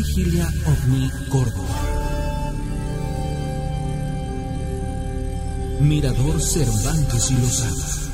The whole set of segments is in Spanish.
Vigilia OVNI Córdoba. Mirador Cervantes y Lozada.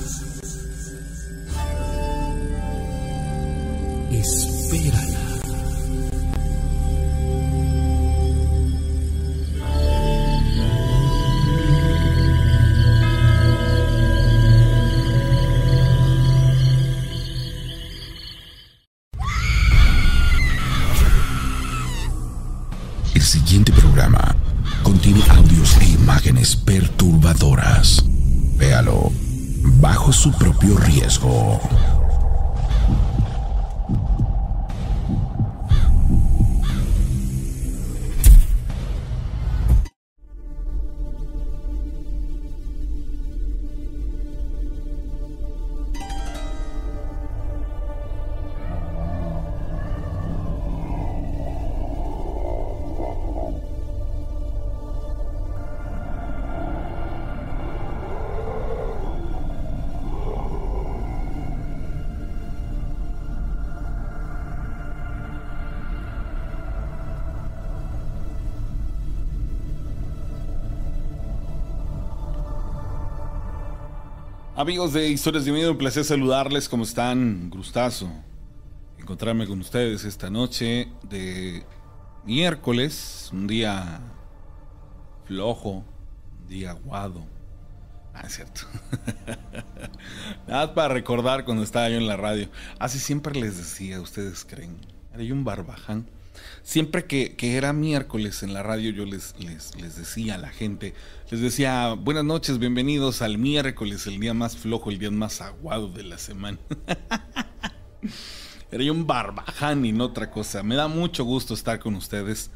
Amigos de Historias de Miedo, un placer saludarles. ¿Cómo están? Gustazo encontrarme con ustedes esta noche de miércoles, un día flojo, un día aguado. Ah, es cierto. Nada para recordar cuando estaba yo en la radio. Así siempre les decía, ustedes creen, era yo un barbaján. Siempre que, era miércoles en la radio yo les, les, les, decía a la gente, les decía, buenas noches, bienvenidos al miércoles, el día más flojo, el día más aguado de la semana. era yo un barbaján y no otra cosa. Me da mucho gusto estar con ustedes,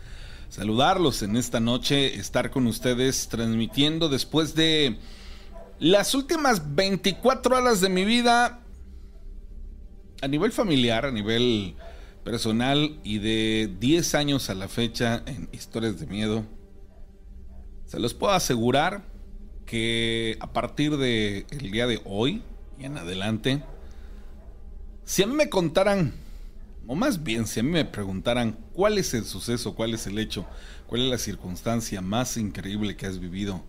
saludarlos en esta noche, estar con ustedes transmitiendo después de las últimas 24 horas de mi vida a nivel familiar, a nivel personal y de 10 años a la fecha en historias de miedo, se los puedo asegurar que a partir del el día de hoy y en adelante, si a mí me contaran, o más bien si a mí me preguntaran cuál es el suceso, cuál es el hecho, cuál es la circunstancia más increíble que has vivido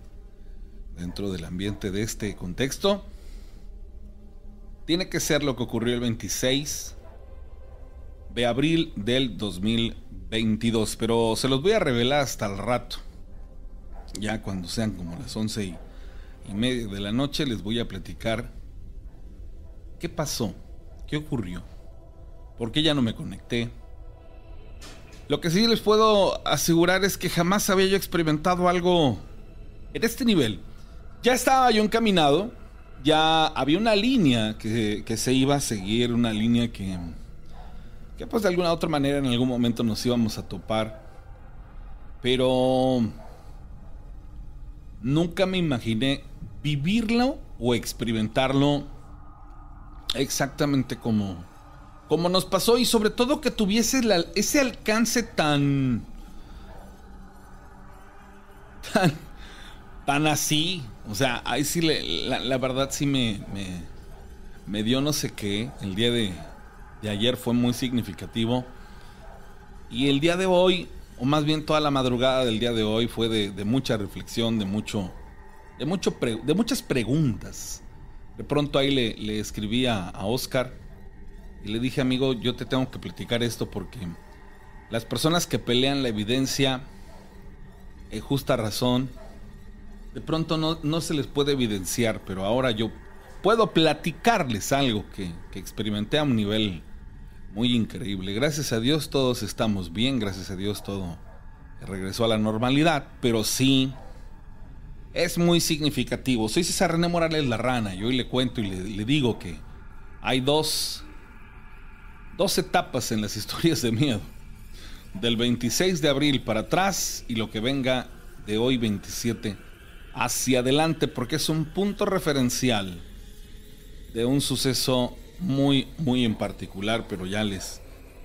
dentro del ambiente de este contexto, tiene que ser lo que ocurrió el 26 de abril del 2022. Pero se los voy a revelar hasta el rato. Ya cuando sean como las once y, media de la noche les voy a platicar qué pasó, qué ocurrió, por qué ya no me conecté. Lo que sí les puedo asegurar es que jamás había yo experimentado algo en este nivel. Ya estaba yo encaminado, ya había una línea que se iba a seguir, una línea que, que pues de alguna otra manera en algún momento nos íbamos a topar. Pero nunca me imaginé vivirlo o experimentarlo exactamente como, como nos pasó y sobre todo que tuviese la, ese alcance tan... tan... tan así. O sea, ahí sí le, la, verdad sí me, me, me dio no sé qué el día de, de ayer fue muy significativo. Y el día de hoy, o más bien toda la madrugada del día de hoy, fue de, mucha reflexión, de mucho. de mucho de muchas preguntas. De pronto ahí le, escribí a, a, Oscar y le dije, amigo, yo te tengo que platicar esto porque las personas que pelean la evidencia, en justa razón, de pronto no, no se les puede evidenciar, pero ahora yo puedo platicarles algo que, que experimenté a un nivel muy increíble. Gracias a Dios todos estamos bien, gracias a Dios todo regresó a la normalidad, pero sí es muy significativo. Soy César René Morales La Rana y hoy le cuento y le, le digo que hay dos, dos etapas en las historias de miedo. Del 26 de abril para atrás y lo que venga de hoy 27 hacia adelante porque es un punto referencial de un suceso muy, muy en particular, pero ya les,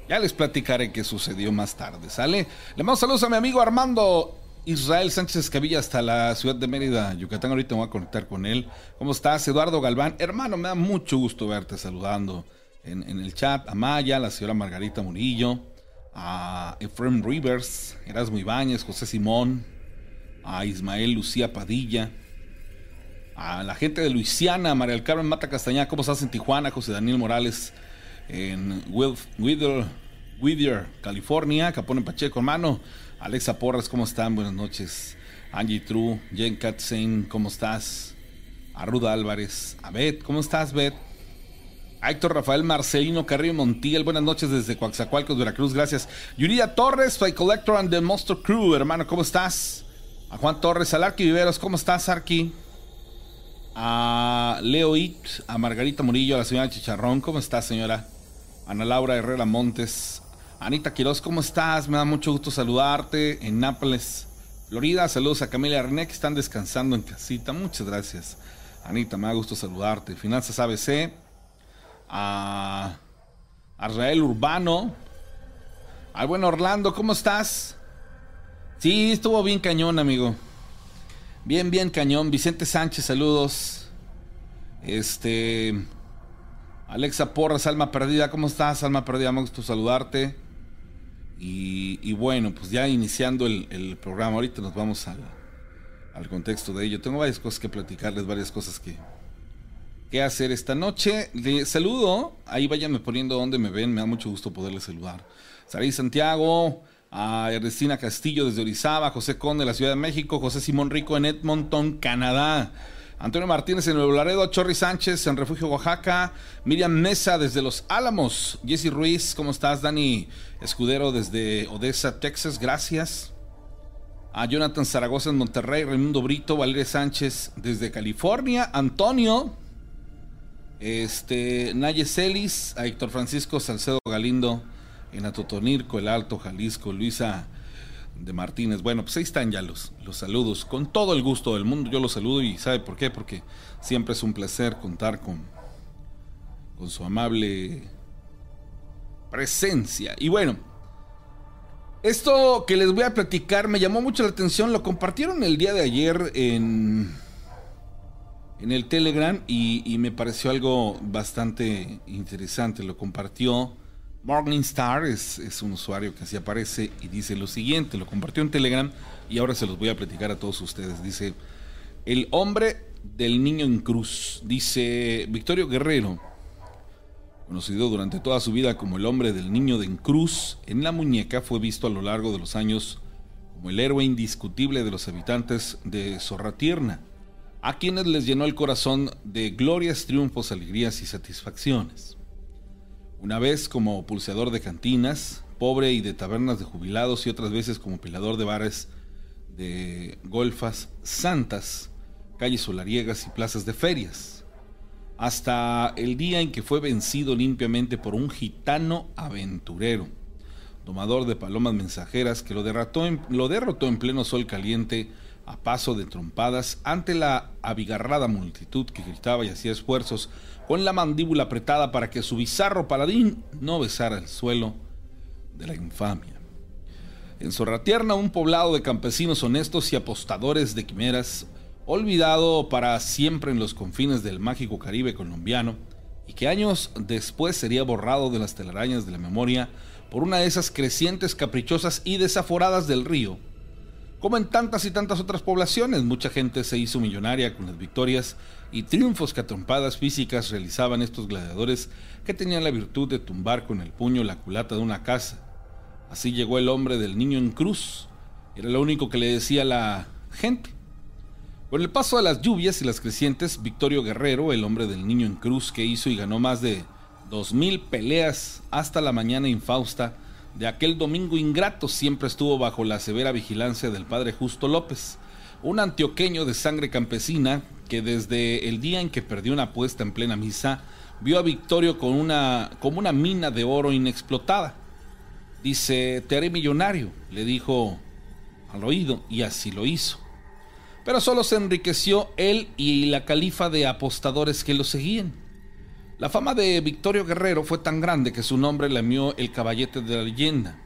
ya les platicaré qué sucedió más tarde, ¿sale? Le mando saludos a mi amigo Armando Israel Sánchez Escavilla hasta la ciudad de Mérida, Yucatán. Ahorita me voy a conectar con él. ¿Cómo estás, Eduardo Galván? Hermano, me da mucho gusto verte saludando en, en el chat. A Maya, la señora Margarita Murillo, a Efrem Rivers, Erasmo Ibáñez, José Simón, a Ismael Lucía Padilla, a la gente de Luisiana, María del Carmen Mata Castañeda, ¿cómo estás en Tijuana? José Daniel Morales en Whittier, California, Capone Pacheco, hermano, Alexa Porras, ¿cómo están? Buenas noches. Angie True, Jen Katzen, ¿cómo estás? A Ruda Álvarez, a Beth, ¿cómo estás, Beth? A Héctor Rafael Marcelino Carrillo Montiel, buenas noches desde Coaxacualcos, Veracruz, gracias. Yuridia Torres, Collector and the Monster Crew, hermano, ¿cómo estás? A Juan Torres, a Arqui Viveros, ¿cómo estás, Arqui? A Leo It, a Margarita Murillo, a la señora Chicharrón, ¿cómo estás, señora? Ana Laura Herrera Montes, Anita Quiroz, ¿cómo estás? Me da mucho gusto saludarte en Nápoles, Florida. Saludos a Camila René que están descansando en casita. Muchas gracias. Anita, me da gusto saludarte. Finanzas ABC. A Arrael Urbano. Al buen Orlando, ¿cómo estás? Sí, estuvo bien cañón, amigo. Bien, bien cañón. Vicente Sánchez, saludos. Este. Alexa Porras, Alma Perdida, ¿cómo estás? Alma Perdida, me gusto saludarte. Y, bueno, pues ya iniciando el, programa, ahorita nos vamos al, al, contexto de ello. Tengo varias cosas que platicarles, varias cosas que, que hacer esta noche. Les saludo, ahí váyanme poniendo donde me ven, me da mucho gusto poderles saludar. Sarí Santiago, a Ernestina Castillo desde Orizaba, José Conde de la Ciudad de México, José Simón Rico en Edmonton, Canadá. Antonio Martínez en Nuevo Laredo, Chorri Sánchez en Refugio Oaxaca, Miriam Mesa desde Los Álamos, Jesse Ruiz, ¿cómo estás? Dani Escudero desde Odessa, Texas, gracias. A Jonathan Zaragoza en Monterrey, Raimundo Brito, Valeria Sánchez desde California, Antonio, este, Naye Celis, a Héctor Francisco Salcedo Galindo en Atotonirco, El Alto, Jalisco, Luisa de Martínez. Bueno, pues ahí están ya los, los saludos. Con todo el gusto del mundo yo los saludo y ¿sabe por qué? Porque siempre es un placer contar con, con su amable presencia. Y bueno, esto que les voy a platicar me llamó mucho la atención. Lo compartieron el día de ayer en, en el Telegram y, y me pareció algo bastante interesante. Lo compartió Morningstar es, es un usuario que así aparece y dice lo siguiente, lo compartió en Telegram y ahora se los voy a platicar a todos ustedes. Dice, el hombre del niño en cruz, dice Victorio Guerrero, conocido durante toda su vida como el hombre del niño en cruz, en la muñeca fue visto a lo largo de los años como el héroe indiscutible de los habitantes de Zorratierna, a quienes les llenó el corazón de glorias, triunfos, alegrías y satisfacciones. Una vez como pulseador de cantinas, pobre y de tabernas de jubilados y otras veces como pilador de bares de golfas santas, calles solariegas y plazas de ferias. Hasta el día en que fue vencido limpiamente por un gitano aventurero, domador de palomas mensajeras que lo derrotó en, lo derrotó en pleno sol caliente a paso de trompadas ante la abigarrada multitud que gritaba y hacía esfuerzos con la mandíbula apretada para que su bizarro paladín no besara el suelo de la infamia. En Zorratierna, un poblado de campesinos honestos y apostadores de quimeras, olvidado para siempre en los confines del mágico Caribe colombiano, y que años después sería borrado de las telarañas de la memoria por una de esas crecientes caprichosas y desaforadas del río, como en tantas y tantas otras poblaciones, mucha gente se hizo millonaria con las victorias y triunfos que a trompadas físicas realizaban estos gladiadores que tenían la virtud de tumbar con el puño la culata de una casa. Así llegó el hombre del niño en cruz. Era lo único que le decía la gente. Con el paso de las lluvias y las crecientes, Victorio Guerrero, el hombre del niño en cruz que hizo y ganó más de dos mil peleas hasta la mañana infausta, de aquel domingo ingrato siempre estuvo bajo la severa vigilancia del padre Justo López, un antioqueño de sangre campesina que desde el día en que perdió una apuesta en plena misa, vio a Victorio con una, como una mina de oro inexplotada. Dice, te haré millonario, le dijo al oído, y así lo hizo. Pero solo se enriqueció él y la califa de apostadores que lo seguían. La fama de Victorio Guerrero fue tan grande que su nombre le mió el caballete de la leyenda.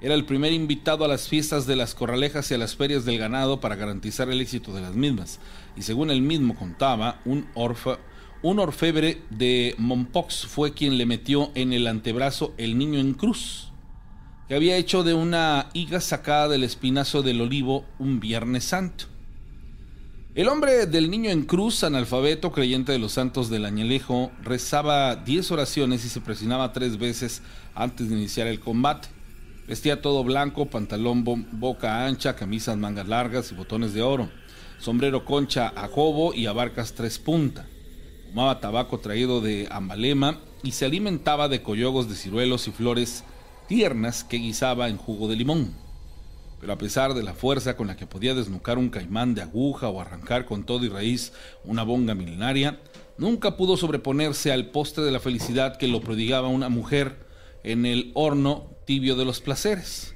Era el primer invitado a las fiestas de las corralejas y a las ferias del ganado para garantizar el éxito de las mismas. Y según él mismo contaba, un, un orfebre de Mompox fue quien le metió en el antebrazo el niño en cruz, que había hecho de una higa sacada del espinazo del olivo un Viernes Santo. El hombre del niño en cruz, analfabeto, creyente de los santos del añelejo, rezaba diez oraciones y se presionaba tres veces antes de iniciar el combate. Vestía todo blanco, pantalón boca ancha, camisas mangas largas y botones de oro, sombrero concha a jobo y abarcas tres punta. Fumaba tabaco traído de Ambalema y se alimentaba de coyogos de ciruelos y flores tiernas que guisaba en jugo de limón pero a pesar de la fuerza con la que podía desnucar un caimán de aguja o arrancar con todo y raíz una bonga milenaria, nunca pudo sobreponerse al postre de la felicidad que lo prodigaba una mujer en el horno tibio de los placeres.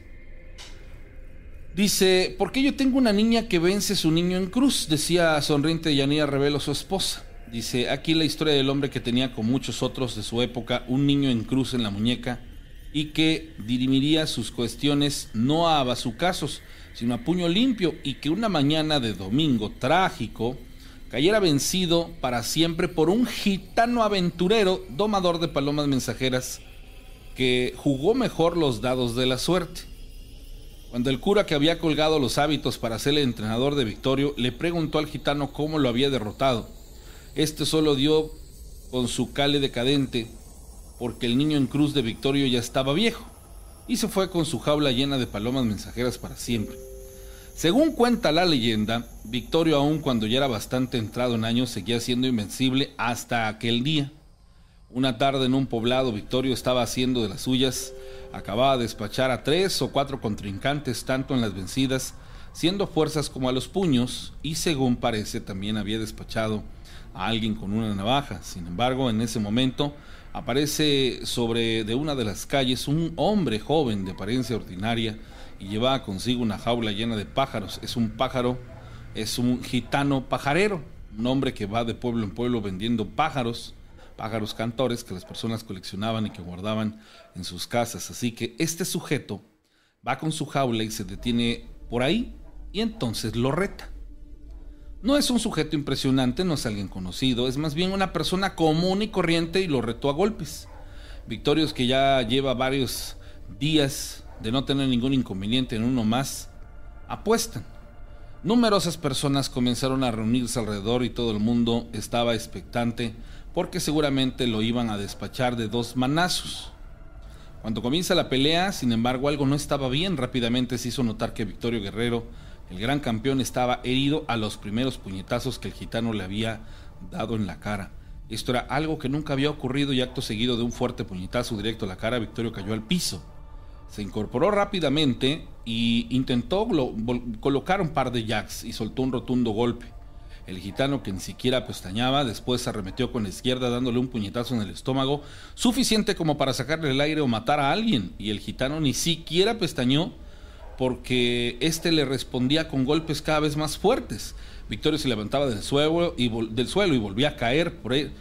Dice, ¿por qué yo tengo una niña que vence su niño en cruz? Decía sonriente Yanía Revelo su esposa. Dice, aquí la historia del hombre que tenía con muchos otros de su época un niño en cruz en la muñeca y que dirimiría sus cuestiones no a bazucazos, sino a puño limpio, y que una mañana de domingo trágico cayera vencido para siempre por un gitano aventurero, domador de palomas mensajeras, que jugó mejor los dados de la suerte. Cuando el cura que había colgado los hábitos para ser el entrenador de Victorio le preguntó al gitano cómo lo había derrotado, este solo dio con su cale decadente porque el niño en cruz de Victorio ya estaba viejo y se fue con su jaula llena de palomas mensajeras para siempre. Según cuenta la leyenda, Victorio aun cuando ya era bastante entrado en años seguía siendo invencible hasta aquel día. Una tarde en un poblado Victorio estaba haciendo de las suyas, acababa de despachar a tres o cuatro contrincantes tanto en las vencidas, siendo fuerzas como a los puños, y según parece también había despachado a alguien con una navaja. Sin embargo, en ese momento aparece sobre de una de las calles un hombre joven de apariencia ordinaria y lleva consigo una jaula llena de pájaros. Es un pájaro, es un gitano pajarero, un hombre que va de pueblo en pueblo vendiendo pájaros, pájaros cantores que las personas coleccionaban y que guardaban en sus casas. Así que este sujeto va con su jaula y se detiene por ahí y entonces lo reta. No es un sujeto impresionante, no es alguien conocido, es más bien una persona común y corriente y lo retó a golpes. Victorios que ya lleva varios días de no tener ningún inconveniente en uno más, apuestan. Numerosas personas comenzaron a reunirse alrededor y todo el mundo estaba expectante porque seguramente lo iban a despachar de dos manazos. Cuando comienza la pelea, sin embargo, algo no estaba bien. Rápidamente se hizo notar que Victorio Guerrero el gran campeón estaba herido a los primeros puñetazos que el gitano le había dado en la cara. Esto era algo que nunca había ocurrido y acto seguido de un fuerte puñetazo directo a la cara, Victorio cayó al piso. Se incorporó rápidamente y intentó colocar un par de jacks y soltó un rotundo golpe. El gitano, que ni siquiera pestañaba, después se arremetió con la izquierda dándole un puñetazo en el estómago, suficiente como para sacarle el aire o matar a alguien, y el gitano ni siquiera pestañó porque este le respondía con golpes cada vez más fuertes. Victorio se levantaba del suelo y, del suelo y volvía a caer por él.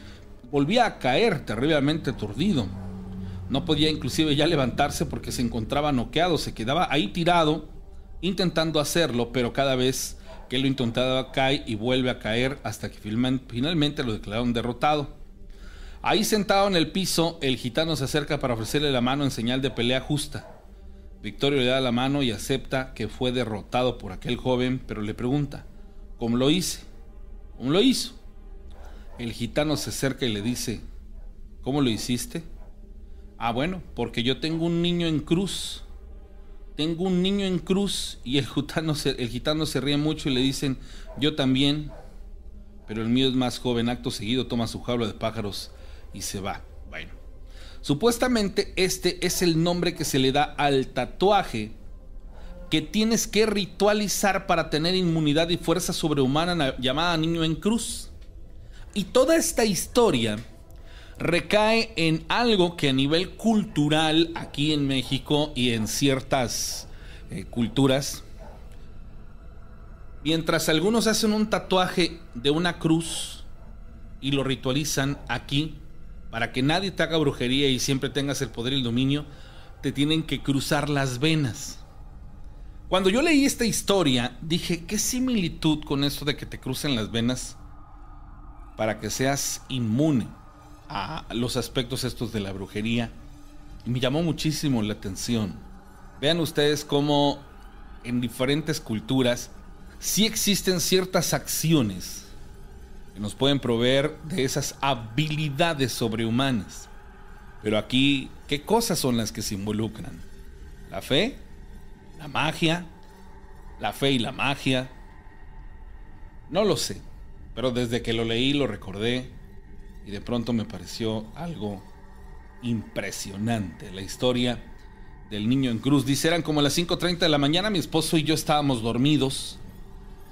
Volvía a caer terriblemente aturdido. No podía inclusive ya levantarse porque se encontraba noqueado, se quedaba ahí tirado intentando hacerlo, pero cada vez que lo intentaba cae y vuelve a caer hasta que finalmente lo declararon derrotado. Ahí sentado en el piso, el gitano se acerca para ofrecerle la mano en señal de pelea justa. Victorio le da la mano y acepta que fue derrotado por aquel joven, pero le pregunta, ¿cómo lo hice? ¿Cómo lo hizo? El gitano se acerca y le dice, ¿cómo lo hiciste? Ah, bueno, porque yo tengo un niño en cruz. Tengo un niño en cruz y el gitano se, el gitano se ríe mucho y le dicen, yo también, pero el mío es más joven. Acto seguido toma su jaula de pájaros y se va. Supuestamente este es el nombre que se le da al tatuaje que tienes que ritualizar para tener inmunidad y fuerza sobrehumana llamada niño en cruz. Y toda esta historia recae en algo que a nivel cultural aquí en México y en ciertas eh, culturas, mientras algunos hacen un tatuaje de una cruz y lo ritualizan aquí, para que nadie te haga brujería y siempre tengas el poder y el dominio, te tienen que cruzar las venas. Cuando yo leí esta historia, dije, ¿qué similitud con esto de que te crucen las venas para que seas inmune a los aspectos estos de la brujería? Y me llamó muchísimo la atención. Vean ustedes cómo en diferentes culturas sí existen ciertas acciones que nos pueden proveer de esas habilidades sobrehumanas. Pero aquí, ¿qué cosas son las que se involucran? La fe, la magia, la fe y la magia. No lo sé, pero desde que lo leí lo recordé y de pronto me pareció algo impresionante. La historia del niño en cruz. Dice, eran como las 5.30 de la mañana, mi esposo y yo estábamos dormidos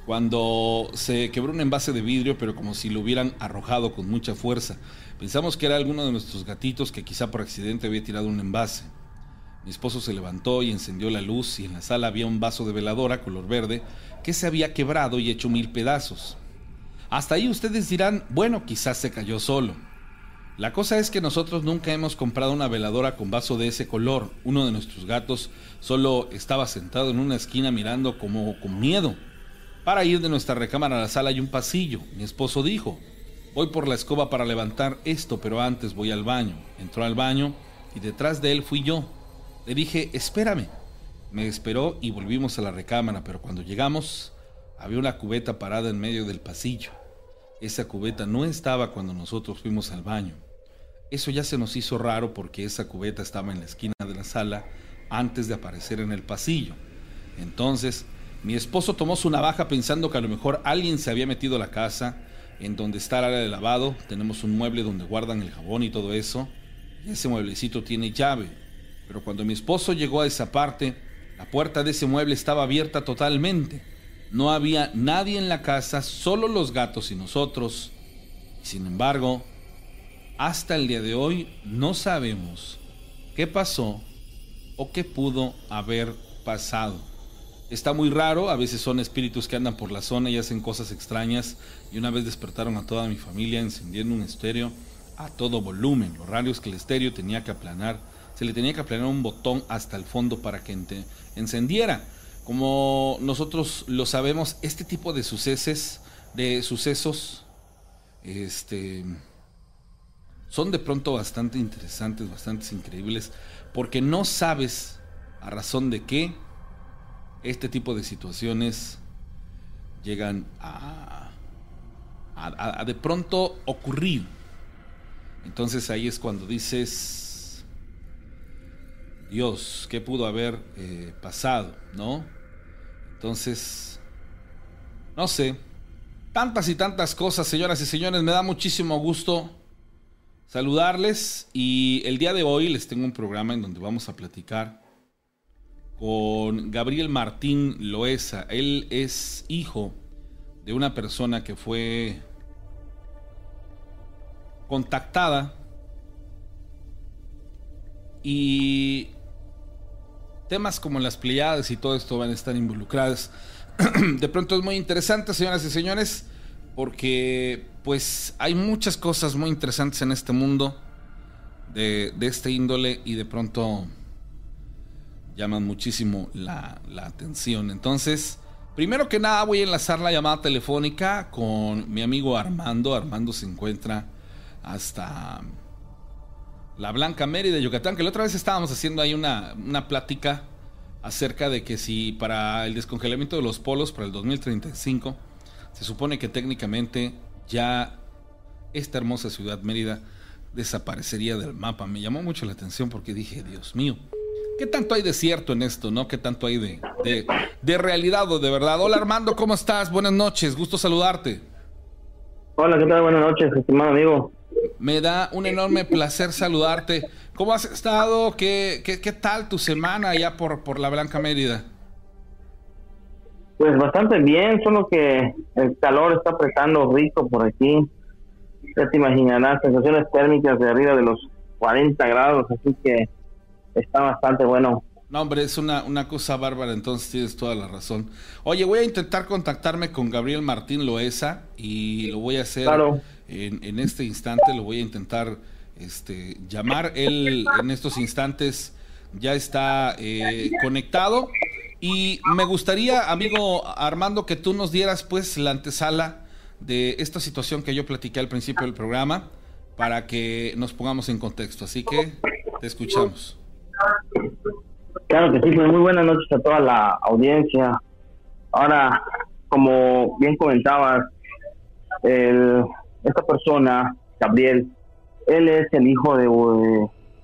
cuando se quebró un envase de vidrio, pero como si lo hubieran arrojado con mucha fuerza. Pensamos que era alguno de nuestros gatitos que quizá por accidente había tirado un envase. Mi esposo se levantó y encendió la luz y en la sala había un vaso de veladora color verde que se había quebrado y hecho mil pedazos. Hasta ahí ustedes dirán, bueno, quizás se cayó solo. La cosa es que nosotros nunca hemos comprado una veladora con vaso de ese color. Uno de nuestros gatos solo estaba sentado en una esquina mirando como con miedo. Para ir de nuestra recámara a la sala hay un pasillo. Mi esposo dijo, voy por la escoba para levantar esto, pero antes voy al baño. Entró al baño y detrás de él fui yo. Le dije, espérame. Me esperó y volvimos a la recámara, pero cuando llegamos había una cubeta parada en medio del pasillo. Esa cubeta no estaba cuando nosotros fuimos al baño. Eso ya se nos hizo raro porque esa cubeta estaba en la esquina de la sala antes de aparecer en el pasillo. Entonces mi esposo tomó su navaja pensando que a lo mejor alguien se había metido a la casa, en donde está el área de lavado, tenemos un mueble donde guardan el jabón y todo eso, y ese mueblecito tiene llave. Pero cuando mi esposo llegó a esa parte, la puerta de ese mueble estaba abierta totalmente. No había nadie en la casa, solo los gatos y nosotros. sin embargo, hasta el día de hoy no sabemos qué pasó o qué pudo haber pasado. Está muy raro, a veces son espíritus que andan por la zona y hacen cosas extrañas. Y una vez despertaron a toda mi familia encendiendo un estéreo a todo volumen. Lo raro es que el estéreo tenía que aplanar, se le tenía que aplanar un botón hasta el fondo para que encendiera. Como nosotros lo sabemos, este tipo de sucesos, de sucesos, este, son de pronto bastante interesantes, bastante increíbles, porque no sabes a razón de qué este tipo de situaciones llegan a, de pronto ocurrir. Entonces ahí es cuando dices, Dios, ¿qué pudo haber eh, pasado? ¿No? Entonces, no sé, tantas y tantas cosas, señoras y señores, me da muchísimo gusto saludarles y el día de hoy les tengo un programa en donde vamos a platicar con Gabriel Martín Loesa. Él es hijo de una persona que fue contactada y temas como las Pleiades y todo esto van a estar involucrados. De pronto es muy interesante, señoras y señores, porque pues hay muchas cosas muy interesantes en este mundo de, de este índole y de pronto llaman muchísimo la, atención. Entonces, primero que nada voy a enlazar la llamada telefónica con mi amigo Armando. Armando se encuentra hasta la Blanca Mérida, Yucatán, que la otra vez estábamos haciendo ahí una, una plática acerca de que si para el descongelamiento de los polos para el 2035 se supone que técnicamente ya esta hermosa ciudad Mérida desaparecería del mapa. Me llamó mucho la atención porque dije, Dios mío, ¿Qué tanto hay de cierto en esto, no? ¿Qué tanto hay de, de, realidad o de verdad? Hola Armando, ¿cómo estás? Buenas noches, gusto saludarte. Hola, ¿qué tal? Buenas noches, estimado amigo. Me da un enorme placer saludarte. ¿Cómo has estado? ¿Qué, qué, qué tal tu semana allá por, por la Blanca Mérida? Pues bastante bien, solo que el calor está apretando rico por aquí. Ya te imaginarás, sensaciones térmicas de arriba de los 40 grados, así que está bastante bueno. No, hombre, es una, una cosa bárbara, entonces tienes toda la razón. Oye, voy a intentar contactarme con Gabriel Martín Loesa y lo voy a hacer en, en, este instante, lo voy a intentar este, llamar. Él en estos instantes ya está eh, conectado. Y me gustaría, amigo Armando, que tú nos dieras pues la antesala de esta situación que yo platiqué al principio del programa para que nos pongamos en contexto. Así que te escuchamos. Claro que sí, pues muy buenas noches a toda la audiencia. Ahora, como bien comentabas, el, esta persona, Gabriel, él es el hijo de,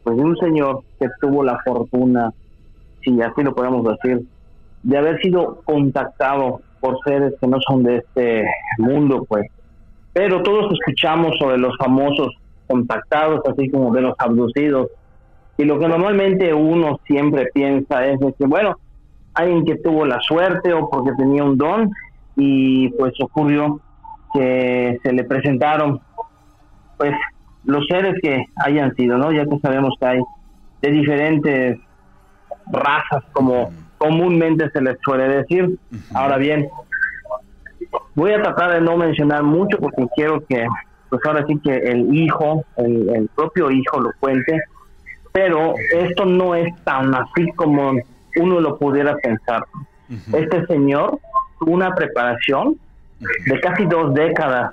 pues, de un señor que tuvo la fortuna, si así lo podemos decir, de haber sido contactado por seres que no son de este mundo, pues. Pero todos escuchamos sobre los famosos contactados, así como de los abducidos. Y lo que normalmente uno siempre piensa es que, bueno, alguien que tuvo la suerte o porque tenía un don y pues ocurrió que se le presentaron pues los seres que hayan sido, ¿no? Ya que sabemos que hay de diferentes razas como comúnmente se les suele decir. Ahora bien, voy a tratar de no mencionar mucho porque quiero que, pues ahora sí que el hijo, el, propio hijo lo cuente, pero esto no es tan así como uno lo pudiera pensar. Este señor tuvo una preparación de casi dos décadas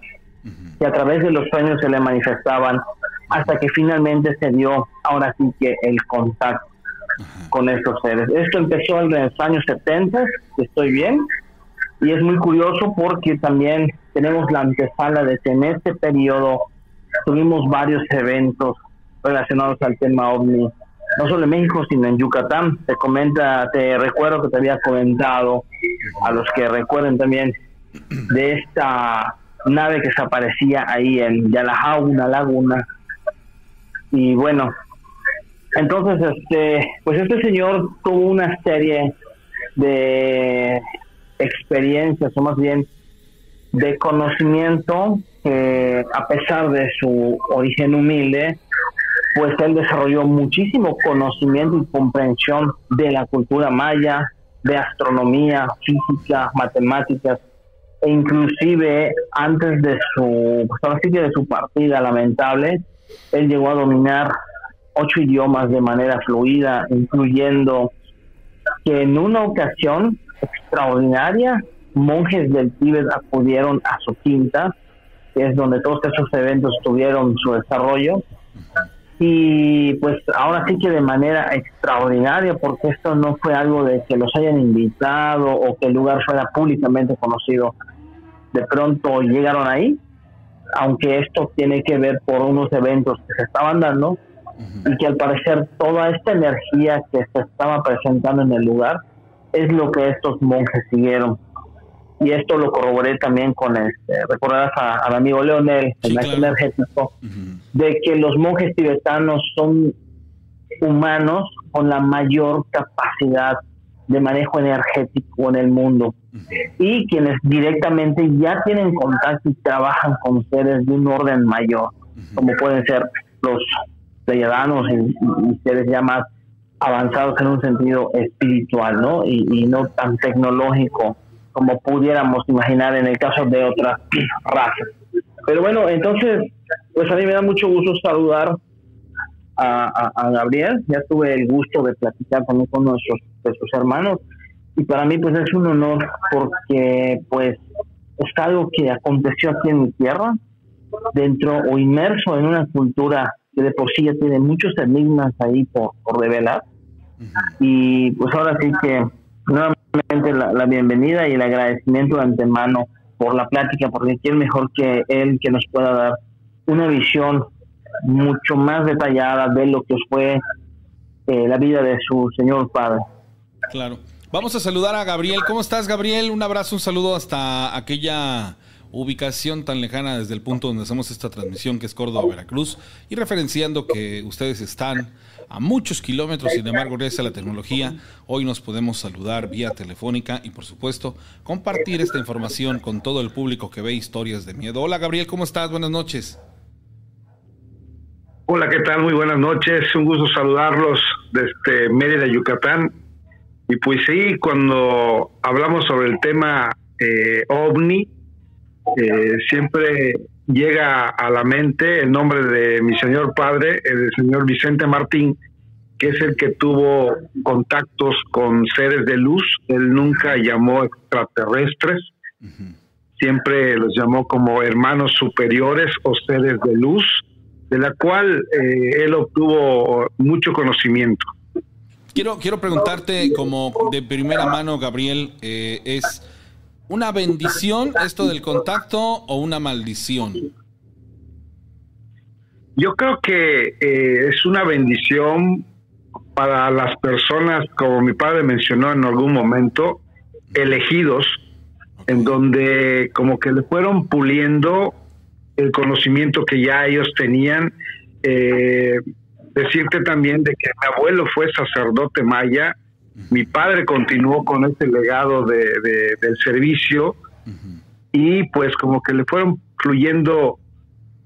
que a través de los sueños se le manifestaban hasta que finalmente se dio ahora sí que el contacto con estos seres. Esto empezó en los años 70, estoy bien, y es muy curioso porque también tenemos la antesala de que en este periodo tuvimos varios eventos relacionados al tema ovni, no solo en México, sino en Yucatán. Te comenta, te recuerdo que te había comentado, a los que recuerden también, de esta nave que se aparecía ahí en Yalajá, una laguna. Y bueno, entonces, este, pues este señor tuvo una serie de experiencias, o más bien de conocimiento, que a pesar de su origen humilde, pues él desarrolló muchísimo conocimiento y comprensión de la cultura maya, de astronomía, física, matemáticas, e inclusive antes de su, pues de su partida lamentable, él llegó a dominar ocho idiomas de manera fluida, incluyendo que en una ocasión extraordinaria, monjes del Tíbet acudieron a su quinta, que es donde todos esos eventos tuvieron su desarrollo. Y pues ahora sí que de manera extraordinaria, porque esto no fue algo de que los hayan invitado o que el lugar fuera públicamente conocido. De pronto llegaron ahí, aunque esto tiene que ver por unos eventos que se estaban dando, y que al parecer toda esta energía que se estaba presentando en el lugar es lo que estos monjes siguieron. Y esto lo corroboré también con, este, recordarás al amigo Leonel, el energético, de que los monjes tibetanos son humanos con la mayor capacidad de manejo energético en el mundo. Y quienes directamente ya tienen contacto y trabajan con seres de un orden mayor, como pueden ser los ciudadanos y, seres ya más avanzados en un sentido espiritual, ¿no? Y, no tan tecnológico como pudiéramos imaginar en el caso de otras razas. Pero bueno, entonces, pues a mí me da mucho gusto saludar a, Gabriel. Ya tuve el gusto de platicar también con nuestros, nuestros hermanos. Y para mí, pues es un honor porque, pues, es algo que aconteció aquí en mi tierra, dentro o inmerso en una cultura que de por sí ya tiene muchos enigmas ahí por, por revelar. Y pues ahora sí que nuevamente la, bienvenida y el agradecimiento de antemano por la plática, porque quién mejor que él que nos pueda dar una visión mucho más detallada de lo que fue eh, la vida de su señor padre. Claro. Vamos a saludar a Gabriel. ¿Cómo estás, Gabriel? Un abrazo, un saludo hasta aquella ubicación tan lejana desde el punto donde hacemos esta transmisión que es Córdoba, Veracruz, y referenciando que ustedes están a muchos kilómetros, sin embargo, gracias a la tecnología, hoy nos podemos saludar vía telefónica y por supuesto compartir esta información con todo el público que ve historias de miedo. Hola Gabriel, ¿cómo estás? Buenas noches. Hola, ¿qué tal? Muy buenas noches. Un gusto saludarlos desde Mérida, Yucatán. Y pues sí, cuando hablamos sobre el tema eh, ovni, eh, siempre llega a la mente el nombre de mi señor padre, el señor Vicente Martín, que es el que tuvo contactos con seres de luz. Él nunca llamó extraterrestres, siempre los llamó como hermanos superiores o seres de luz, de la cual eh, él obtuvo mucho conocimiento. quiero, quiero preguntarte como de primera mano, Gabriel, eh, ¿es una bendición esto del contacto o una maldición? Yo creo que eh, es una bendición para las personas, como mi padre mencionó en algún momento, elegidos, en donde como que le fueron puliendo el conocimiento que ya ellos tenían. Eh, decirte también de que mi abuelo fue sacerdote maya, mi padre continuó con ese legado de, del servicio y pues como que le fueron fluyendo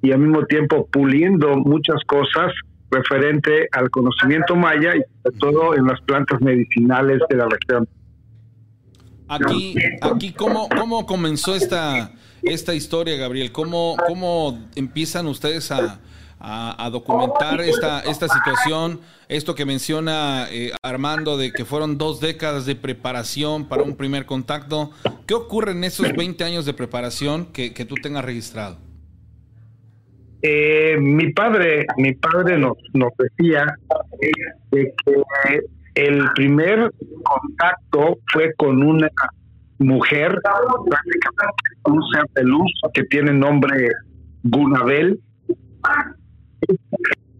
y al mismo tiempo puliendo muchas cosas referente al conocimiento maya y sobre todo en las plantas medicinales de la región. Aquí, aquí ¿cómo, cómo comenzó esta, esta historia, Gabriel? ¿Cómo, cómo empiezan ustedes a, documentar esta, esta situación? Esto que menciona eh, Armando de que fueron dos décadas de preparación para un primer contacto. ¿Qué ocurre en esos 20 años de preparación que, que tú tengas registrado? Eh, mi padre, mi padre nos, nos decía que el primer contacto fue con una mujer, prácticamente un ser de luz que tiene nombre Gunabel.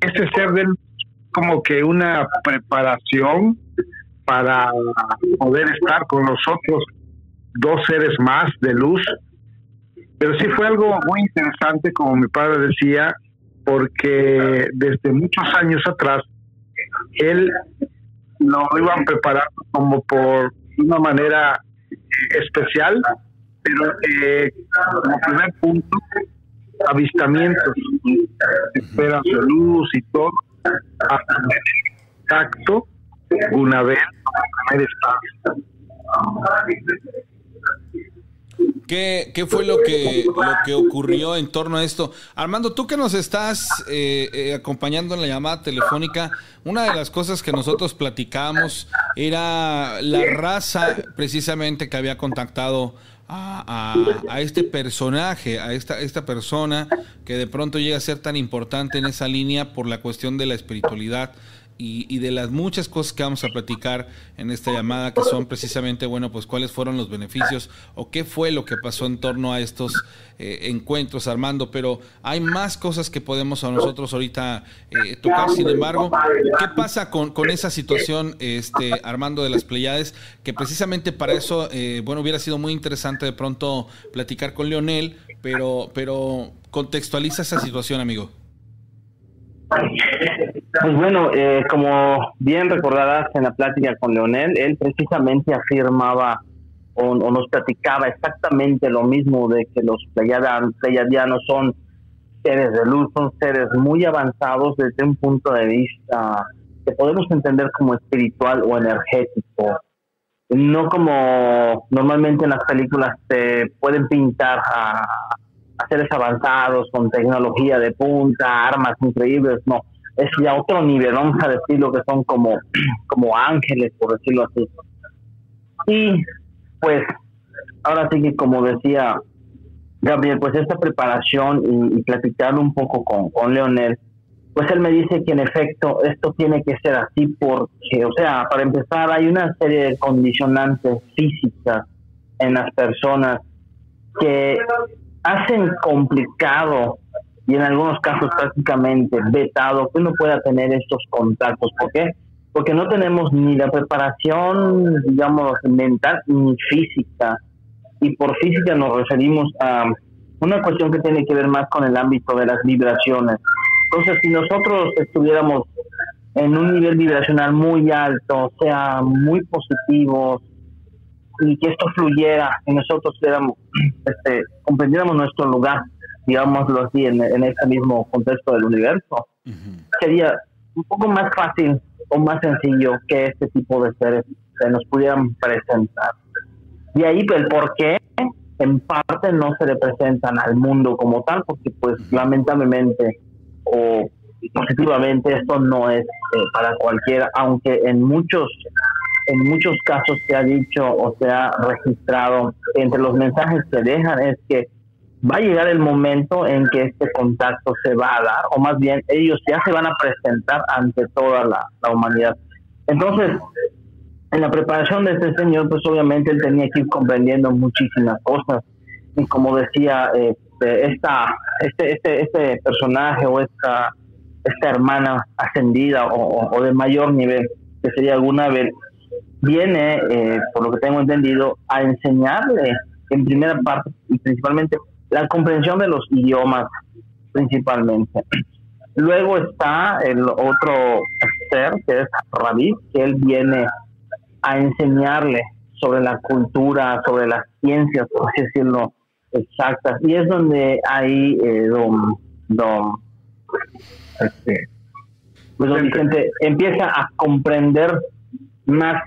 Ese ser de luz como que una preparación para poder estar con los otros dos seres más de luz. Pero sí fue algo muy interesante, como mi padre decía, porque desde muchos años atrás, él lo iban preparando como por una manera especial, pero eh, como primer punto, avistamientos, esperas de luz y todo, contacto una vez. ¿Qué, ¿Qué, fue lo que, lo que ocurrió en torno a esto? Armando, tú que nos estás eh, eh, acompañando en la llamada telefónica, una de las cosas que nosotros platicamos era la raza precisamente que había contactado a, a, este personaje, a esta, esta persona que de pronto llega a ser tan importante en esa línea por la cuestión de la espiritualidad y, de las muchas cosas que vamos a platicar en esta llamada, que son precisamente, bueno, pues cuáles fueron los beneficios o qué fue lo que pasó en torno a estos eh, encuentros, Armando, pero hay más cosas que podemos a nosotros ahorita eh, tocar. Sin embargo, ¿qué pasa con, con, esa situación, este Armando de las Pleiades? Que precisamente para eso, eh, bueno, hubiera sido muy interesante de pronto platicar con Leonel, pero, pero contextualiza esa situación, amigo. Pues bueno, eh, como bien recordarás en la plática con Leonel, él precisamente afirmaba o, nos platicaba exactamente lo mismo de que los pleiadianos son seres de luz, son seres muy avanzados desde un punto de vista que podemos entender como espiritual o energético, no como normalmente en las películas se pueden pintar a, seres avanzados con tecnología de punta, armas increíbles, no, es ya otro nivel, vamos a decirlo que son como, como ángeles, por decirlo así. Y pues, ahora sí que como decía Gabriel, pues esta preparación y, platicar un poco con, con Leonel, pues él me dice que en efecto esto tiene que ser así porque, o sea, para empezar hay una serie de condicionantes físicas en las personas que hacen complicado y en algunos casos prácticamente vetado que uno pueda tener estos contactos. ¿Por qué? Porque no tenemos ni la preparación, digamos, mental ni física. Y por física nos referimos a una cuestión que tiene que ver más con el ámbito de las vibraciones. Entonces, si nosotros estuviéramos en un nivel vibracional muy alto, sea, muy positivos, y que esto fluyera y nosotros este, comprendiéramos nuestro lugar, digámoslo así, en, en este mismo contexto del universo, sería un poco más fácil o más sencillo que este tipo de seres se nos pudieran presentar. De ahí el por qué en parte no se le presentan al mundo como tal, porque pues lamentablemente o positivamente esto no es eh, para cualquiera, aunque en muchos en muchos casos se ha dicho o se ha registrado entre los mensajes que dejan es que va a llegar el momento en que este contacto se va a dar, o más bien ellos ya se van a presentar ante toda la, humanidad. Entonces, en la preparación de este señor, pues obviamente él tenía que ir comprendiendo muchísimas cosas. Y como decía, este, esta, este, este, este personaje o esta, esta hermana ascendida o, de mayor nivel, que sería alguna vez, viene, eh, por lo que tengo entendido, a enseñarle en primera parte y principalmente la comprensión de los idiomas, principalmente. Luego está el otro ser, que es Rabí, que él viene a enseñarle sobre la cultura, sobre las ciencias, por así decirlo, exactas. Y es donde ahí eh, don, don, este, pues Vicente empieza a comprender más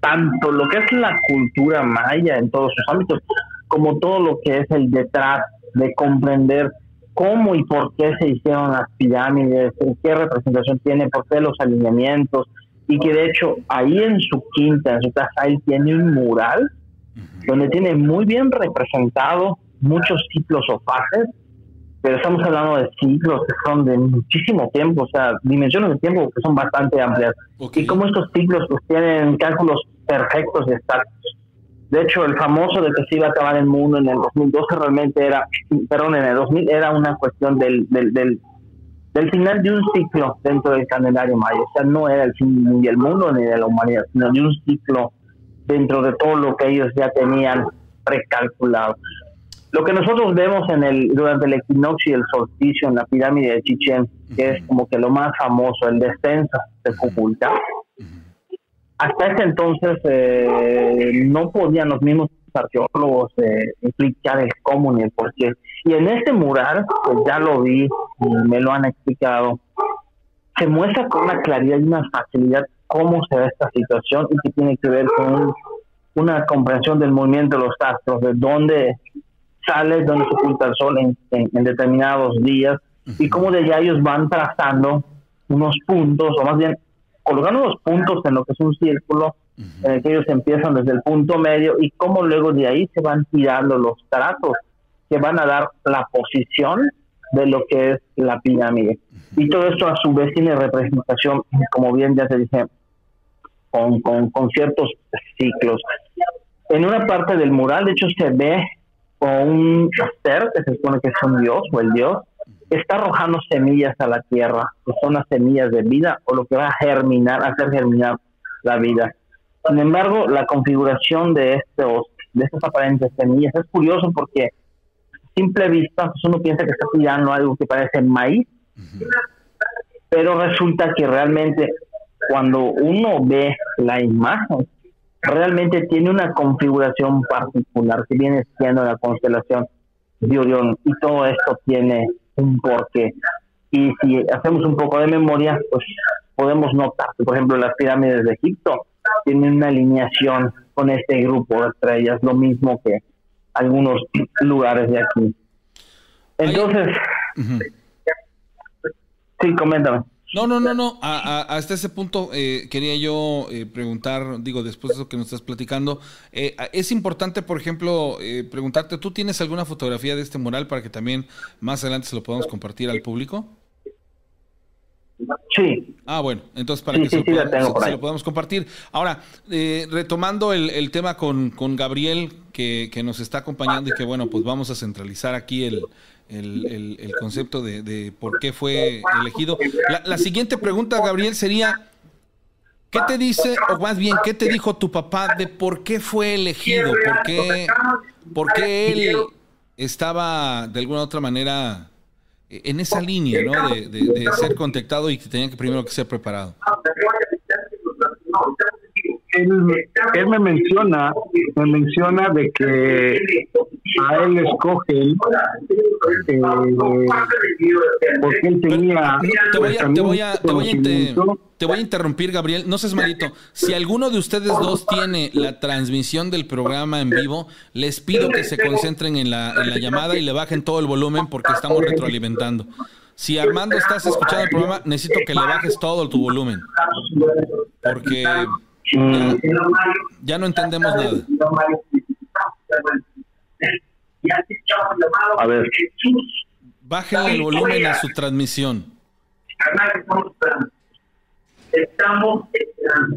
tanto lo que es la cultura maya en todos sus ámbitos, como todo lo que es el detrás de comprender cómo y por qué se hicieron las pirámides, qué representación tiene, por qué los alineamientos, y que de hecho ahí en su quinta, en su casa, él tiene un mural donde tiene muy bien representado muchos ciclos o fases, pero estamos hablando de ciclos que son de muchísimo tiempo, o sea, dimensiones de tiempo que son bastante amplias. Y como estos ciclos pues tienen cálculos perfectos y exactos. De hecho, el famoso de que se iba a acabar el mundo en el 2012 realmente era, perdón, en el 2000 era una cuestión del, del, del, del final de un ciclo dentro del calendario maya. O sea, no era el fin ni del mundo ni de la humanidad, sino de un ciclo dentro de todo lo que ellos ya tenían recalculado. Lo que nosotros vemos en el durante el equinoccio y el solsticio en la pirámide de Chichen, que es como que lo más famoso, el descenso de Cuculcán, hasta ese entonces eh, no podían los mismos arqueólogos eh, explicar el cómo ni el por qué. Y en este mural, pues ya lo vi y me lo han explicado, se muestra con una claridad y una facilidad cómo se ve esta situación y que tiene que ver con una comprensión del movimiento de los astros, de dónde sale, dónde se oculta el sol en, en determinados días y cómo de allá ellos van trazando unos puntos, o más bien colocando los puntos en lo que es un círculo, en el que ellos empiezan desde el punto medio y cómo luego de ahí se van tirando los trazos que van a dar la posición de lo que es la pirámide. Y todo esto a su vez tiene representación, como bien ya se dice, con, con, con ciertos ciclos. En una parte del mural, de hecho, se ve con un ser que se supone que es un dios o el dios, está arrojando semillas a la tierra, que son las semillas de vida o lo que va a germinar, hacer germinar la vida. Sin embargo, la configuración de estos, de estas aparentes semillas es curioso porque a simple vista pues uno piensa que está tirando algo que parece maíz, pero resulta que realmente cuando uno ve la imagen, realmente tiene una configuración particular que viene siendo la constelación de Orión y todo esto tiene un porqué. Y si hacemos un poco de memoria, pues podemos notar que, por ejemplo, las pirámides de Egipto tienen una alineación con este grupo de estrellas, lo mismo que algunos lugares de aquí. Entonces, sí, coméntame. No, no, no, no. hasta ese punto eh, quería yo eh, preguntar, digo, después de eso que nos estás platicando, eh, es importante, por ejemplo, preguntarte, ¿tú tienes alguna fotografía de este mural para que también más adelante se lo podamos compartir al público? Sí. Ah, bueno, entonces para que se, lo podamos, compartir. Ahora, retomando el, tema con, con Gabriel, que, que, nos está acompañando y que, bueno, pues vamos a centralizar aquí el, el, el, concepto de, de, por qué fue elegido. La, la, siguiente pregunta, Gabriel, sería, ¿qué te dice, o más bien, qué te dijo tu papá de por qué fue elegido? ¿Por qué, por qué él estaba de alguna otra manera en esa línea, ¿no? De, de, de ser contactado y que tenía que primero que ser preparado él, me menciona, me menciona de que a él escogen eh, porque él tenía te voy, a, te, voy a, te, voy te voy a interrumpir Gabriel. No seas malito. Si alguno de ustedes dos tiene la transmisión del programa en vivo les pido que se concentren en la, en la llamada y le bajen todo el volumen porque estamos retroalimentando. Si Armando estás escuchando el programa, necesito que le bajes todo tu volumen. Porque ya, no entendemos nada. A ver. Bájenle el volumen a su transmisión. Estamos esperando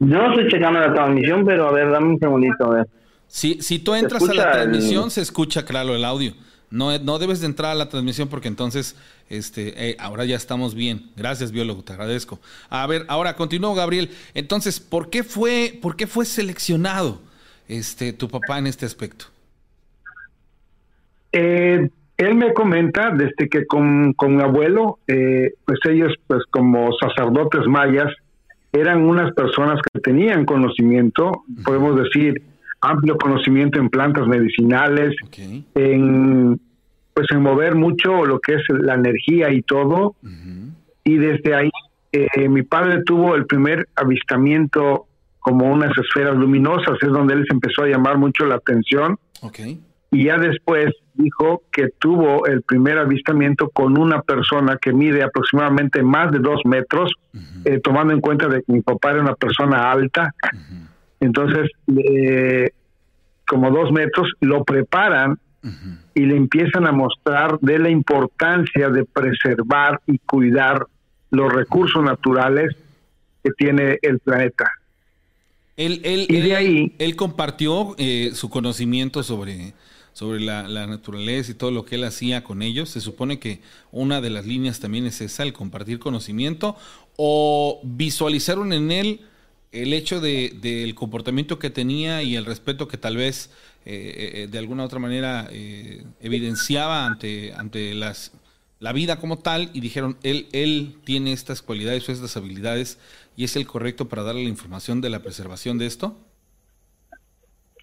Yo estoy checando la transmisión, pero a ver, dame un segundito, a ver. Si, si tú entras a la transmisión, se escucha claro el audio. No, no debes de entrar a la transmisión porque entonces este, eh, ahora ya estamos bien. Gracias, biólogo, te agradezco. A ver, ahora continúo, Gabriel. Entonces, ¿por qué fue, por qué fue seleccionado este, tu papá en este aspecto? Eh, él me comenta desde que con, con mi abuelo, eh, pues ellos, pues como sacerdotes mayas, eran unas personas que tenían conocimiento, podemos decir, amplio conocimiento en plantas medicinales, en pues en mover mucho lo que es la energía y todo. Y desde ahí eh, mi padre tuvo el primer avistamiento como unas esferas luminosas, es donde él se empezó a llamar mucho la atención. Y ya después dijo que tuvo el primer avistamiento con una persona que mide aproximadamente más de dos metros, eh, tomando en cuenta de que mi papá era una persona alta. Entonces, eh, como dos metros, lo preparan y le empiezan a mostrar de la importancia de preservar y cuidar los recursos naturales que tiene el planeta. Él, él, y de ahí, él compartió eh, su conocimiento sobre, sobre la, la, naturaleza y todo lo que él hacía con ellos. Se supone que una de las líneas también es esa, el compartir conocimiento o visualizaron en él el hecho de, del comportamiento que tenía y el respeto que tal vez eh, eh, de alguna otra manera eh, evidenciaba ante, ante las, la vida como tal y dijeron, él, él tiene estas cualidades o estas habilidades y es el correcto para darle la información de la preservación de esto?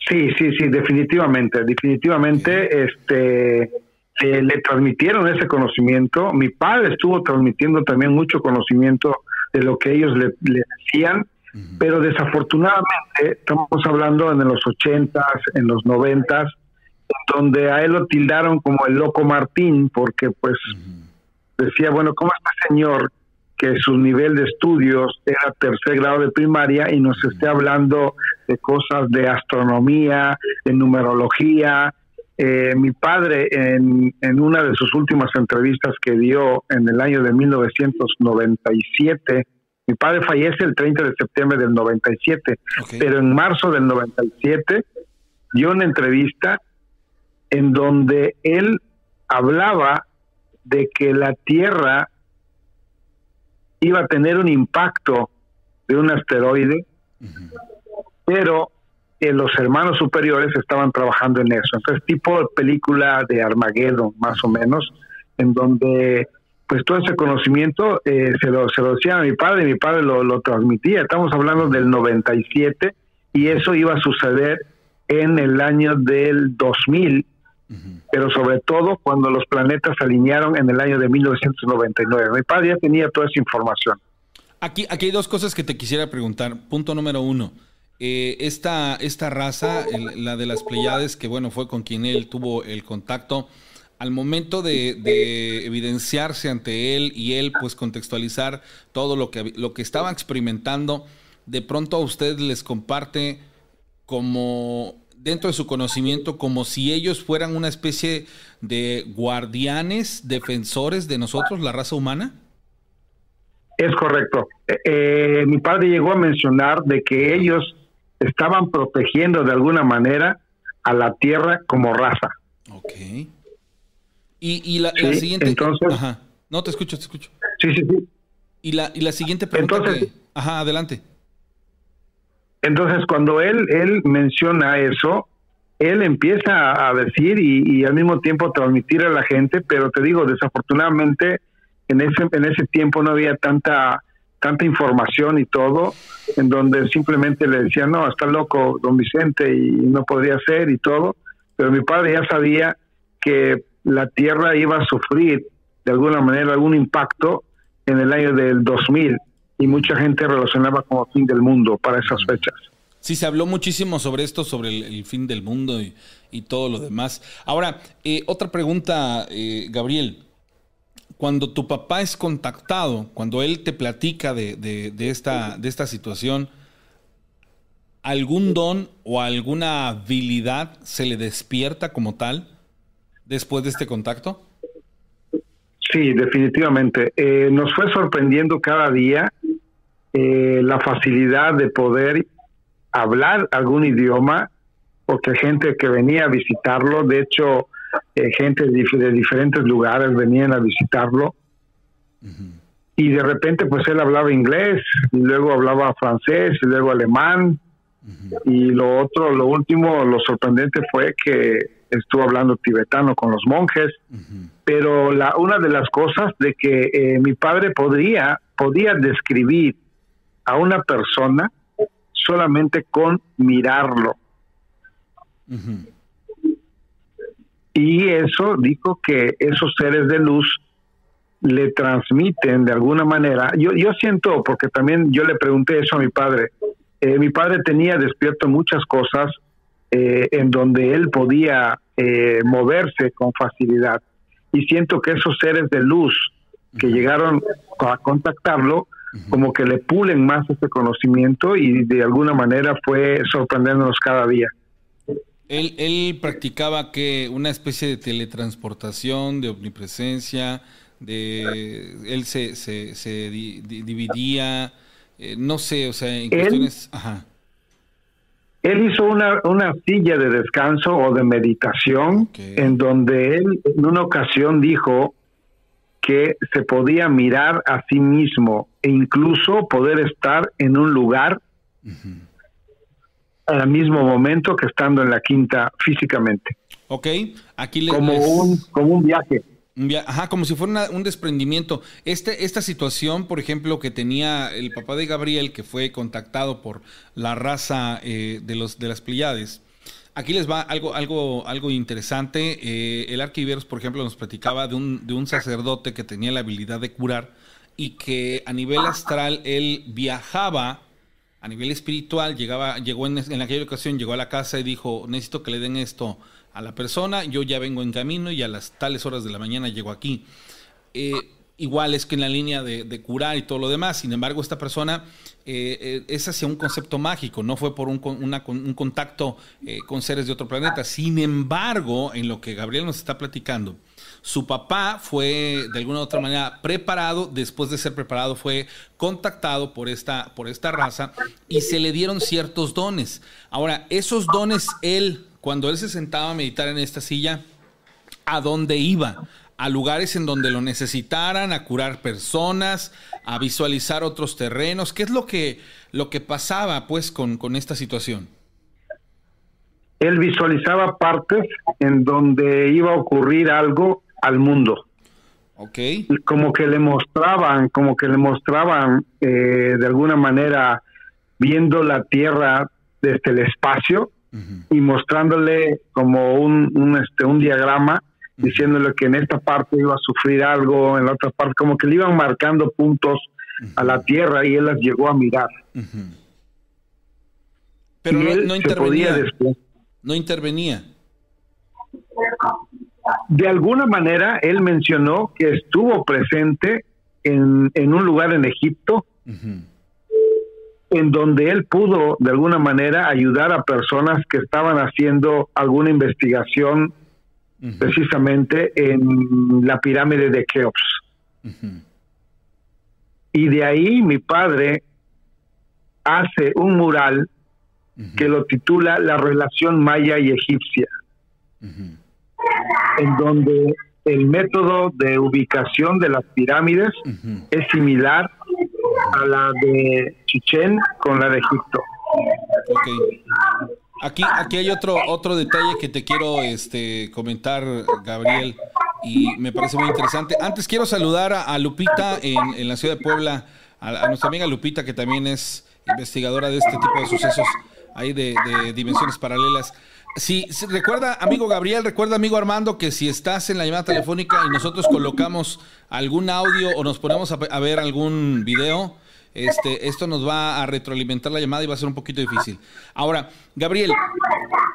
Sí, sí, sí, definitivamente, definitivamente, este, le transmitieron ese conocimiento. Mi padre estuvo transmitiendo también mucho conocimiento de lo que ellos le, le decían pero desafortunadamente estamos hablando en los ochentas, en los noventas, donde a él lo tildaron como el loco Martín, porque pues decía, bueno, ¿cómo este señor que su nivel de estudios era tercer grado de primaria y nos esté hablando de cosas de astronomía, de numerología? Eh, mi padre en, en una de sus últimas entrevistas que dio en el año de 1997, mi padre fallece el 30 de septiembre del 97, pero en marzo del 97 dio una entrevista en donde él hablaba de que la Tierra iba a tener un impacto de un asteroide, pero los hermanos superiores estaban trabajando en eso. Entonces, tipo película de Armageddon, más o menos, en donde pues todo ese conocimiento eh, se, lo, se lo decía a mi padre, y mi padre lo, lo transmitía. Estamos hablando del 97 y eso iba a suceder en el año del 2000, pero sobre todo cuando los planetas se alinearon en el año de 1999. Mi padre ya tenía toda esa información. Aquí, aquí hay dos cosas que te quisiera preguntar. Punto número uno. Eh, esta, esta raza, la de las Pleiades, que bueno, fue con quien él tuvo el contacto, al momento de, evidenciarse ante él y él pues contextualizar todo lo que, lo que estaba experimentando, de pronto a usted les comparte como dentro de su conocimiento como si ellos fueran una especie de guardianes, defensores de nosotros, la raza humana? Es correcto. Eh, eh, mi padre llegó a mencionar de que ellos estaban protegiendo de alguna manera a la tierra como raza. Ok. Y, la, siguiente. Entonces, ajá. No, te escucho, te escucho. Sí, sí, sí. Y la, y la siguiente pregunta. Entonces, ajá, adelante. Entonces, cuando él, él menciona eso, él empieza a decir y, al mismo tiempo transmitir a la gente, pero te digo, desafortunadamente, en ese, en ese tiempo no había tanta tanta información y todo, en donde simplemente le decían, no, está loco don Vicente y no podría ser y todo, pero mi padre ya sabía que la Tierra iba a sufrir de alguna manera algún impacto en el año del 2000 y mucha gente relacionaba como fin del mundo para esas fechas. Sí, se habló muchísimo sobre esto, sobre el, fin del mundo y, todo lo demás. Ahora, eh, otra pregunta, eh, Gabriel. Cuando tu papá es contactado, cuando él te platica de, de, esta, de esta situación, ¿algún don o alguna habilidad se le despierta como tal? Después de este contacto? Sí, definitivamente. Eh, nos fue sorprendiendo cada día eh, la facilidad de poder hablar algún idioma, porque gente que venía a visitarlo, de hecho, eh, gente de, diferentes lugares venían a visitarlo. Y de repente, pues él hablaba inglés, y luego hablaba francés, y luego alemán. Y lo otro, lo último, lo sorprendente fue que estuvo hablando tibetano con los monjes. Pero la, una de las cosas de que eh, mi padre podría, podía describir a una persona solamente con mirarlo. Y eso dijo que esos seres de luz le transmiten de alguna manera. Yo, yo siento, porque también yo le pregunté eso a mi padre. Eh, mi padre tenía despierto muchas cosas eh, en donde él podía eh, moverse con facilidad. Y siento que esos seres de luz que llegaron a contactarlo, como que le pulen más ese conocimiento y de alguna manera fue sorprendiéndonos cada día. Él, él practicaba que una especie de teletransportación, de omnipresencia, de él se, se, se dividía, eh, no sé, o sea, en cuestiones... Ajá. Él hizo una, una silla de descanso o de meditación en donde él en una ocasión dijo que se podía mirar a sí mismo e incluso poder estar en un lugar al mismo momento que estando en la quinta físicamente. Ok, aquí le, como, un, como un viaje. Ajá, como si fuera un desprendimiento. Este, esta situación, por ejemplo, que tenía el papá de Gabriel, que fue contactado por la raza eh, de, los, de las Pleiades, Aquí les va algo, algo, algo interesante. Eh, el Arquiveros, por ejemplo, nos platicaba de un, de un sacerdote que tenía la habilidad de curar y que a nivel astral él viajaba, a nivel espiritual, llegaba, llegó en, en aquella ocasión, llegó a la casa y dijo, necesito que le den esto a la persona, yo ya vengo en camino y a las tales horas de la mañana llego aquí. Eh, igual es que en la línea de, curar y todo lo demás. Sin embargo, esta persona eh, eh, es hacia un concepto mágico, no fue por un, contacto con seres de otro planeta. Sin embargo, en lo que Gabriel nos está platicando, su papá fue de alguna u otra manera preparado, después de ser preparado fue contactado por esta, por esta raza y se le dieron ciertos dones. Ahora, esos dones él, cuando él se sentaba a meditar en esta silla, ¿a dónde iba? a lugares en donde lo necesitaran, a curar personas, a visualizar otros terrenos. ¿Qué es lo que, lo que pasaba pues con, con esta situación? Él visualizaba partes en donde iba a ocurrir algo al mundo. Ok. Como que le mostraban, como que le mostraban eh, de alguna manera viendo la Tierra desde el espacio y mostrándole como un, un, este, un diagrama diciéndole que en esta parte iba a sufrir algo, en la otra parte, como que le iban marcando puntos a la tierra y él las llegó a mirar. Pero no, intervenía. No intervenía. De alguna manera, él mencionó que estuvo presente en, en un lugar en Egipto, en donde él pudo, de alguna manera, ayudar a personas que estaban haciendo alguna investigación precisamente en la pirámide de Keops. Y de ahí mi padre hace un mural que lo titula La relación maya y egipcia, en donde el método de ubicación de las pirámides es similar a la de Chichén con la de Egipto. Aquí, aquí hay otro, otro detalle que te quiero este, comentar, Gabriel, y me parece muy interesante. Antes quiero saludar a, Lupita en, la ciudad de Puebla, a, nuestra amiga Lupita, que también es investigadora de este tipo de sucesos ahí de, dimensiones paralelas. Si, recuerda, amigo Gabriel, recuerda, amigo Armando, que si estás en la llamada telefónica y nosotros colocamos algún audio o nos ponemos a ver algún video, este, esto nos va a retroalimentar la llamada y va a ser un poquito difícil. Ahora, Gabriel,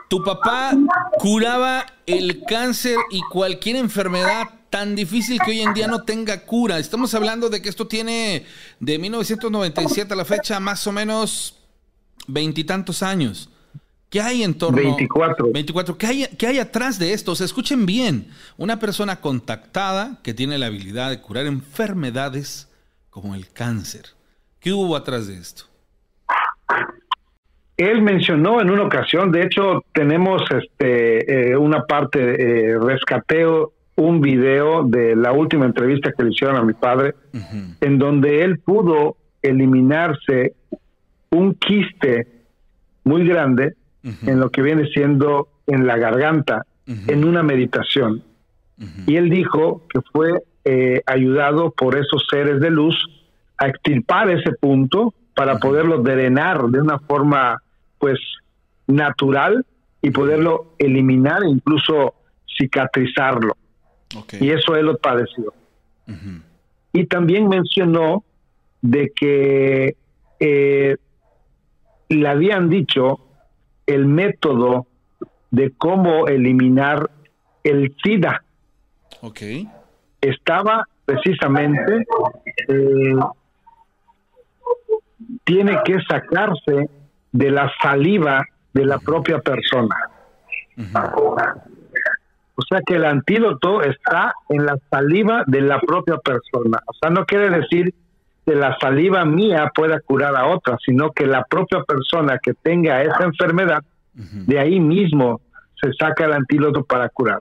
tu papá curaba el cáncer y cualquier enfermedad tan difícil que hoy en día no tenga cura. Estamos hablando de que esto tiene de 1997 a la fecha más o menos veintitantos años. ¿Qué hay en torno? 24. 24. ¿Qué hay, ¿Qué hay atrás de esto? O sea, escuchen bien. Una persona contactada que tiene la habilidad de curar enfermedades como el cáncer ¿Qué hubo atrás de esto? Él mencionó en una ocasión, de hecho tenemos este eh, una parte, eh, rescateo un video de la última entrevista que le hicieron a mi padre, en donde él pudo eliminarse un quiste muy grande en lo que viene siendo en la garganta, en una meditación. Y él dijo que fue eh, ayudado por esos seres de luz a extirpar ese punto para poderlo drenar de una forma pues natural y poderlo eliminar e incluso cicatrizarlo. Y eso él lo padeció. Y también mencionó de que eh, le habían dicho el método de cómo eliminar el SIDA. Ok. Estaba precisamente, eh, tiene que sacarse de la saliva de la propia persona. O sea que el antídoto está en la saliva de la propia persona. O sea, no quiere decir que la saliva mía pueda curar a otra, sino que la propia persona que tenga esa enfermedad, de ahí mismo se saca el antídoto para curar.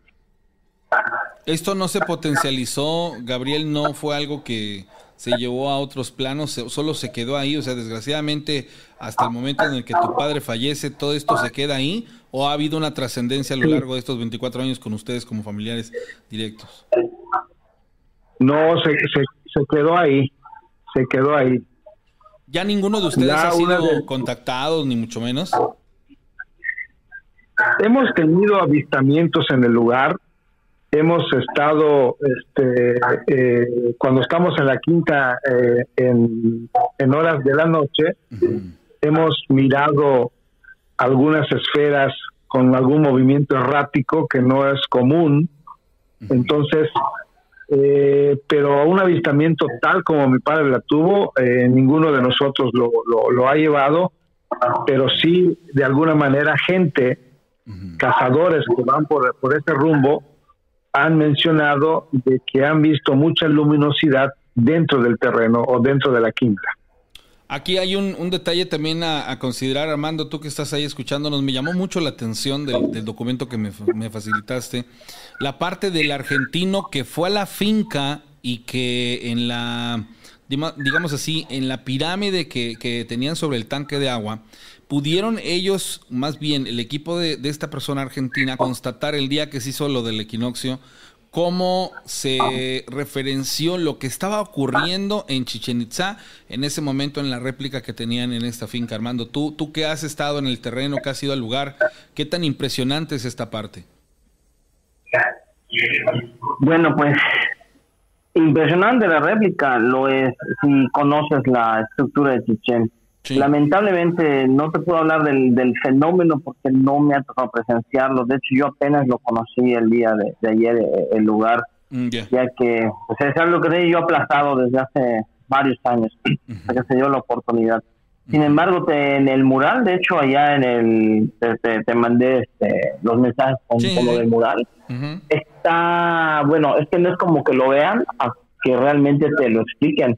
Esto no se potencializó, Gabriel, no fue algo que se llevó a otros planos, solo se quedó ahí, o sea, desgraciadamente hasta el momento en el que tu padre fallece, todo esto se queda ahí, o ha habido una trascendencia a lo largo de estos 24 años con ustedes como familiares directos? No, se, se, quedó ahí, se quedó ahí. ¿Ya ninguno de ustedes ha sido contactado, ni mucho menos? Hemos tenido avistamientos en el lugar, hemos estado, este, eh, cuando estamos en la quinta, eh, en, horas de la noche, hemos mirado algunas esferas con algún movimiento errático que no es común. Entonces, eh, pero un avistamiento tal como mi padre la tuvo, ninguno de nosotros lo, lo, ha llevado, pero sí, de alguna manera, gente, cazadores que van por, por ese rumbo, han mencionado de que han visto mucha luminosidad dentro del terreno o dentro de la quinta. Aquí hay un, detalle también a, considerar, Armando, tú que estás ahí escuchándonos, me llamó mucho la atención del, documento que me, me, facilitaste, la parte del argentino que fue a la finca y que en la, digamos así, en la pirámide que, que tenían sobre el tanque de agua, ¿Pudieron ellos, más bien el equipo de, esta persona argentina, constatar el día que se hizo lo del equinoccio, cómo se referenció lo que estaba ocurriendo en Chichen Itza en ese momento en la réplica que tenían en esta finca. Armando, tú, tú que has estado en el terreno, que has ido al lugar, ¿qué tan impresionante es esta parte? Bueno, pues impresionante la réplica, lo es si conoces la estructura de Chichen. Lamentablemente no te puedo hablar del, del, fenómeno porque no me ha tocado presenciarlo. De hecho, yo apenas lo conocí el día de, ayer, eh, el lugar, mm, ya. que pues, es algo que yo aplazado desde hace varios años, hasta que se dio la oportunidad. Sin embargo, en el mural, de hecho, allá en el, te, te, mandé este, los mensajes con, lo del mural, está, bueno, es que no es como que lo vean, a que realmente te lo expliquen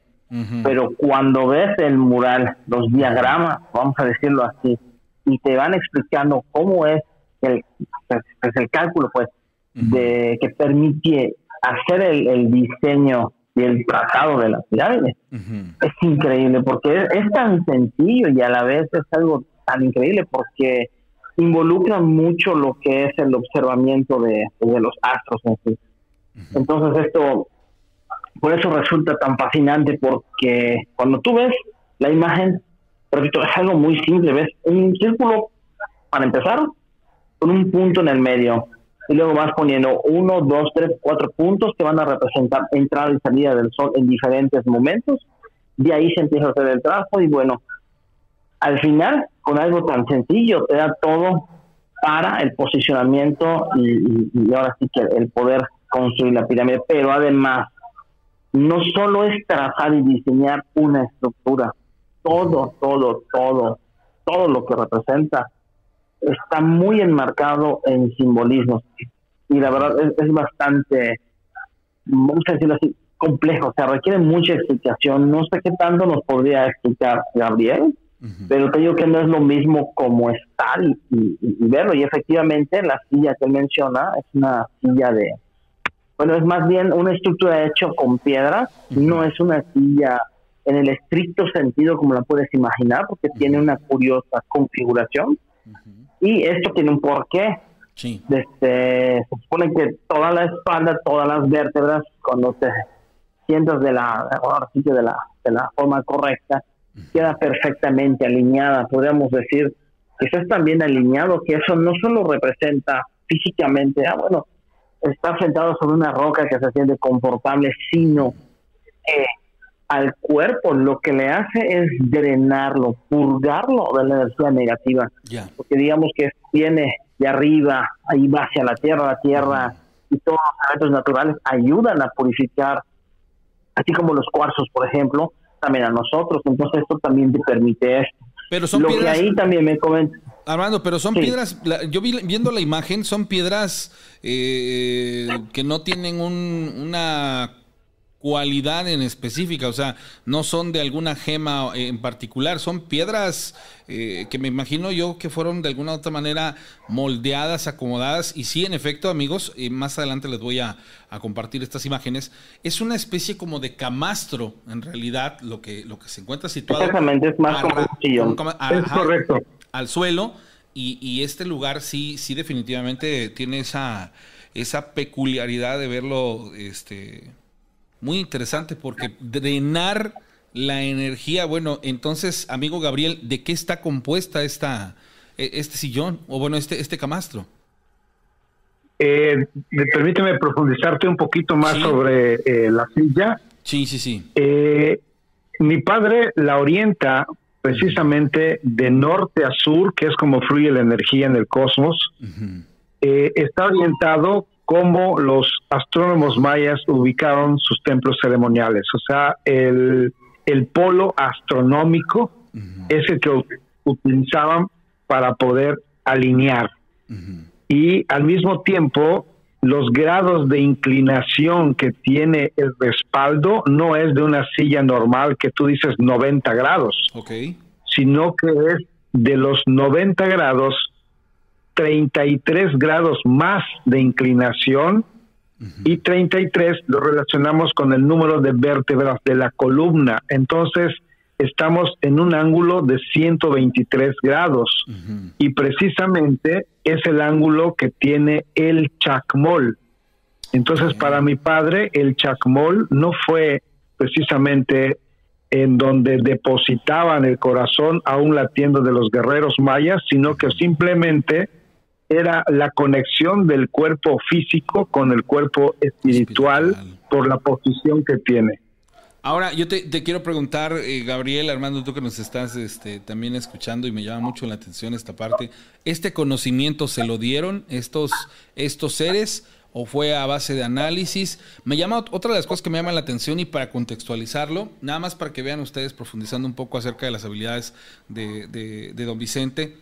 pero cuando ves el mural, los diagramas, vamos a decirlo así, y te van explicando cómo es el, pues, pues, el cálculo pues de que permite hacer el, diseño y el tratado de la pirámide, es increíble porque es, tan sencillo y a la vez es algo tan increíble porque involucra mucho lo que es el observamiento de, de los astros en sí. Entonces esto por eso resulta tan fascinante, porque cuando tú ves la imagen, repito, es algo muy simple, ves un círculo, para empezar, con un punto en el medio, y luego vas poniendo uno, dos, tres, cuatro puntos que van a representar entrada y salida del sol en diferentes momentos, de ahí se empieza a hacer el trazo, y bueno, al final, con algo tan sencillo, te da todo para el posicionamiento y, y ahora sí que el poder construir la pirámide, pero además no solo es trazar y diseñar una estructura, todo, todo, todo, todo lo que representa está muy enmarcado en simbolismos. Y la verdad es, bastante, vamos a decirlo así, complejo, o sea, requiere mucha explicación. No sé qué tanto nos podría explicar Gabriel, pero te digo que no es lo mismo como estar y, verlo. Y efectivamente, la silla que él menciona es una silla de, bueno, es más bien una estructura hecha con piedras, no es una silla en el estricto sentido como la puedes imaginar, porque tiene una curiosa configuración. Y esto tiene un porqué. Sí. Este, se supone que toda la espalda, todas las vértebras, cuando te sientas de la, de la, de la forma correcta, queda perfectamente alineada. Podríamos decir que estás tan bien alineado que eso no solo representa físicamente, ah, bueno, estar sentado sobre una roca que se siente confortable, sino que al cuerpo lo que le hace es drenarlo, purgarlo de la energía negativa. Porque digamos que viene de arriba, ahí va hacia la tierra, la tierra y todos los elementos naturales ayudan a purificar, así como los cuarzos, por ejemplo, también a nosotros. Entonces esto también te permite esto. Pero son Lo piedras... que ahí también me comenta. Armando, pero son piedras, yo vi, viendo la imagen, son piedras eh, que no tienen un, una cualidad en específica, o sea, no son de alguna gema en particular, son piedras eh, que me imagino yo que fueron de alguna otra manera moldeadas, acomodadas, y sí, en efecto, amigos, eh, más adelante les voy a, compartir estas imágenes, es una especie como de camastro, en realidad, lo que, lo que se encuentra situado. Exactamente, es más como un es correcto. Al suelo, y, y este lugar sí, sí definitivamente tiene esa, esa peculiaridad de verlo, este muy interesante porque drenar la energía, bueno, entonces, amigo Gabriel, ¿de qué está compuesta esta, e, este sillón o bueno, este, este camastro? Eh, permíteme profundizarte un poquito más sobre eh, la silla. Sí, sí, sí. Eh, mi padre la orienta precisamente de norte a sur, que es como fluye la energía en el cosmos. Eh, está orientado cómo los astrónomos mayas ubicaron sus templos ceremoniales. O sea, el, polo astronómico es el que utilizaban para poder alinear. Y al mismo tiempo, los grados de inclinación que tiene el respaldo no es de una silla normal que tú dices 90 grados, sino que es de los 90 grados 33 grados más de inclinación y 33 lo relacionamos con el número de vértebras de la columna. Entonces, estamos en un ángulo de 123 grados. Y precisamente es el ángulo que tiene el chacmol. Entonces, para mi padre, el chacmol no fue precisamente en donde depositaban el corazón aún latiendo de los guerreros mayas, sino que simplemente era la conexión del cuerpo físico con el cuerpo espiritual, por la posición que tiene. Ahora, yo te, quiero preguntar, eh, Gabriel, Armando, tú que nos estás este, también escuchando y me llama mucho la atención esta parte, ¿este conocimiento se lo dieron estos, estos seres o fue a base de análisis? Me llama otra de las cosas que me llama la atención y para contextualizarlo, nada más para que vean ustedes profundizando un poco acerca de las habilidades de, de don Vicente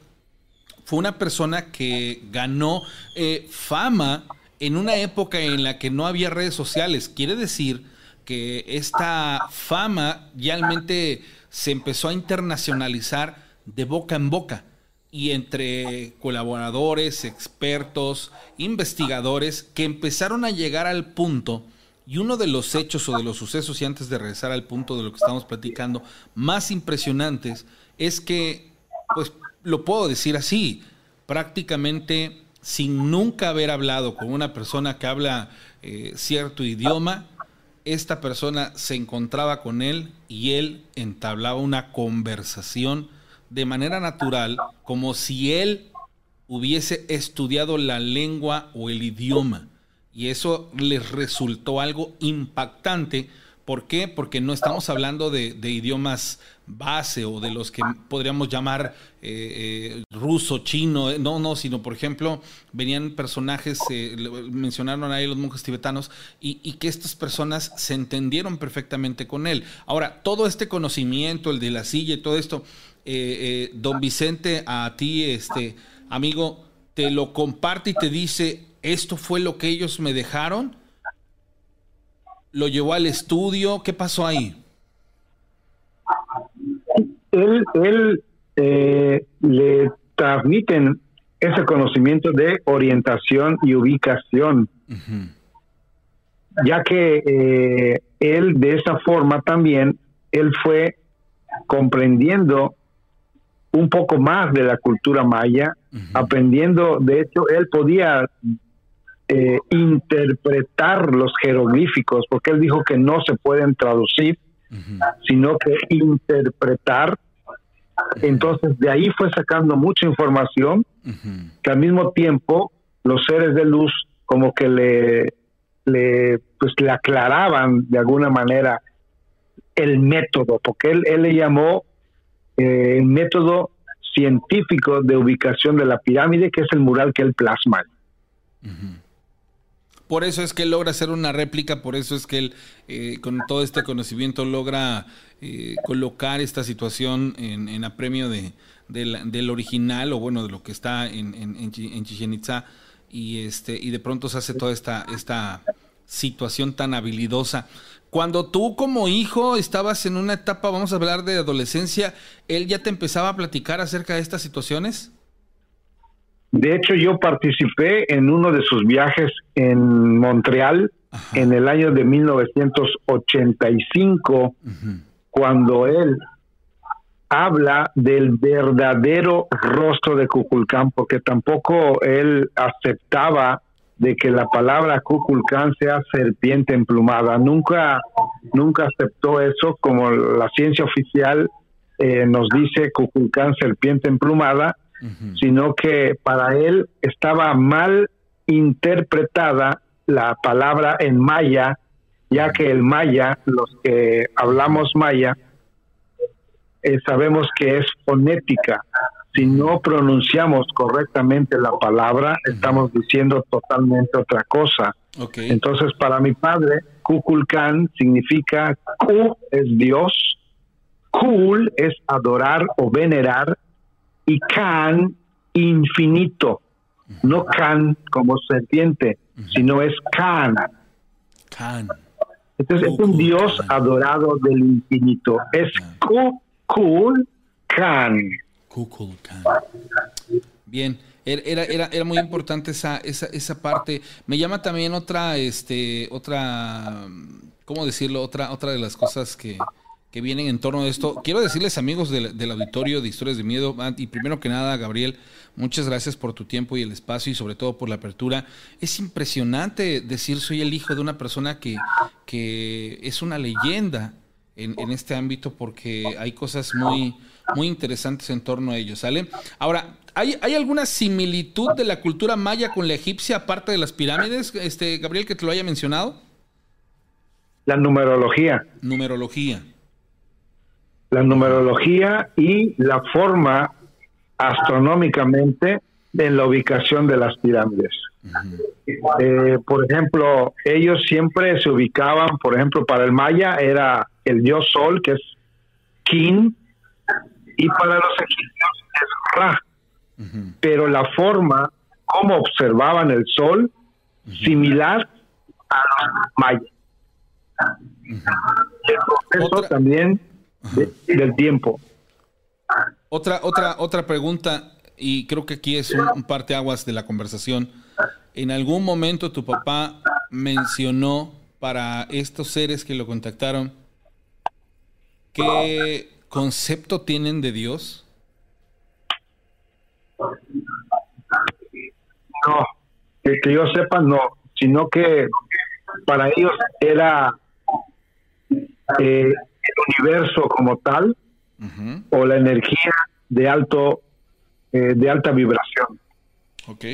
fue una persona que ganó eh, fama en una época en la que no había redes sociales. Quiere decir que esta fama realmente se empezó a internacionalizar de boca en boca y entre colaboradores, expertos, investigadores que empezaron a llegar al punto y uno de los hechos o de los sucesos, y antes de regresar al punto de lo que estamos platicando, más impresionantes, es que pues lo puedo decir así, prácticamente sin nunca haber hablado con una persona que habla eh, cierto idioma, esta persona se encontraba con él y él entablaba una conversación de manera natural, como si él hubiese estudiado la lengua o el idioma. Y eso les resultó algo impactante ¿Por qué? Porque no estamos hablando de, idiomas base o de los que podríamos llamar eh, eh, ruso, chino, eh, no, no, sino por ejemplo, venían personajes, mencionaron ahí los monjes tibetanos, y, que estas personas se entendieron perfectamente con él. Ahora, todo este conocimiento, el de la silla y todo esto, don Vicente, a ti, este amigo, te lo comparte y te dice, esto fue lo que ellos me dejaron lo llevó al estudio, ¿qué pasó ahí? Él, él eh, le transmiten ese conocimiento de orientación y ubicación, ya que eh, él de esa forma también, él fue comprendiendo un poco más de la cultura maya, aprendiendo, de hecho, él podía eh, interpretar los jeroglíficos, porque él dijo que no se pueden traducir, sino que interpretar. Entonces, de ahí fue sacando mucha información que al mismo tiempo los seres de luz como que le, le, pues, le aclaraban de alguna manera el método, porque él, él le llamó eh, el método científico de ubicación de la pirámide, que es el mural que él plasma. Por eso es que él logra hacer una réplica, por eso es que él eh, con todo este conocimiento logra eh, colocar esta situación en, apremio de, del original o bueno, de lo que está en, en, en Chichen Itza y, este, y de pronto se hace toda esta, esta situación tan habilidosa. Cuando tú como hijo estabas en una etapa, vamos a hablar de adolescencia, ¿él ya te empezaba a platicar acerca de estas situaciones? De hecho, yo participé en uno de sus viajes en Montreal en el año de 1985, cuando él habla del verdadero rostro de Cuculcán, porque tampoco él aceptaba de que la palabra Kukulkan sea serpiente emplumada. Nunca, nunca aceptó eso como la ciencia oficial eh, nos dice Kukulkan serpiente emplumada, sino que para él estaba mal interpretada la palabra en maya, ya que el maya, los que hablamos maya, eh, sabemos que es fonética, si no pronunciamos correctamente la palabra, estamos diciendo totalmente otra cosa. Entonces, para mi padre, Kukulkan significa Ku es Dios, Kul es adorar o venerar, y Kan, infinito. No Kan como serpiente, sino es Kan. Kan. Entonces, es un Dios adorado del infinito. Es Kul Kan. Bien, er, era, era, era muy importante esa, esa, esa parte. Me llama también otra, este, otra, ¿cómo decirlo? Otra, otra de las cosas que, vienen en torno a esto. Quiero decirles, amigos del, del, auditorio de Historias de Miedo, ah, y primero que nada, Gabriel, muchas gracias por tu tiempo y el espacio y sobre todo por la apertura. Es impresionante decir soy el hijo de una persona que, que es una leyenda en, en este ámbito porque hay cosas muy muy interesantes en torno a ellos, ¿sale? Ahora, ¿hay, ¿hay alguna similitud de la cultura maya con la egipcia aparte de las pirámides, este Gabriel, que te lo haya mencionado? La numerología. Numerología. La numerología y la forma astronómicamente en la ubicación de las pirámides. Eh, por ejemplo, ellos siempre se ubicaban, por ejemplo, para el maya era el dios sol, que es Kin, y para los egipcios es Ra. Pero la forma como observaban el sol, similar a los mayas. Eso también del tiempo. Otra, otra, otra pregunta, y creo que aquí es un, un parteaguas de la conversación. ¿En algún momento tu papá mencionó para estos seres que lo contactaron que concepto tienen de Dios? No, que, yo sepa no, sino que para ellos era eh, el universo como tal o la energía de alto eh, de alta vibración. Ok.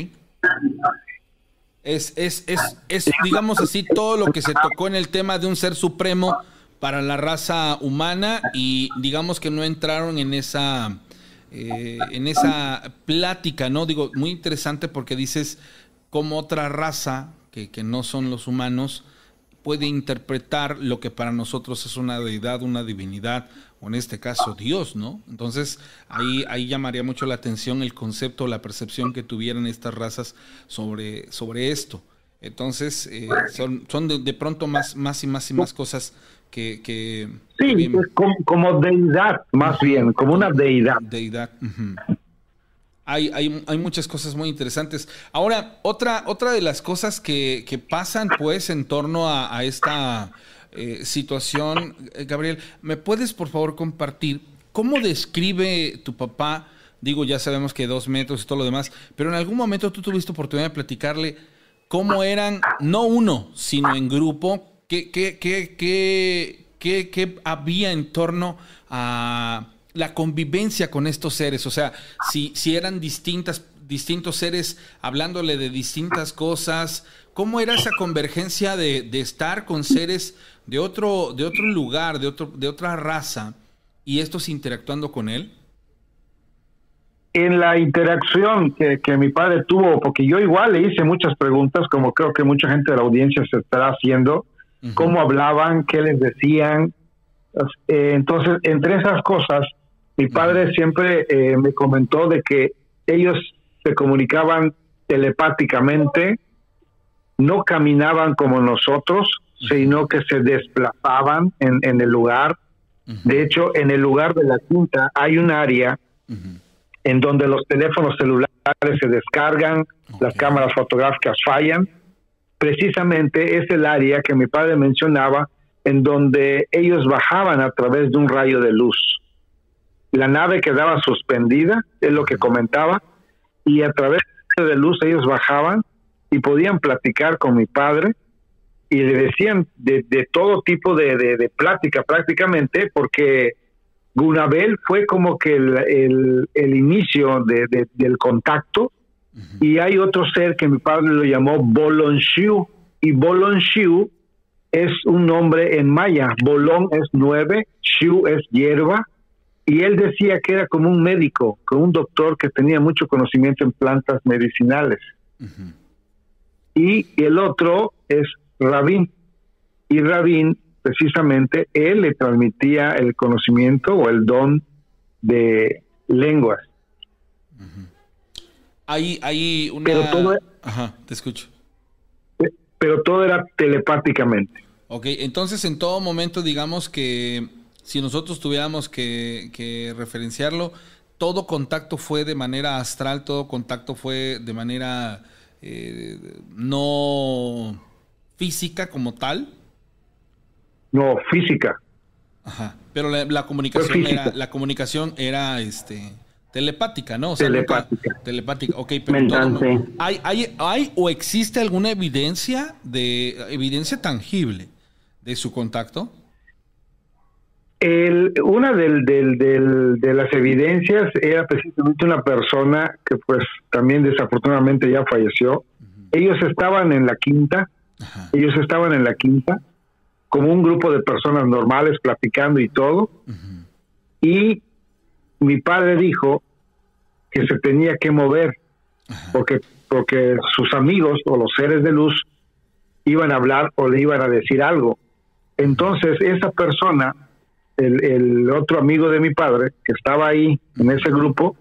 Es, es, es, es, digamos así, todo lo que se tocó en el tema de un ser supremo para la raza humana y digamos que no entraron en esa eh, en esa plática, ¿no? Digo, muy interesante porque dices cómo otra raza que, que, no son los humanos puede interpretar lo que para nosotros es una deidad, una divinidad, o en este caso Dios, ¿no? Entonces ahí, ahí llamaría mucho la atención el concepto, la percepción que tuvieran estas razas sobre, sobre esto. Entonces, eh, son, son de, pronto más, más y más y más cosas que... que sí, como, deidad, más bien, como una deidad. Deidad. Hay, hay, hay, muchas cosas muy interesantes. Ahora, otra, otra de las cosas que, que pasan, pues, en torno a, esta eh, situación, eh, Gabriel, ¿me puedes, por favor, compartir cómo describe tu papá? Digo, ya sabemos que dos metros y todo lo demás, pero en algún momento tú tuviste oportunidad de platicarle cómo eran, no uno, sino en grupo, qué, qué, qué, qué, qué había en torno a la convivencia con estos seres. O sea, si, si eran distintas, distintos seres hablándole de distintas cosas, ¿cómo era esa convergencia de, de estar con seres de otro, de otro lugar, de, otro, de otra raza, y estos interactuando con él? en la interacción que, que, mi padre tuvo, porque yo igual le hice muchas preguntas, como creo que mucha gente de la audiencia se estará haciendo, cómo hablaban, qué les decían. Eh, entonces, entre esas cosas, mi padre siempre eh, me comentó de que ellos se comunicaban telepáticamente, no caminaban como nosotros, sino que se desplazaban en, en el lugar. De hecho, en el lugar de la quinta hay un área en donde los teléfonos celulares se descargan, las cámaras fotográficas fallan. Precisamente es el área que mi padre mencionaba en donde ellos bajaban a través de un rayo de luz. La nave quedaba suspendida, es lo que comentaba, y a través de luz ellos bajaban y podían platicar con mi padre y le decían de, todo tipo de, de plática prácticamente porque Gunabel fue como que el, el, inicio de, del contacto. Y hay otro ser que mi padre lo llamó Bolonshiu y Bolonshiu es un nombre en maya, Bolón es nueve, Shu es hierba y él decía que era como un médico, como un doctor que tenía mucho conocimiento en plantas medicinales. Y el otro es Rabín y Rabín precisamente él le transmitía el conocimiento o el don de lenguas. Hay, hay una... Pero todo, Ajá, te escucho. Pero todo era telepáticamente. Ok, entonces en todo momento digamos que si nosotros tuviéramos que, referenciarlo, todo contacto fue de manera astral, todo contacto fue de manera eh, no física como tal. No, física. Ajá. Pero la, comunicación era, la comunicación era este telepática, ¿no? telepática. telepática. Ok, pero ¿hay, hay, ¿hay o existe alguna evidencia de evidencia tangible de su contacto? El, una del, del, del, de las evidencias era precisamente una persona que pues también desafortunadamente ya falleció. Ellos estaban en la quinta, ellos estaban en la quinta como un grupo de personas normales platicando y todo. Y mi padre dijo que se tenía que mover porque, porque sus amigos o los seres de luz iban a hablar o le iban a decir algo. Entonces esa persona, el, el otro amigo de mi padre que estaba ahí en ese grupo,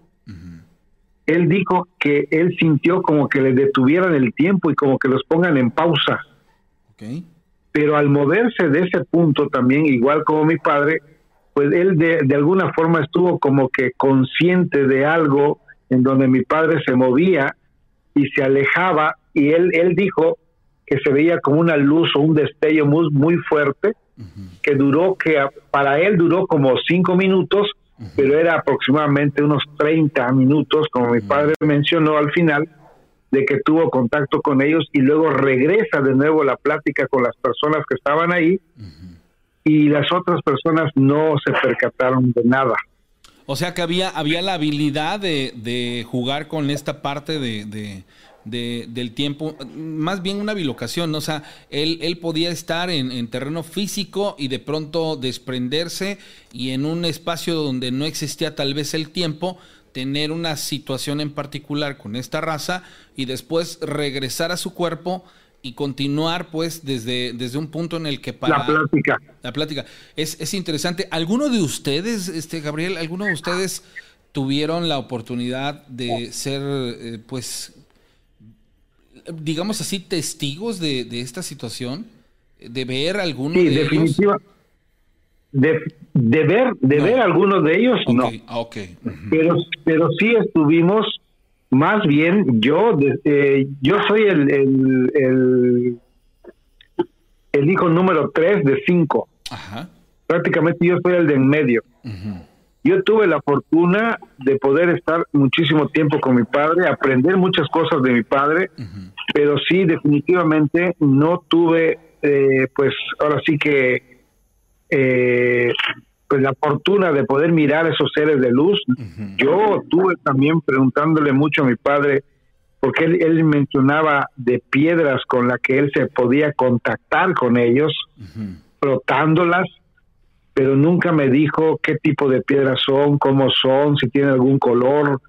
él dijo que él sintió como que le detuvieran el tiempo y como que los pongan en pausa. Okay pero al moverse de ese punto también, igual como mi padre, pues él de, de, alguna forma estuvo como que consciente de algo en donde mi padre se movía y se alejaba y él, él dijo que se veía como una luz o un destello muy, muy fuerte que duró, que para él duró como cinco minutos, pero era aproximadamente unos 30 minutos, como mi padre mencionó al final, de que tuvo contacto con ellos y luego regresa de nuevo la plática con las personas que estaban ahí y las otras personas no se percataron de nada. O sea que había, había la habilidad de, jugar con esta parte de, del tiempo, más bien una bilocación, o sea, él, él podía estar en, en, terreno físico y de pronto desprenderse y en un espacio donde no existía tal vez el tiempo, tener una situación en particular con esta raza y después regresar a su cuerpo y continuar pues desde, desde un punto en el que para la plática. la plática. Es, es interesante. Alguno de ustedes este Gabriel alguno de ustedes tuvieron la oportunidad de ser eh, pues digamos así, testigos de, de esta situación? ¿De ver alguno Sí, de ellos? definitiva. De, de ver, de No. ver algunos de ellos, no. ah, ok. Ujú. pero pero sí estuvimos más bien yo eh, yo soy el, el el el hijo número tres de cinco prácticamente yo soy el de en medio. Yo tuve la fortuna de poder estar muchísimo tiempo con mi padre aprender muchas cosas de mi padre pero sí definitivamente no tuve eh, pues ahora sí que eh, pues la fortuna de poder mirar esos seres de luz. Yo tuve también preguntándole mucho a mi padre porque él, él mencionaba de piedras con las que él se podía contactar con ellos Ujú. frotándolas pero nunca me dijo qué tipo de piedras son, cómo son, si tienen algún color,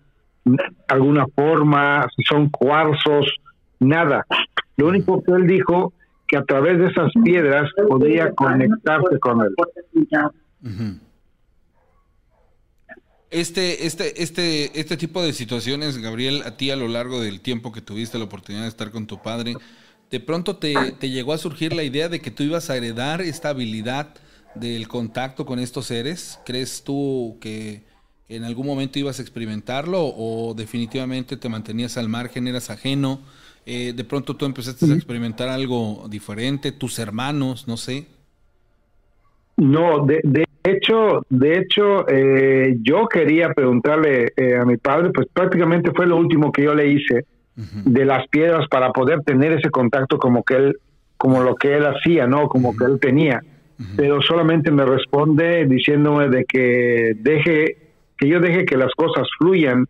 alguna forma, si son cuarzos, nada. Lo único que él dijo que a través de esas piedras podía conectarse con él. Este, este, este, este tipo de situaciones, Gabriel, a ti a lo largo del tiempo que tuviste la oportunidad de estar con tu padre, de pronto te, te llegó a surgir la idea de que tú ibas a heredar esta habilidad del contacto con estos seres. ¿Crees tú que en algún momento ibas a experimentarlo o definitivamente te mantenías al margen, eras ajeno? Eh, de pronto tú empezaste a experimentar algo diferente, tus hermanos, no sé. No, de, de hecho, de hecho, eh, yo quería preguntarle eh, a mi padre, pues prácticamente fue lo último que yo le hice de las piedras para poder tener ese contacto como que él, como lo que él hacía, ¿no? Como que él tenía. Pero solamente me responde diciéndome de que deje, que yo deje que las cosas fluyan.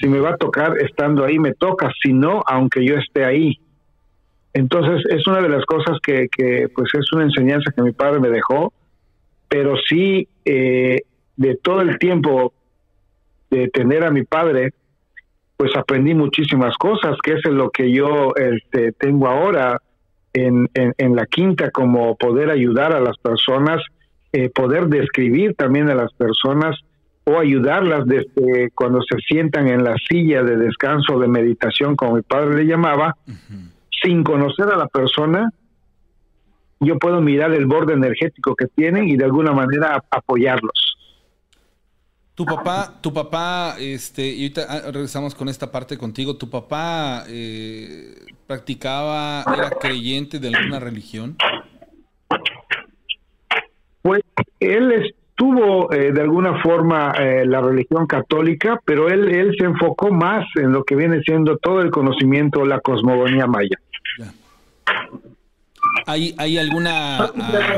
Si me va a tocar estando ahí, me toca. Si no, aunque yo esté ahí. Entonces es una de las cosas que, que pues es una enseñanza que mi padre me dejó pero sí eh, de todo el tiempo de tener a mi padre, pues aprendí muchísimas cosas, que es lo que yo este, tengo ahora en, en, en la quinta, como poder ayudar a las personas, eh, poder describir también a las personas o ayudarlas desde cuando se sientan en la silla de descanso, de meditación, como mi padre le llamaba, sin conocer a la persona, yo puedo mirar el borde energético que tienen y de alguna manera ap- apoyarlos. Tu papá, tu papá, este, y ahorita ah, regresamos con esta parte contigo. ¿Tu papá eh, practicaba, era creyente de alguna religión? Pues él estuvo eh, de alguna forma eh, la religión católica, pero él, él se enfocó más en lo que viene siendo todo el conocimiento, la cosmogonía maya. Ya. ¿Hay, hay alguna, ah,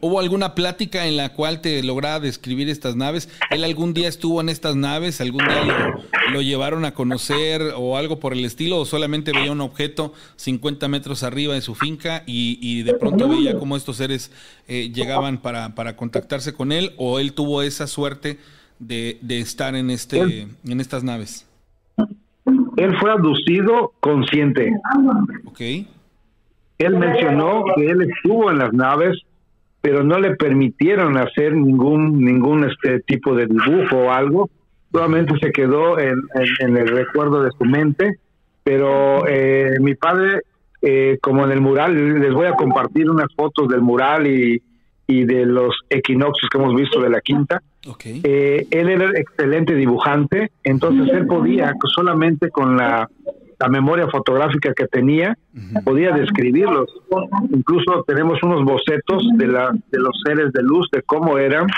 hubo alguna plática en la cual te lograba describir estas naves? ¿Él algún día estuvo en estas naves? ¿Algún día lo, lo llevaron a conocer o algo por el estilo? ¿O solamente veía un objeto 50 metros arriba de su finca y, y de pronto veía cómo estos seres eh, llegaban para, para contactarse con él? ¿O él tuvo esa suerte de, de estar en, este, en estas naves? Él fue abducido consciente. ¿Ok? Él mencionó que él estuvo en las naves, pero no le permitieron hacer ningún ningún este tipo de dibujo o algo. Solamente se quedó en, en- en el recuerdo de su mente. Pero eh, mi padre, eh, como en el mural, les voy a compartir unas fotos del mural y, y de los equinoccios que hemos visto de la quinta. Ok. Eh, él era excelente dibujante, entonces él podía solamente con la, la memoria fotográfica que tenía, podía describirlos. Incluso tenemos unos bocetos de, la, de los seres de luz, de cómo eran.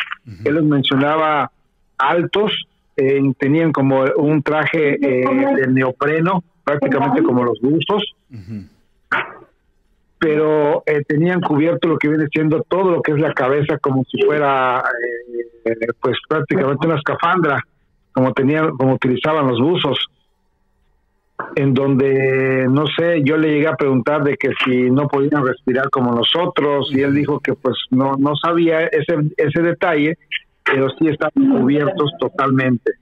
Él los mencionaba altos, eh, tenían como un traje eh, de neopreno, prácticamente como los buzos, pero eh, tenían cubierto lo que viene siendo todo lo que es la cabeza como si fuera eh, pues prácticamente una escafandra como tenían como utilizaban los buzos en donde no sé yo le llegué a preguntar de que si no podían respirar como nosotros y él dijo que pues no no sabía ese ese detalle pero sí estaban cubiertos totalmente.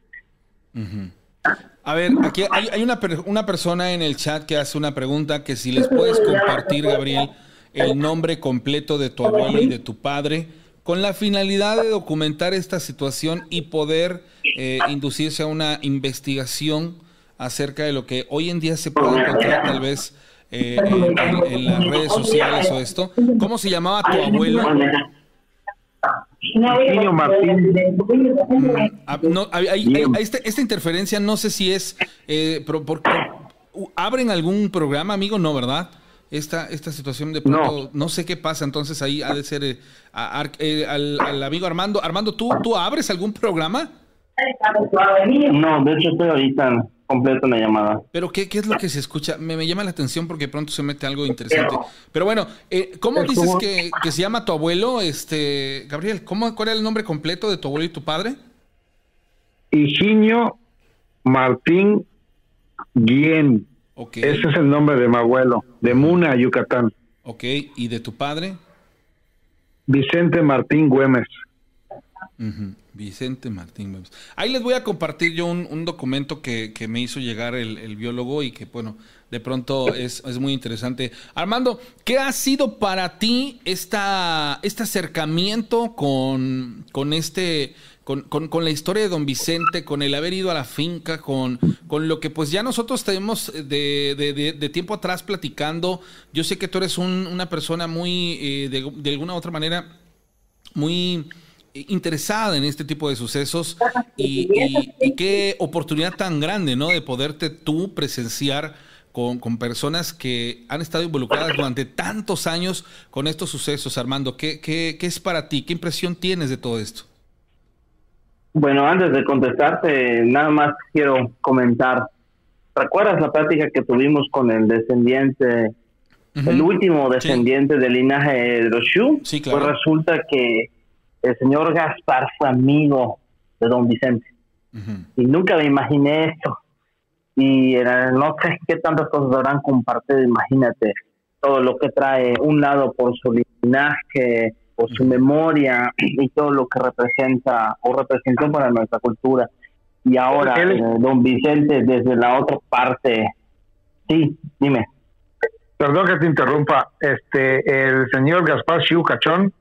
A ver, aquí hay, hay una, per- una persona en el chat que hace una pregunta que si les puedes compartir, Gabriel, el nombre completo de tu abuelo y de tu padre, con la finalidad de documentar esta situación y poder eh, inducirse a una investigación acerca de lo que hoy en día se puede encontrar tal vez eh, en, las redes sociales o esto. ¿Cómo se llamaba tu abuelo? Niño Martín. esta, interferencia no sé si es eh, abren algún programa, amigo, no, ¿verdad? Esta, esta situación de pronto, no. sé qué pasa, entonces ahí ha de ser eh, eh, al, amigo Armando. Armando, ¿tú, ¿tú abres algún programa? No, de hecho estoy ahorita completo la llamada. Pero ¿qué, ¿qué, es lo que se escucha? Me, me, llama la atención porque pronto se mete algo interesante. Pero bueno, eh, ¿cómo dices que, que, se llama tu abuelo, este Gabriel? ¿cómo, ¿Cuál era el nombre completo de tu abuelo y tu padre? Higinio Martín Guillén. Ese es el nombre de mi abuelo, de Muna, Yucatán. Ok, ¿y de tu padre? Vicente Martín Güemes. Vicente Martín. Ahí les voy a compartir yo un, documento que, me hizo llegar el, biólogo y que, bueno, de pronto es, es, muy interesante. Armando, ¿qué ha sido para ti esta, este acercamiento con, con este con, con, la historia de don Vicente, con el haber ido a la finca, con, con lo que pues ya nosotros tenemos de, de, tiempo atrás platicando. Yo sé que tú eres una persona muy, eh, de, alguna u otra manera, muy interesada en este tipo de sucesos y, qué oportunidad tan grande, ¿no? De poderte tú presenciar con, con, personas que han estado involucradas durante tantos años con estos sucesos, Armando. ¿Qué, qué, qué es para ti? ¿Qué impresión tienes de todo esto? Bueno, antes de contestarte, nada más quiero comentar. ¿Recuerdas la plática que tuvimos con el descendiente, el último descendiente del linaje de los Shu? Sí, claro. Pues resulta que el señor Gaspar fue amigo de don Vicente. Y nunca me imaginé esto. Y era, no sé qué tantas cosas habrán compartido, imagínate, todo lo que trae un lado por su linaje, su memoria y todo lo que representa o representó para nuestra cultura. Y ahora, eh, don Vicente, desde la otra parte, sí, dime. Perdón que te interrumpa, este, el señor Gaspar Chiu Cachón,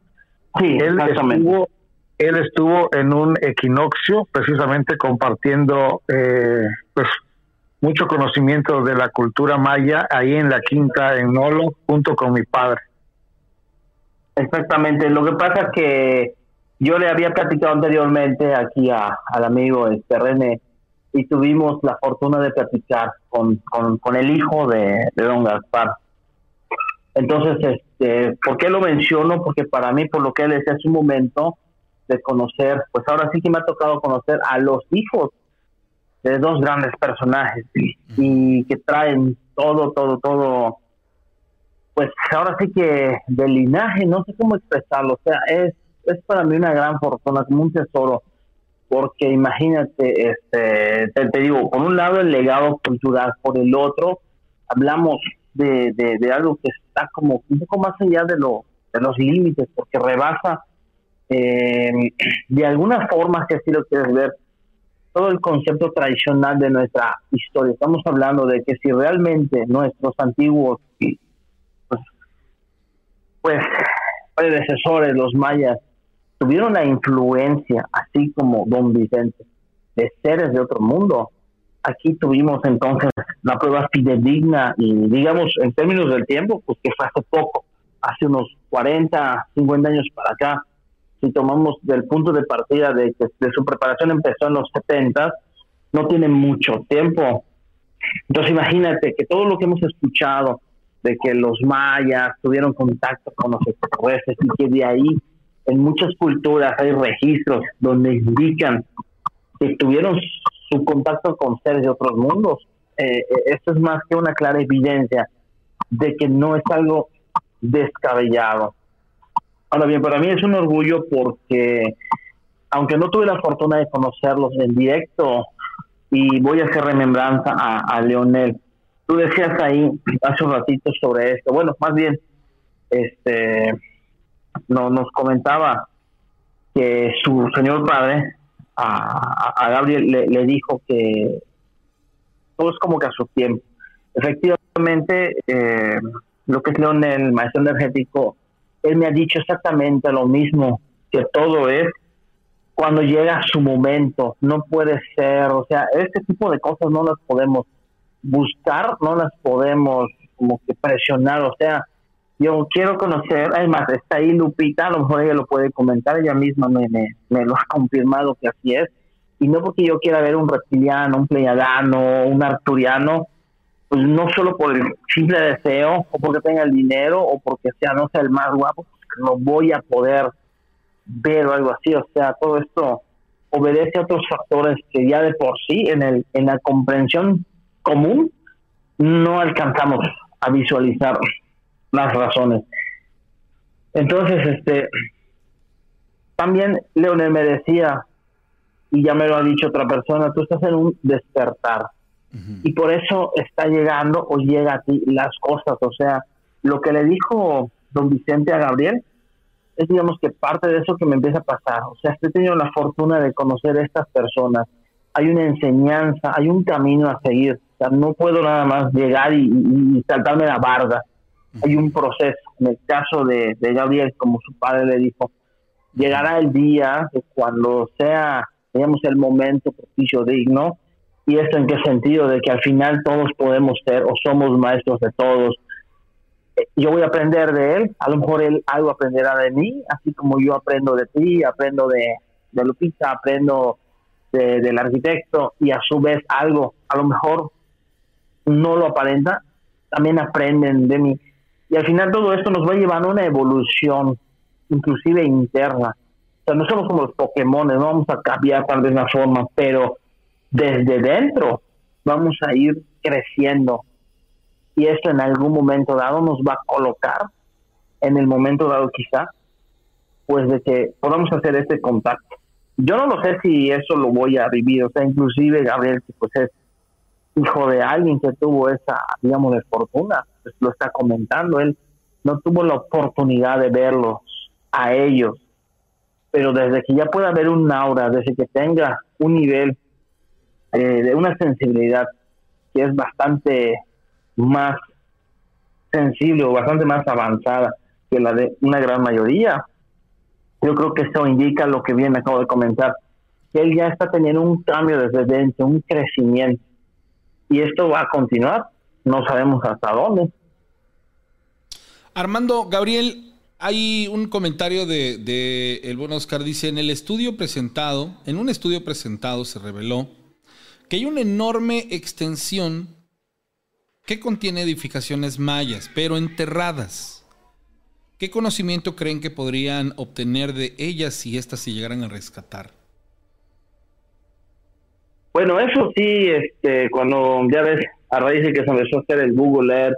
sí, él estuvo, él estuvo en un equinoccio precisamente compartiendo eh, pues mucho conocimiento de la cultura maya ahí en la quinta en Nolo junto con mi padre. Exactamente, lo que pasa es que yo le había platicado anteriormente aquí a, al amigo este René y tuvimos la fortuna de platicar con, con, el hijo de, don Gaspar. Entonces, este, ¿por qué lo menciono? Porque para mí, por lo que él decía hace un momento, de conocer, pues ahora sí que me ha tocado conocer a los hijos de dos grandes personajes y que traen todo, todo, todo pues ahora sí que del linaje, no sé cómo expresarlo, o sea, es, es para mí una gran fortuna, como un tesoro, porque imagínate, este, te, digo, por un lado el legado cultural, por el otro hablamos de, de, algo que está como un poco más allá de, lo, de los límites, porque rebasa eh, de alguna forma, si así lo quieres ver, todo el concepto tradicional de nuestra historia. Estamos hablando de que si realmente nuestros antiguos pues predecesores, los mayas, tuvieron la influencia, así como don Vicente, de seres de otro mundo. Aquí tuvimos entonces la prueba fidedigna y digamos en términos del tiempo, pues que fue hace poco, hace unos 40, 50 años para acá. Si tomamos del punto de partida de que de su preparación empezó en los 70, no tiene mucho tiempo. Entonces imagínate que todo lo que hemos escuchado, de que los mayas tuvieron contacto con los extraterrestres y que de ahí en muchas culturas hay registros donde indican que tuvieron su contacto con seres de otros mundos. Eh, eh, esto es más que una clara evidencia de que no es algo descabellado. Ahora bien, para mí es un orgullo porque, aunque no tuve la fortuna de conocerlos en directo, y voy a hacer remembranza a, a Leonel, Tú decías ahí hace un ratito sobre esto. Bueno, más bien, este, no, nos comentaba que su señor padre a, Gabriel le, dijo que todo es como que a su tiempo. Efectivamente, eh, lo que es León, el maestro energético, él me ha dicho exactamente lo mismo, que todo es cuando llega su momento, no puede ser, o sea, este tipo de cosas no las podemos buscar, no las podemos como que presionar, o sea, yo quiero conocer, además está ahí Lupita, a lo mejor ella lo puede comentar, ella misma me, me, lo ha confirmado que así es, y no porque yo quiera ver un reptiliano, un pleiadano, un arturiano, pues no solo por el simple deseo, o porque tenga el dinero, o porque sea, no sea el más guapo, no voy a poder ver o algo así, o sea, todo esto obedece a otros factores que ya de por sí en, el, en la comprensión común no alcanzamos a visualizar las razones. Entonces, este, también Leonel me decía, y ya me lo ha dicho otra persona, tú estás en un despertar. Y por eso está llegando o llega a ti las cosas. O sea, lo que le dijo don Vicente a Gabriel es, digamos, que parte de eso que me empieza a pasar. O sea, estoy teniendo la fortuna de conocer a estas personas. Hay una enseñanza, hay un camino a seguir. O sea, no puedo nada más llegar y saltarme la barda hay un proceso. En el caso de, Gabriel, como su padre le dijo, llegará el día cuando sea, digamos, el momento propicio digno, y esto en qué sentido, de que al final todos podemos ser o somos maestros de todos. Yo voy a aprender de él, a lo mejor él algo aprenderá de mí, así como yo aprendo de ti, aprendo de, de Lupita, aprendo del arquitecto y a su vez algo, a lo mejor no lo aparenta, también aprenden de mí. Y al final todo esto nos va llevando a una evolución, inclusive interna. O sea, no somos como los Pokémon, no vamos a cambiar tal vez la forma, pero desde dentro vamos a ir creciendo. Y esto en algún momento dado nos va a colocar, en el momento dado quizá, pues de que podamos hacer este contacto. Yo no lo sé si eso lo voy a vivir, o sea, inclusive Gabriel, que pues es hijo de alguien que tuvo esa, digamos, de fortuna, lo está comentando, él no tuvo la oportunidad de verlos a ellos, pero desde que ya pueda ver un aura, desde que tenga un nivel eh, de una sensibilidad que es bastante más sensible o bastante más avanzada que la de una gran mayoría, yo creo que eso indica lo que bien acabo de comentar, que él ya está teniendo un cambio desde dentro, un crecimiento. Y esto va a continuar, no sabemos hasta dónde. Armando, Gabriel, hay un comentario de, el buen Oscar, dice, en el estudio presentado, en un estudio presentado se reveló que hay una enorme extensión que contiene edificaciones mayas, pero enterradas. ¿Qué conocimiento creen que podrían obtener de ellas si éstas se llegaran a rescatar? Bueno, eso sí, este, cuando ya ves, a raíz de que se empezó a hacer el Google Earth,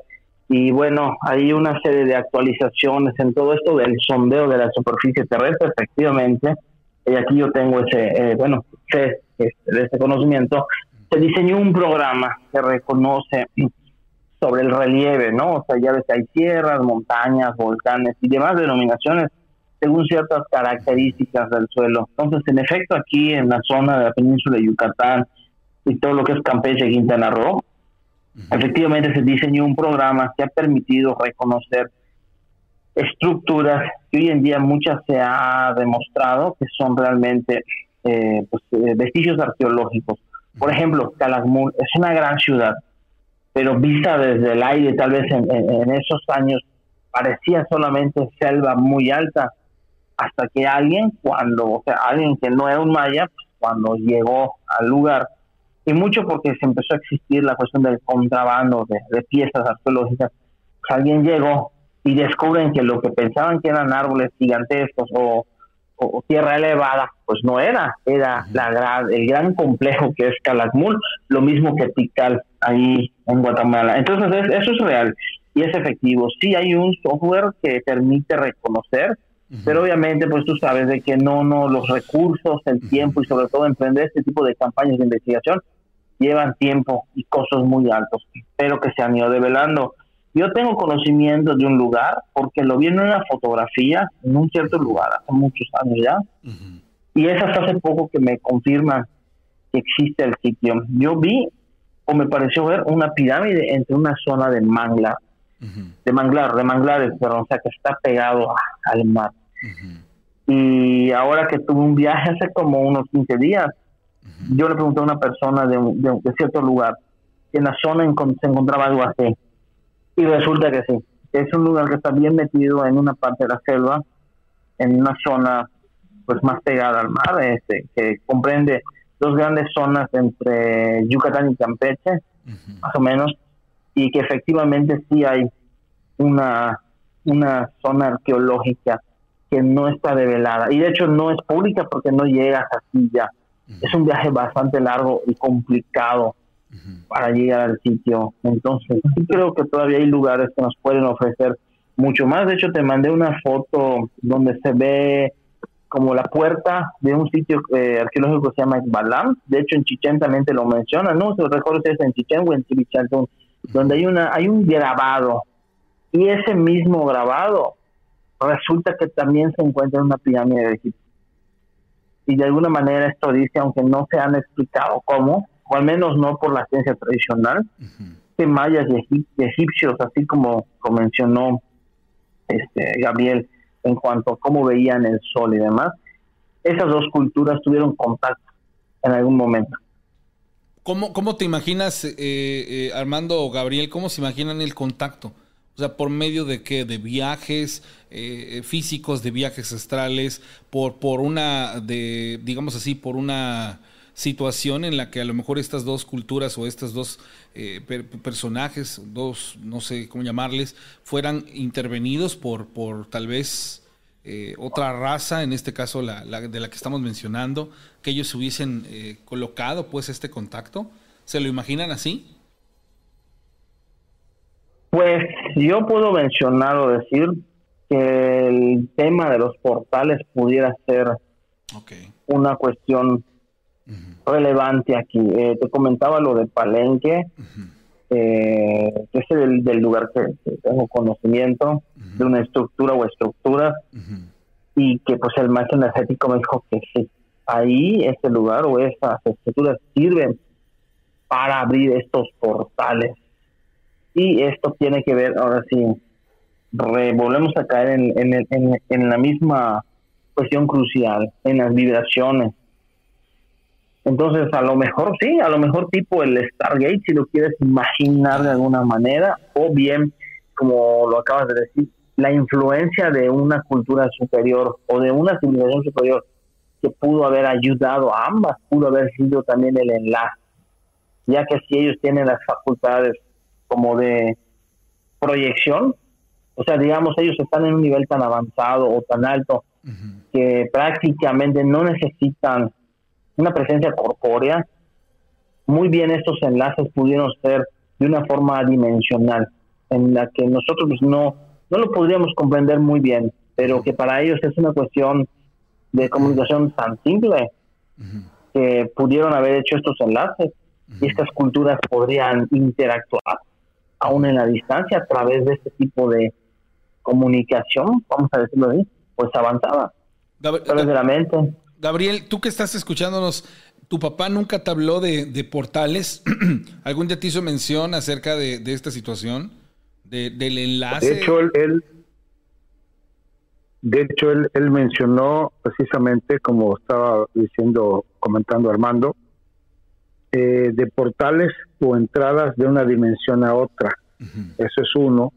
y bueno, hay una serie de actualizaciones en todo esto del sondeo de la superficie terrestre, efectivamente, y aquí yo tengo ese, eh, bueno, sé este, de este conocimiento, se diseñó un programa que reconoce sobre el relieve, ¿no? O sea, ya ves hay tierras, montañas, volcanes y demás denominaciones según ciertas características del suelo. Entonces, en efecto, aquí en la zona de la península de Yucatán y todo lo que es Campeche Quintana Roo, efectivamente se diseñó un programa que ha permitido reconocer estructuras que hoy en día muchas se ha demostrado que son realmente eh, pues, eh, vestigios arqueológicos. Por ejemplo, Calakmul es una gran ciudad, pero vista desde el aire, tal vez en, en esos años parecía solamente selva muy alta, hasta que alguien, cuando, o sea, alguien que no era un maya, pues, cuando llegó al lugar, y mucho porque se empezó a existir la cuestión del contrabando de, piezas arqueológicas, pues alguien llegó y descubren que lo que pensaban que eran árboles gigantescos o, tierra elevada, pues no era, era la el gran complejo que es Calakmul, lo mismo que Tikal ahí en Guatemala. Entonces eso es real y es efectivo. Sí hay un software que permite reconocer pero obviamente, pues tú sabes de que no, no, los recursos, el tiempo y sobre todo emprender este tipo de campañas de investigación llevan tiempo y costos muy altos, pero que se han ido develando. Yo tengo conocimiento de un lugar porque lo vi en una fotografía en un cierto lugar hace muchos años ya, y es hasta hace poco que me confirman que existe el sitio. Yo vi o me pareció ver una pirámide entre una zona de manglar, de manglar, de manglares, pero o sea, que está pegado al mar. Y ahora que tuve un viaje hace como unos 15 días, yo le pregunté a una persona de, de, cierto lugar si en la zona se encontraba algo así. Y resulta que sí. Es un lugar que está bien metido en una parte de la selva, en una zona pues más pegada al mar, este, que comprende dos grandes zonas entre Yucatán y Campeche, más o menos, y que efectivamente sí hay una, una zona arqueológica que no está develada. Y de hecho no es pública porque no llegas así ya. Es un viaje bastante largo y complicado para llegar al sitio. Entonces, sí creo que todavía hay lugares que nos pueden ofrecer mucho más. De hecho, te mandé una foto donde se ve como la puerta de un sitio eh, arqueológico que se llama Balam. De hecho, en Chichén también te lo menciona, ¿no? Se recuerdo si es en Chichén o en Chivichantún, donde hay, una, hay un grabado. Y ese mismo grabado resulta que también se encuentra en una pirámide de Egipto. Y de alguna manera esto dice, aunque no se han explicado cómo, o al menos no por la ciencia tradicional, que mayas y, egipcios, así como lo mencionó este, Gabriel, en cuanto a cómo veían el sol y demás, esas dos culturas tuvieron contacto en algún momento. ¿Cómo, cómo te imaginas, eh, eh, Armando o Gabriel, cómo se imaginan el contacto? O sea, por medio de qué? De viajes eh, físicos, de viajes astrales, por, por una, de, digamos así, por una situación en la que a lo mejor estas dos culturas o estos dos eh, personajes, dos, no sé cómo llamarles, fueran intervenidos por, por tal vez eh, otra raza, en este caso la, de la que estamos mencionando, que ellos hubiesen eh, colocado pues este contacto. ¿Se lo imaginan así? Pues yo puedo mencionar o decir que el tema de los portales pudiera ser una cuestión relevante aquí. Eh, te comentaba lo de Palenque, eh, que es el del lugar que, tengo conocimiento de una estructura o estructuras, y que pues el maestro energético me dijo que sí, ahí ese lugar o esas estructuras sirven para abrir estos portales. Y esto tiene que ver, ahora sí, volvemos a caer en, en, en, en la misma cuestión crucial, en las vibraciones. Entonces, a lo mejor sí, a lo mejor tipo el Stargate, si lo quieres imaginar de alguna manera, o bien, como lo acabas de decir, la influencia de una cultura superior o de una civilización superior que pudo haber ayudado a ambas, pudo haber sido también el enlace, ya que si ellos tienen las facultades como de proyección, o sea, digamos, ellos están en un nivel tan avanzado o tan alto que prácticamente no necesitan una presencia corpórea, muy bien estos enlaces pudieron ser de una forma dimensional, en la que nosotros pues, no, no lo podríamos comprender muy bien, pero que para ellos es una cuestión de comunicación tan simple que pudieron haber hecho estos enlaces y estas culturas podrían interactuar aún en la distancia a través de este tipo de comunicación, vamos a decirlo así, pues avanzada, de la mente. Gabriel, tú que estás escuchándonos, ¿tu papá nunca te habló de, portales? ¿Algún día te hizo mención acerca de, esta situación? De, del enlace. De hecho, él, de hecho, él, él, mencionó precisamente, como estaba diciendo, comentando Armando, eh, de portales o entradas de una dimensión a otra. Eso es uno.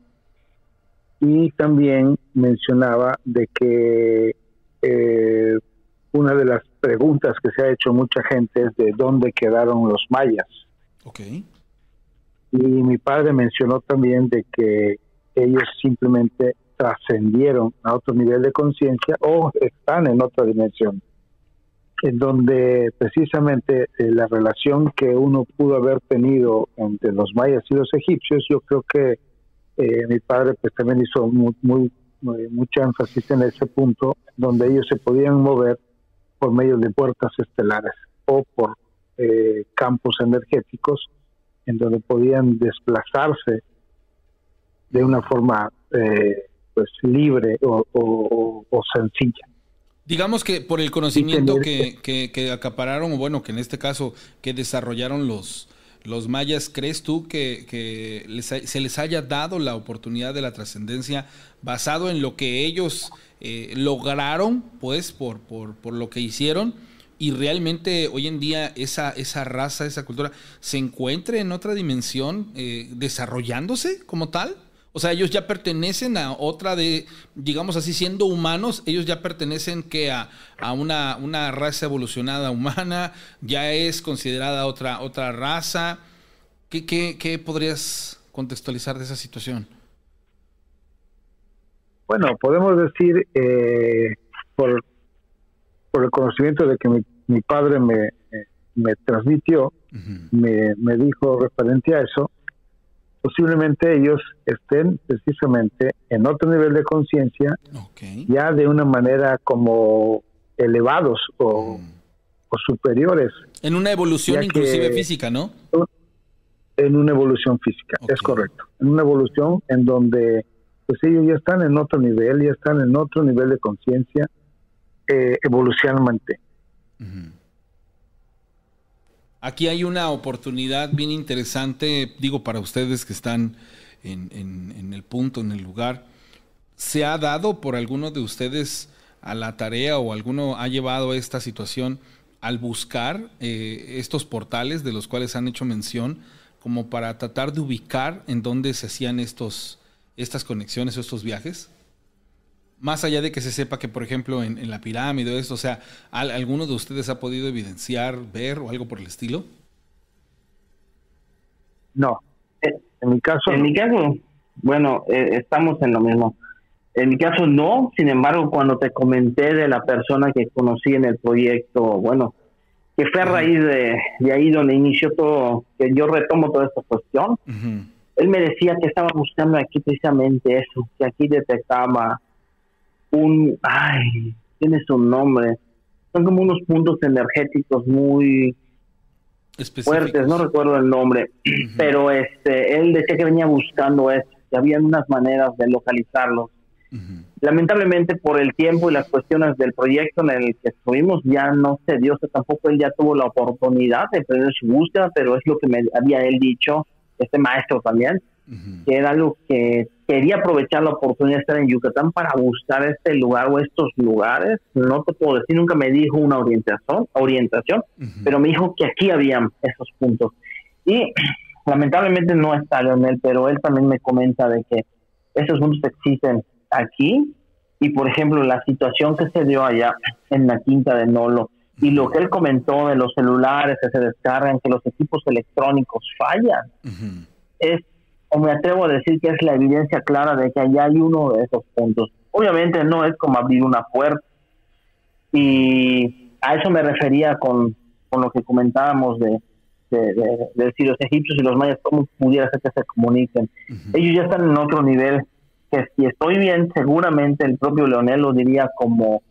Y también mencionaba de que eh, una de las preguntas que se ha hecho mucha gente es de dónde quedaron los mayas. Okay. Y mi padre mencionó también de que ellos simplemente trascendieron a otro nivel de conciencia o están en otra dimensión, en donde precisamente eh, la relación que uno pudo haber tenido entre los mayas y los egipcios, yo creo que eh, mi padre pues también hizo muy, muy, mucha énfasis en ese punto, donde ellos se podían mover por medio de puertas estelares o por eh, campos energéticos en donde podían desplazarse de una forma eh, pues libre o, sencilla. Digamos que por el conocimiento que, que, acapararon, o bueno, que en este caso que desarrollaron los, los mayas, ¿crees tú que, se les haya dado la oportunidad de la trascendencia basado en lo que ellos eh, lograron, pues, por, por, por, lo que hicieron? Y realmente hoy en día esa, esa raza, esa cultura, se encuentre en otra dimensión eh, desarrollándose como tal? O sea, ellos ya pertenecen a otra de, digamos así, siendo humanos, ellos ya pertenecen que a, una, una, raza evolucionada humana, ya es considerada otra, otra raza. ¿Qué, qué, podrías contextualizar de esa situación? Bueno, podemos decir, eh, por, por el conocimiento de que mi, padre me, me transmitió, me, me dijo referente a eso, posiblemente ellos estén precisamente en otro nivel de conciencia, ya de una manera como elevados o, mm. superiores. En una evolución inclusive física, ¿no? En una evolución física, es correcto. En una evolución en donde pues ellos ya están en otro nivel, ya están en otro nivel de conciencia eh, evolucionalmente. Aquí hay una oportunidad bien interesante, digo, para ustedes que están en, el punto, en el lugar. ¿Se ha dado por alguno de ustedes a la tarea o alguno ha llevado esta situación al buscar eh, estos portales de los cuales han hecho mención como para tratar de ubicar en dónde se hacían estos, estas conexiones o estos viajes? Más allá de que se sepa que, por ejemplo, en, la pirámide o esto, o sea, ¿alguno de ustedes ha podido evidenciar, ver o algo por el estilo? No. Eh, en mi caso. En mi caso, bueno, eh, estamos en lo mismo. En mi caso no, sin embargo, cuando te comenté de la persona que conocí en el proyecto, bueno, que fue a raíz de, ahí donde inició todo, que yo retomo toda esta cuestión, él me decía que estaba buscando aquí precisamente eso, que aquí detectaba un, ay, tiene su nombre, son como unos puntos energéticos muy fuertes, no recuerdo el nombre, pero este, él decía que venía buscando eso, que había unas maneras de localizarlos. Lamentablemente por el tiempo y las cuestiones del proyecto en el que estuvimos ya no se dio, tampoco él ya tuvo la oportunidad de perder su búsqueda, pero es lo que me había él dicho, este maestro también, que era algo que quería aprovechar la oportunidad de estar en Yucatán para buscar este lugar o estos lugares. No te puedo decir, nunca me dijo una orientación, orientación pero me dijo que aquí habían esos puntos. Y lamentablemente no está Leonel, pero él también me comenta de que esos puntos existen aquí. Y por ejemplo, la situación que se dio allá en la quinta de Nolo y lo que él comentó de los celulares que se descargan, que los equipos electrónicos fallan, es o me atrevo a decir que es la evidencia clara de que allá hay uno de esos puntos. Obviamente no es como abrir una puerta y a eso me refería con, con lo que comentábamos de, de, si los egipcios y los mayas, cómo pudiera ser que se comuniquen. Ellos ya están en otro nivel, que si estoy bien, seguramente el propio Leonel lo diría como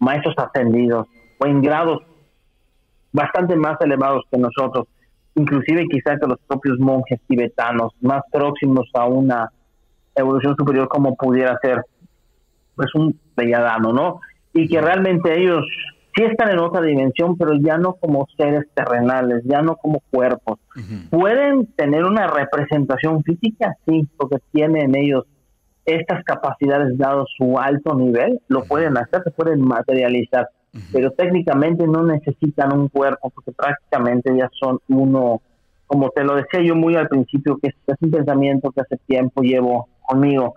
maestros ascendidos o en grados bastante más elevados que nosotros inclusive quizás que los propios monjes tibetanos, más próximos a una evolución superior como pudiera ser pues un belladano, ¿no? Y que realmente ellos sí están en otra dimensión, pero ya no como seres terrenales, ya no como cuerpos. Pueden tener una representación física, sí, porque tienen ellos estas capacidades dado su alto nivel, lo pueden hacer, se pueden materializar pero técnicamente no necesitan un cuerpo porque prácticamente ya son uno, como te lo decía yo muy al principio, que es, un pensamiento que hace tiempo llevo conmigo,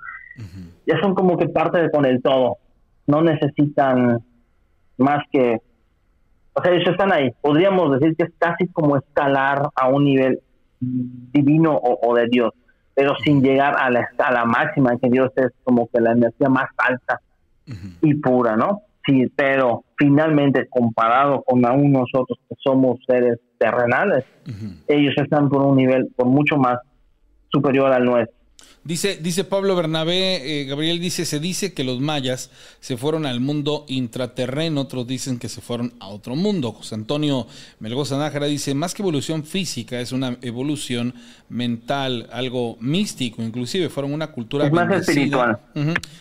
ya son como que parte de con el todo, no necesitan más que, o sea, ellos están ahí, podríamos decir que es casi como escalar a un nivel divino o, de Dios, pero sin llegar a la escala máxima, que Dios es como que la energía más alta y pura, ¿no? Sí, pero finalmente comparado con aún nosotros que somos seres terrenales, ellos están por un nivel por mucho más superior al nuestro. Dice, dice Pablo Bernabé, eh, Gabriel dice, se dice que los mayas se fueron al mundo intraterreno, otros dicen que se fueron a otro mundo. José Antonio Melgoza Nájera dice, más que evolución física, es una evolución mental, algo místico, inclusive fueron una cultura bendecida,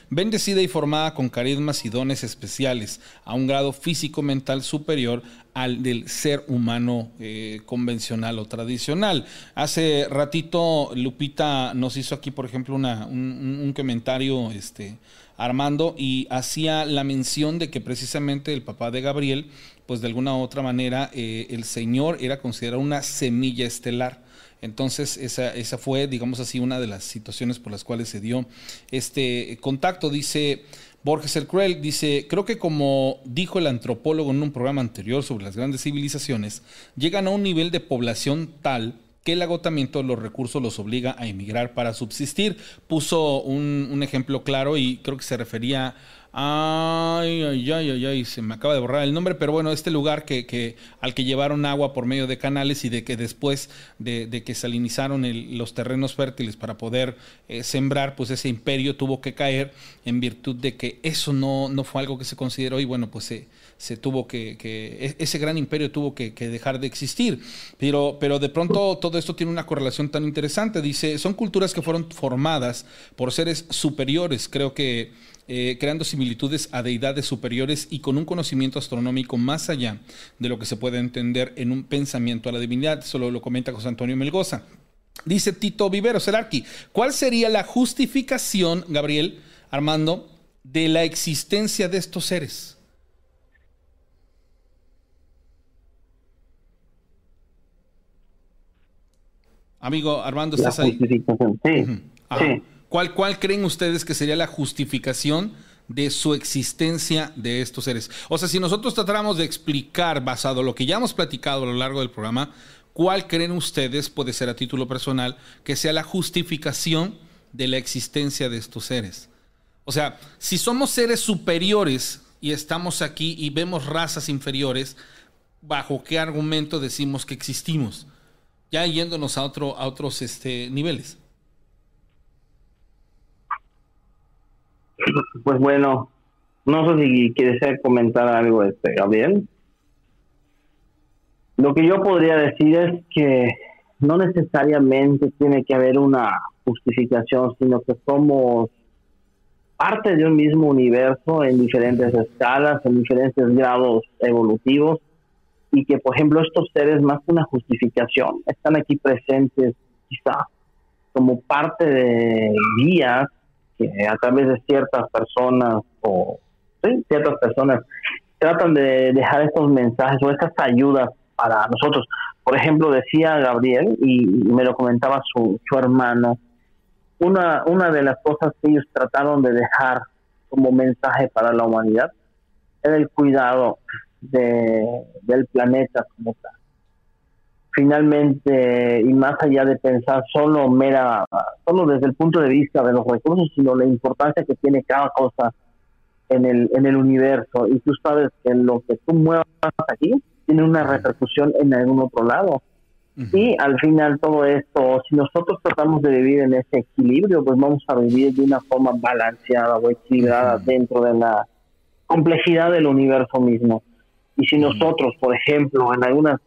bendecida y formada con carismas y dones especiales, a un grado físico-mental superior al del ser humano eh, convencional o tradicional. Hace ratito Lupita nos hizo aquí, por ejemplo, una, un, comentario, este, Armando, y hacía la mención de que precisamente el papá de Gabriel, pues de alguna u otra manera, eh, el Señor era considerado una semilla estelar. Entonces, esa, esa fue, digamos así, una de las situaciones por las cuales se dio este contacto. Dice Borges el Cruel dice, creo que como dijo el antropólogo en un programa anterior sobre las grandes civilizaciones, llegan a un nivel de población tal que el agotamiento de los recursos los obliga a emigrar para subsistir. Puso un, ejemplo claro y creo que se refería Ay, ay, ay, ay, se me acaba de borrar el nombre, pero bueno, este lugar que, que al que llevaron agua por medio de canales y de que después de, que salinizaron los terrenos fértiles para poder eh, sembrar, pues ese imperio tuvo que caer en virtud de que eso no, no fue algo que se consideró y bueno, pues se, se tuvo que, que, e, ese gran imperio tuvo que, dejar de existir. Pero, pero de pronto todo esto tiene una correlación tan interesante. Dice, son culturas que fueron formadas por seres superiores. Creo que eh, creando similitudes a deidades superiores y con un conocimiento astronómico más allá de lo que se puede entender en un pensamiento a la divinidad. Solo lo comenta José Antonio Melgoza. Dice Tito Vivero, Serarqui, ¿cuál sería la justificación, Gabriel, Armando, de la existencia de estos seres? Amigo Armando, ¿estás ahí? Sí. ¿Cuál, ¿Cuál creen ustedes que sería la justificación de su existencia de estos seres? O sea, si nosotros tratáramos de explicar, basado en lo que ya hemos platicado a lo largo del programa, ¿cuál creen ustedes, puede ser a título personal, que sea la justificación de la existencia de estos seres? O sea, si somos seres superiores y estamos aquí y vemos razas inferiores, ¿bajo qué argumento decimos que existimos? Ya yéndonos a, otro, a otros este, niveles. Pues bueno, no sé si quieres comentar algo, este Gabriel. Lo que yo podría decir es que no necesariamente tiene que haber una justificación, sino que somos parte de un mismo universo en diferentes escalas, en diferentes grados evolutivos, y que, por ejemplo, estos seres, más que una justificación, están aquí presentes quizá como parte de guías a través de ciertas personas o ciertas personas tratan de dejar estos mensajes o estas ayudas para nosotros. Por ejemplo, decía Gabriel, y me lo comentaba su, su hermano, una, una de las cosas que ellos trataron de dejar como mensaje para la humanidad era el cuidado de, del planeta como tal. Finalmente y más allá de pensar solo mera solo desde el punto de vista de los recursos sino la importancia que tiene cada cosa en el en el universo y tú sabes que lo que tú muevas aquí tiene una repercusión en algún otro lado. Y al final todo esto si nosotros tratamos de vivir en ese equilibrio pues vamos a vivir de una forma balanceada o equilibrada dentro de la complejidad del universo mismo y si nosotros por ejemplo en algunas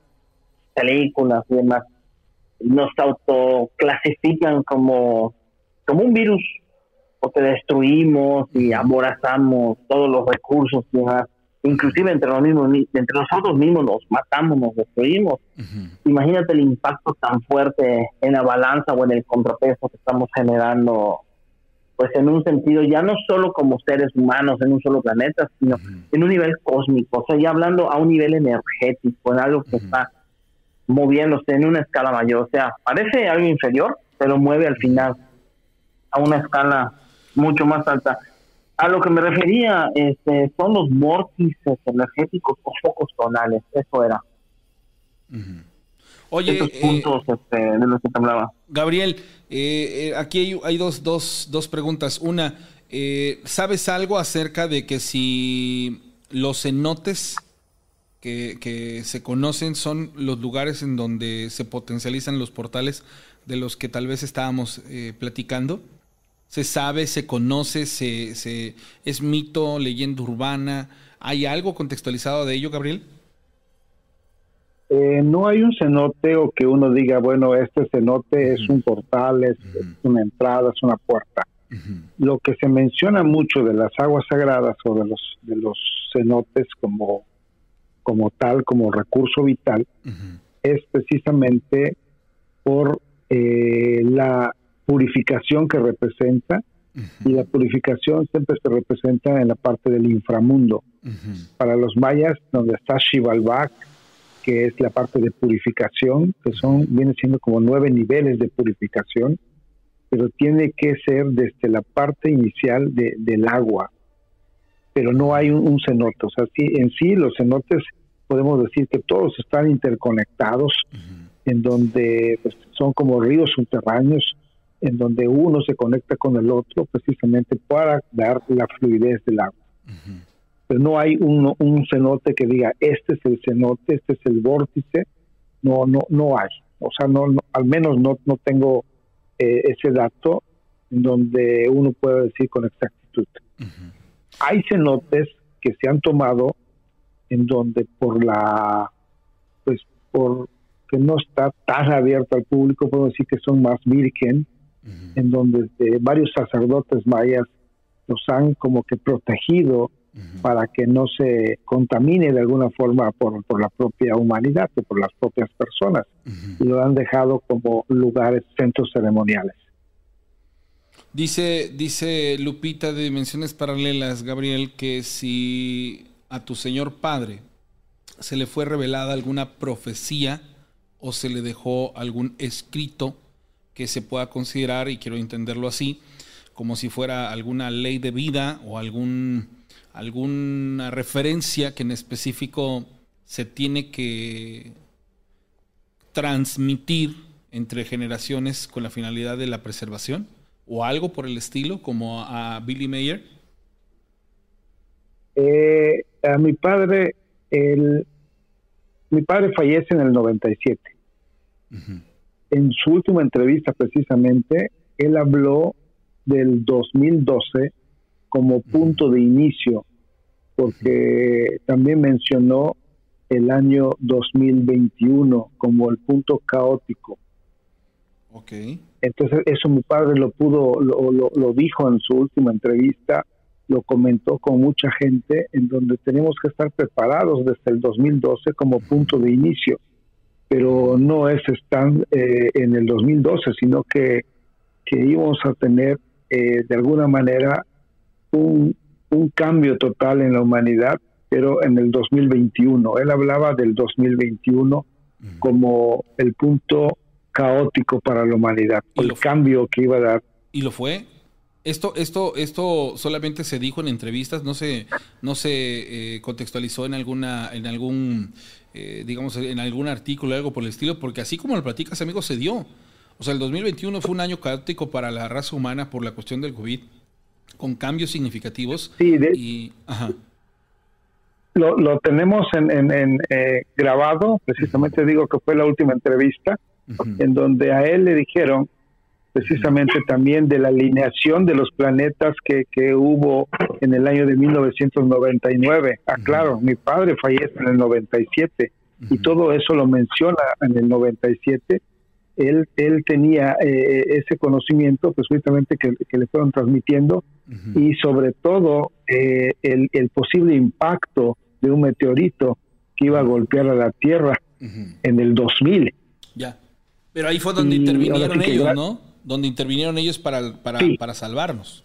películas y demás, nos autoclasifican como, como un virus, porque destruimos y aborazamos todos los recursos y demás. Inclusive entre, los mismos, entre nosotros mismos nos matamos, nos destruimos. Imagínate el impacto tan fuerte en la balanza o en el contrapeso que estamos generando pues en un sentido ya no solo como seres humanos en un solo planeta, sino en un nivel cósmico, o sea, ya hablando a un nivel energético, en algo que está moviéndose en una escala mayor. O sea, parece algo inferior, pero mueve al final a una escala mucho más alta. A lo que me refería este, son los vórtices energéticos o focos tonales, eso era. Oye, eh, puntos este, de los que te hablaba. Gabriel, eh, eh, aquí hay, hay, dos, dos, dos preguntas. Una, ¿sabes algo acerca de que si los cenotes que, se conocen son los lugares en donde se potencializan los portales de los que tal vez estábamos platicando. Se sabe, se conoce, se, se, es mito, leyenda urbana. ¿Hay algo contextualizado de ello, Gabriel? Eh, no hay un cenote o que uno diga, bueno, este cenote es un portal, es, una entrada, es una puerta. Lo que se menciona mucho de las aguas sagradas o de los, de los cenotes como como tal, como recurso vital, es precisamente por eh, la purificación que representa y la purificación siempre se representa en la parte del inframundo. Para los mayas, donde está Xibalbak, que es la parte de purificación, que son viene siendo como nueve niveles de purificación, pero tiene que ser desde la parte inicial del agua, pero no hay un, cenote. O sea, sí, en sí los cenotes podemos decir que todos están interconectados, en donde pues, son como ríos subterráneos, en donde uno se conecta con el otro precisamente para dar la fluidez del agua. Pero no hay un, un cenote que diga, este es el cenote, este es el vórtice, no, no, no hay. O sea, no, al menos no, no tengo eh, ese dato en donde uno pueda decir con exactitud. Hay cenotes que se han tomado en donde por la, pues por que no está tan abierto al público, puedo decir que son más virgen, en donde este, varios sacerdotes mayas los han como que protegido para que no se contamine de alguna forma por, por la propia humanidad o por las propias personas. Y lo han dejado como lugares, centros ceremoniales. Dice, dice Lupita de Dimensiones Paralelas, Gabriel, que si a tu señor padre se le fue revelada alguna profecía o se le dejó algún escrito que se pueda considerar, y quiero entenderlo así, como si fuera alguna ley de vida o algún, alguna referencia que en específico se tiene que transmitir entre generaciones con la finalidad de la preservación o algo por el estilo, como a Billy Mayer? Eh, a mi padre, el, mi padre fallece en el 97 en su última entrevista precisamente, él habló del 2012 como punto de inicio, porque también mencionó el año 2021 como el punto caótico. Okay. Entonces eso mi padre lo pudo, lo, lo, dijo en su última entrevista, lo comentó con mucha gente, en donde tenemos que estar preparados desde el 2012 como punto de inicio pero no es estar eh, en el 2012, sino que, que íbamos a tener eh, de alguna manera un, un cambio total en la humanidad, pero en el 2021. Él hablaba del 2021 como el punto caótico para la humanidad, el cambio que iba a dar. ¿Y lo fue? Esto, esto, esto solamente se dijo en entrevistas, no se, no se eh, contextualizó en alguna, en algún eh, digamos, en algún artículo algo por el estilo, porque así como lo platicas, amigo, se dio. O sea, el 2021 fue un año caótico para la raza humana por la cuestión del COVID, con cambios significativos. Sí, y, Lo, lo, tenemos en, en, eh, grabado, precisamente digo que fue la última entrevista, en donde a él le dijeron precisamente también de la alineación de los planetas que, que hubo en el año de 1999. Ah, claro, mi padre fallece en el 97 y todo eso lo menciona en el 97. Él, él tenía eh, ese conocimiento, pues justamente que, le fueron transmitiendo y sobre todo eh, el, el, posible impacto de un meteorito que iba a golpear a la Tierra en el 2000. Ya. Pero ahí fue donde intervinieron ellos, ¿no? donde intervinieron ellos para, para, para salvarnos.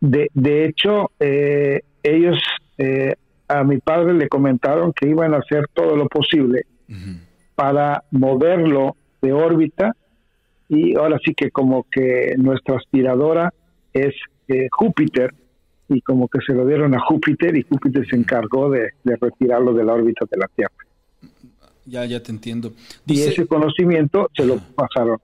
De, de hecho, eh, ellos eh, a mi padre le comentaron que iban a hacer todo lo posible para moverlo de órbita y ahora sí que como que nuestra aspiradora es eh, Júpiter y como que se lo dieron a Júpiter y Júpiter se encargó de, retirarlo de la órbita de la Tierra. Ya, ya te entiendo. y ese conocimiento se lo pasaron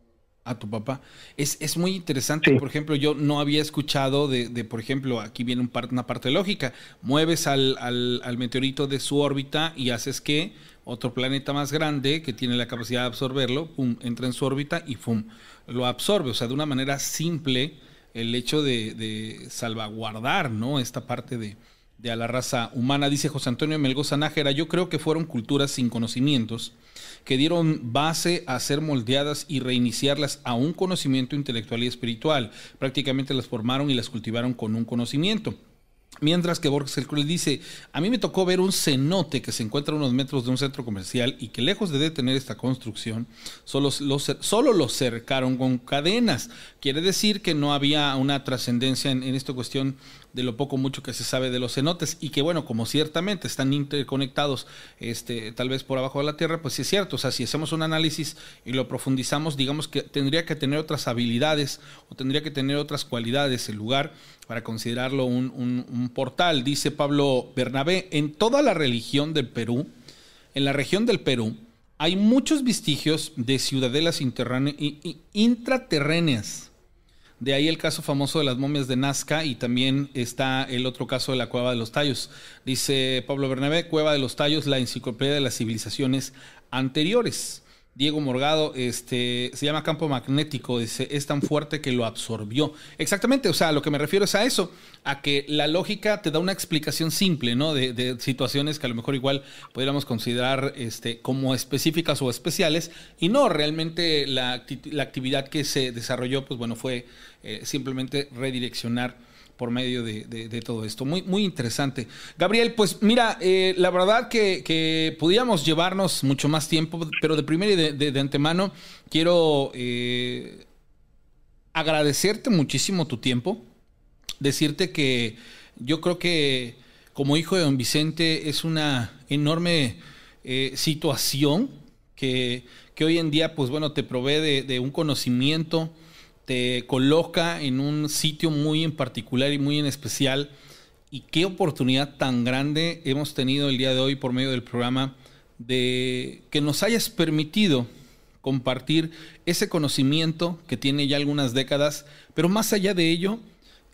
a tu papá. Es, es muy interesante, por ejemplo, yo no había escuchado de, de por ejemplo, aquí viene un una parte lógica, mueves al, al, al, meteorito de su órbita y haces que otro planeta más grande que tiene la capacidad de absorberlo, pum, entra en su órbita y pum, lo absorbe. O sea, de una manera simple, el hecho de, salvaguardar, ¿no? Esta parte de, de a la raza humana, dice José Antonio Melgoza Nájera, yo creo que fueron culturas sin conocimientos que dieron base a ser moldeadas y reiniciarlas a un conocimiento intelectual y espiritual. Prácticamente las formaron y las cultivaron con un conocimiento. Mientras que Borges el Cruel dice, a mí me tocó ver un cenote que se encuentra a unos metros de un centro comercial y que lejos de detener esta construcción, solo lo, solo lo cercaron con cadenas. Quiere decir que no había una trascendencia en, en esta cuestión de lo poco mucho que se sabe de los cenotes y que bueno, como ciertamente están interconectados este, tal vez por abajo de la tierra, pues sí es cierto, o sea, si hacemos un análisis y lo profundizamos, digamos que tendría que tener otras habilidades o tendría que tener otras cualidades el lugar para considerarlo un, un portal, dice Pablo Bernabé, en toda la religión del Perú, en la región del Perú, hay muchos vestigios de ciudadelas intraterrenas de ahí el caso famoso de las momias de Nazca y también está el otro caso de la Cueva de los Tallos. Dice Pablo Bernabé, Cueva de los Tallos, la enciclopedia de las civilizaciones anteriores. Diego Morgado, este, se llama campo magnético, dice, es tan fuerte que lo absorbió. Exactamente, o sea, lo que me refiero es a eso, a que la lógica te da una explicación simple, ¿no? De, situaciones que a lo mejor igual podríamos considerar este, como específicas o especiales, y no, realmente la, la actividad que se desarrolló, pues bueno, fue eh, simplemente redireccionar por medio de, todo esto. Muy, muy interesante. Gabriel, pues mira, eh, la verdad que, que llevarnos mucho más tiempo, pero de primero y de, antemano quiero eh, agradecerte muchísimo tu tiempo, decirte que yo creo que como hijo de don Vicente es una enorme eh, situación que, que, hoy en día, pues bueno, te provee de un conocimiento, te coloca en un sitio muy en particular y muy en especial. Y qué oportunidad tan grande hemos tenido el día de hoy por medio del programa de que nos hayas permitido compartir ese conocimiento que tiene ya algunas décadas, pero más allá de ello,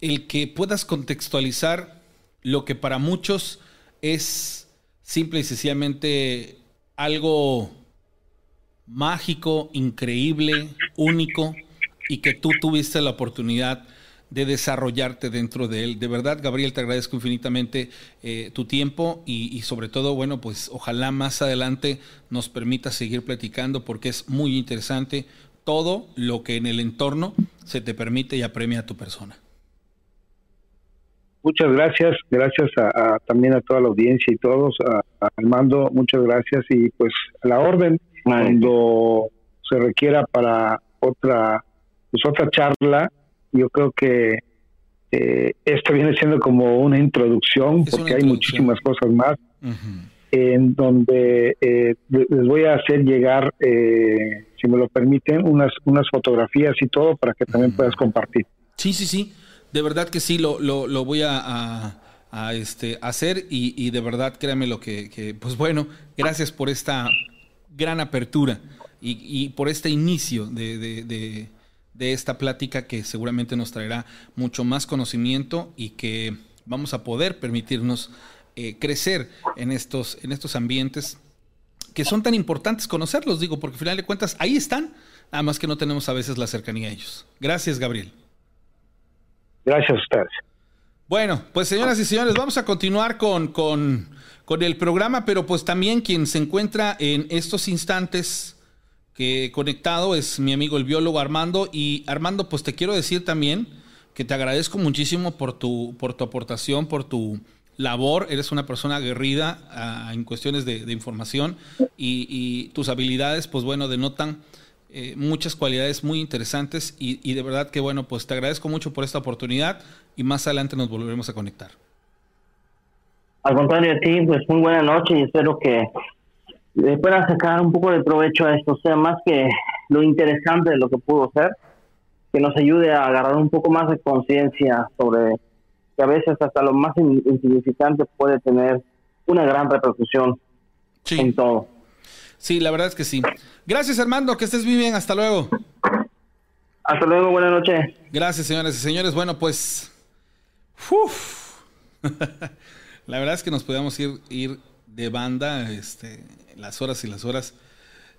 el que puedas contextualizar lo que para muchos es simple y sencillamente algo mágico, increíble, único, y que tú tuviste la oportunidad de desarrollarte dentro de él. De verdad, Gabriel, te agradezco infinitamente eh, tu tiempo y, sobre todo, bueno, pues ojalá más adelante nos permita seguir platicando porque es muy interesante todo lo que en el entorno se te permite y apremia a tu persona. Muchas gracias, gracias a, también a toda la audiencia y todos, a, Armando, muchas gracias y pues a la orden cuando se requiera para otra pues otra charla. Yo creo que eh, esto viene siendo como una introducción, porque hay muchísimas cosas más, en donde eh, les voy a hacer llegar, eh, si me lo permiten, unas, unas fotografías y todo para que también puedas compartir. Sí, sí, sí. De verdad que sí, lo, lo, lo voy a, a, este, hacer y, y, de verdad créame lo que, que, pues bueno, gracias por esta gran apertura y, y por este inicio de, de de esta plática que seguramente nos traerá mucho más conocimiento y que vamos a poder permitirnos eh, crecer en estos, en estos ambientes que son tan importantes conocerlos, digo, porque al final de cuentas ahí están, nada más que no tenemos a veces la cercanía a ellos. Gracias, Gabriel. Gracias a ustedes. Bueno, pues señoras y señores, vamos a continuar con, con, con el programa, pero pues también quien se encuentra en estos instantes que conectado es mi amigo el biólogo Armando. Y Armando, pues te quiero decir también que te agradezco muchísimo por tu, por tu aportación, por tu labor. Eres una persona aguerrida ah, en cuestiones de, información y, tus habilidades, pues bueno, denotan eh, muchas cualidades muy interesantes y, de verdad que bueno, pues te agradezco mucho por esta oportunidad y más adelante nos volveremos a conectar. Al contrario de ti, pues muy buena noche y espero que pueda sacar un poco de provecho a esto, o sea, más que lo interesante de lo que pudo ser, que nos ayude a agarrar un poco más de conciencia sobre que a veces hasta lo más insignificante puede tener una gran repercusión en todo. Sí, la verdad es que sí. Gracias, Armando, que estés muy bien, hasta luego. Hasta luego, buenas noches. Gracias, señores y señores. Bueno, pues... la verdad es que nos podíamos ir, ir de banda, este, las horas y las horas.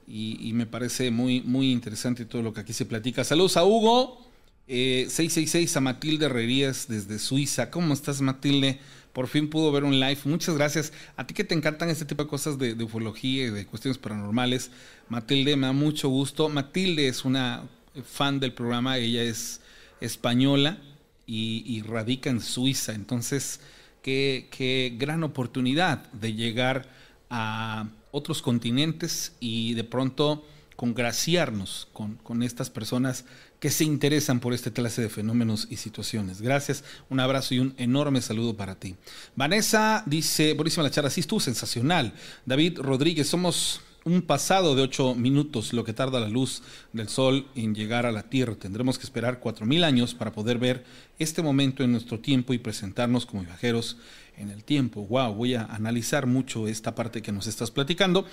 Y, me parece muy, muy interesante todo lo que aquí se platica. Saludos a Hugo, 666 eh, a Matilde Herrerías desde Suiza. ¿Cómo estás, Matilde? Por fin pudo ver un live. Muchas gracias. A ti que te encantan este tipo de cosas de, ufología y de cuestiones paranormales. Matilde, me da mucho gusto. Matilde es una fan del programa. Ella es española y, y radica en Suiza. Entonces, qué, qué gran oportunidad de llegar a otros continentes y de pronto congraciarnos con, con, estas personas que se interesan por este clase de fenómenos y situaciones. Gracias, un abrazo y un enorme saludo para ti. Vanessa dice, buenísima la charla, sí estuvo sensacional. David Rodríguez, somos un pasado de ocho minutos lo que tarda la luz del sol en llegar a la Tierra. Tendremos que esperar cuatro mil años para poder ver este momento en nuestro tiempo y presentarnos como viajeros en el tiempo. Wow, voy a analizar mucho esta parte que nos estás platicando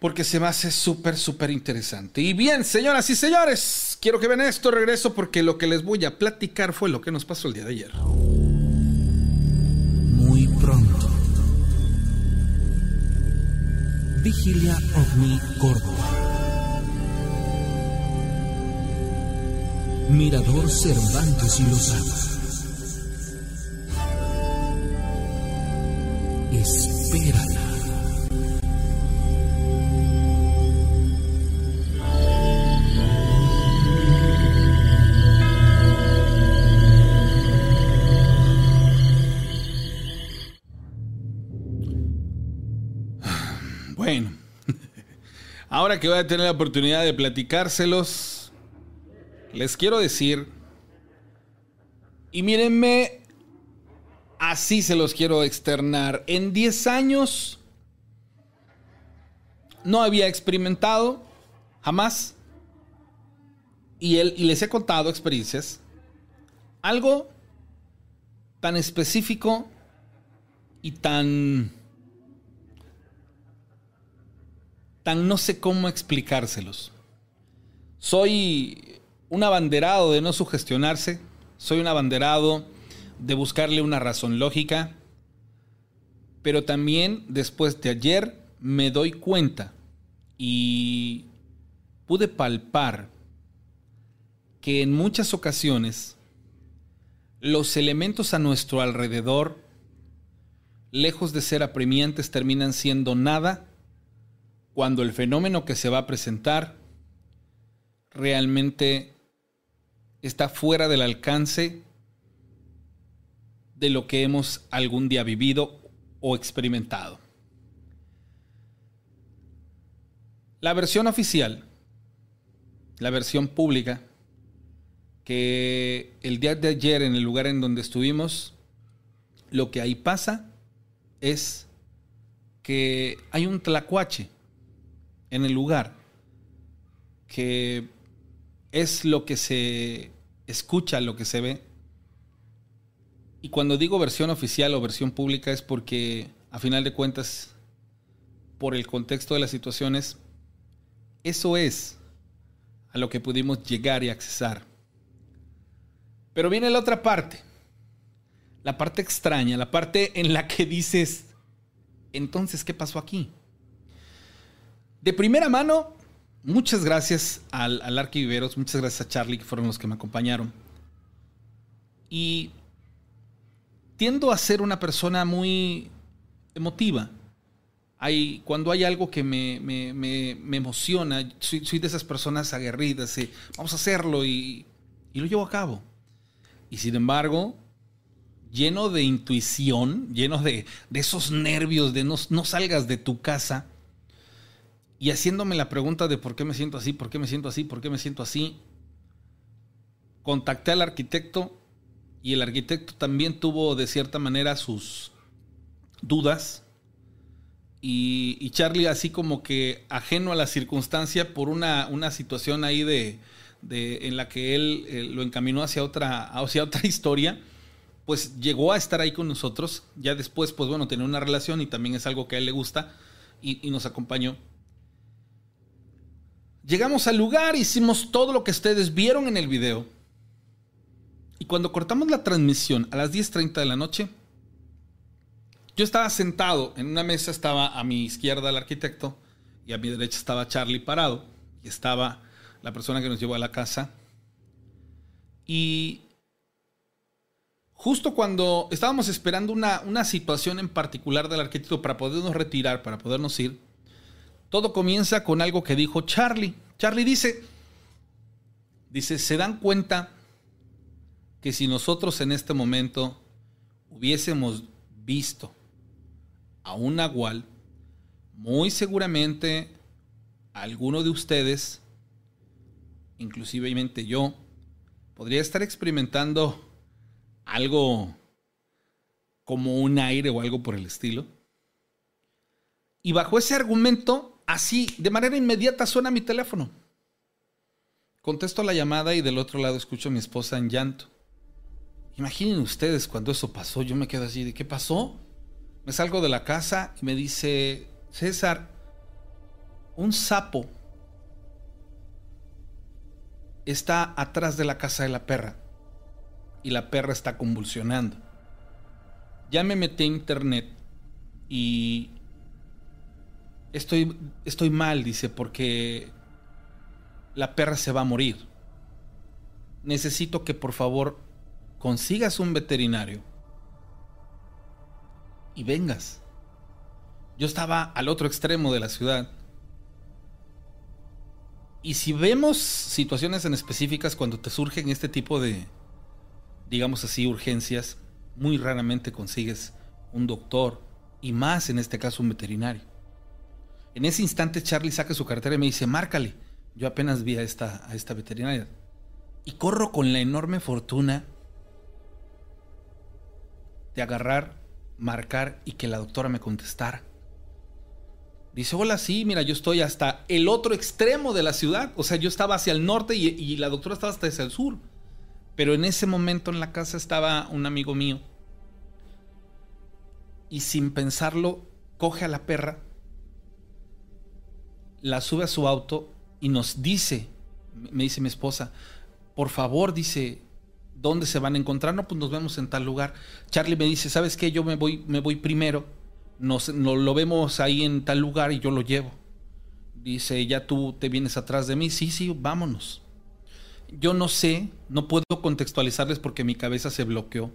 porque se me hace súper, súper interesante. Y bien, señoras y señores, quiero que vean esto, regreso porque lo que les voy a platicar fue lo que nos pasó el día de ayer. Vigilia OVNI Córdoba. Mirador Cervantes y Lozada. Ahora que voy a tener la oportunidad de platicárselos, les quiero decir, y mírenme, así se los quiero externar, en 10 años no había experimentado, jamás, y, él, y les he contado experiencias, algo tan específico y tan tan no sé cómo explicárselos. Soy un abanderado de no sugestionarse, soy un abanderado de buscarle una razón lógica, pero también después de ayer me doy cuenta y pude palpar que en muchas ocasiones los elementos a nuestro alrededor, lejos de ser apremiantes, terminan siendo nada cuando el fenómeno que se va a presentar realmente está fuera del alcance de lo que hemos algún día vivido o experimentado. La versión oficial, la versión pública, que el día de ayer en el lugar en donde estuvimos, lo que ahí pasa es que hay un tlacuache en el lugar, que es lo que se escucha, lo que se ve. Y cuando digo versión oficial o versión pública es porque, a final de cuentas, por el contexto de las situaciones, eso es a lo que pudimos llegar y accesar. Pero viene la otra parte, la parte extraña, la parte en la que dices, entonces, ¿qué pasó aquí? De primera mano, muchas gracias al, al Arquiviveros, muchas gracias a Charlie, que fueron los que me acompañaron. Y tiendo a ser una persona muy emotiva. Hay, cuando hay algo que me, me, me, emociona, soy, soy, de esas personas aguerridas, y vamos a hacerlo y, y, lo llevo a cabo. Y sin embargo, lleno de intuición, lleno de, de esos nervios de no, no salgas de tu casa, y haciéndome la pregunta de por qué me siento así, por qué me siento así, por qué me siento así, contacté al arquitecto y el arquitecto también tuvo de cierta manera sus dudas. Y, y Charlie así como que ajeno a la circunstancia por una, una situación ahí de, de, en la que él eh, lo encaminó hacia otra, hacia otra historia, pues llegó a estar ahí con nosotros. Ya después, pues bueno, tenía una relación y también es algo que a él le gusta y, y nos acompañó. Llegamos al lugar, hicimos todo lo que ustedes vieron en el video. Y cuando cortamos la transmisión a las 10.30 de la noche, yo estaba sentado en una mesa, estaba a mi izquierda el arquitecto y a mi derecha estaba Charlie parado y estaba la persona que nos llevó a la casa. Y justo cuando estábamos esperando una, una situación en particular del arquitecto para podernos retirar, para podernos ir, todo comienza con algo que dijo Charlie. Charlie dice, dice, ¿se dan cuenta que si nosotros en este momento hubiésemos visto a un nahual, muy seguramente alguno de ustedes, inclusivemente yo, podría estar experimentando algo como un aire o algo por el estilo. Y bajo ese argumento, así, de manera inmediata, suena mi teléfono. Contesto la llamada y del otro lado escucho a mi esposa en llanto. Imaginen ustedes cuando eso pasó, yo me quedo así, ¿de qué pasó? Me salgo de la casa y me dice, César, un sapo está atrás de la casa de la perra y la perra está convulsionando. Ya me metí a internet y estoy, estoy mal, dice, porque la perra se va a morir. Necesito que por favor consigas un veterinario y vengas. Yo estaba al otro extremo de la ciudad. Y si vemos situaciones en específicas cuando te surgen este tipo de, digamos así, urgencias, muy raramente consigues un doctor y más en este caso un veterinario. En ese instante Charlie saca su cartera y me dice, márcale. Yo apenas vi a esta, a esta veterinaria. Y corro con la enorme fortuna de agarrar, marcar y que la doctora me contestara. Dice, hola, sí, mira, yo estoy hasta el otro extremo de la ciudad. O sea, yo estaba hacia el norte y, y la doctora estaba hasta hacia el sur. Pero en ese momento en la casa estaba un amigo mío. Y sin pensarlo, coge a la perra, la sube a su auto y nos dice, me dice mi esposa, por favor, dice, ¿dónde se van a encontrar? No, pues nos vemos en tal lugar. Charlie me dice, ¿sabes qué? Yo me voy, me voy primero, nos, lo vemos ahí en tal lugar y yo lo llevo. Dice, ya tú te vienes atrás de mí. Sí, sí, vámonos. Yo no sé, no puedo contextualizarles porque mi cabeza se bloqueó.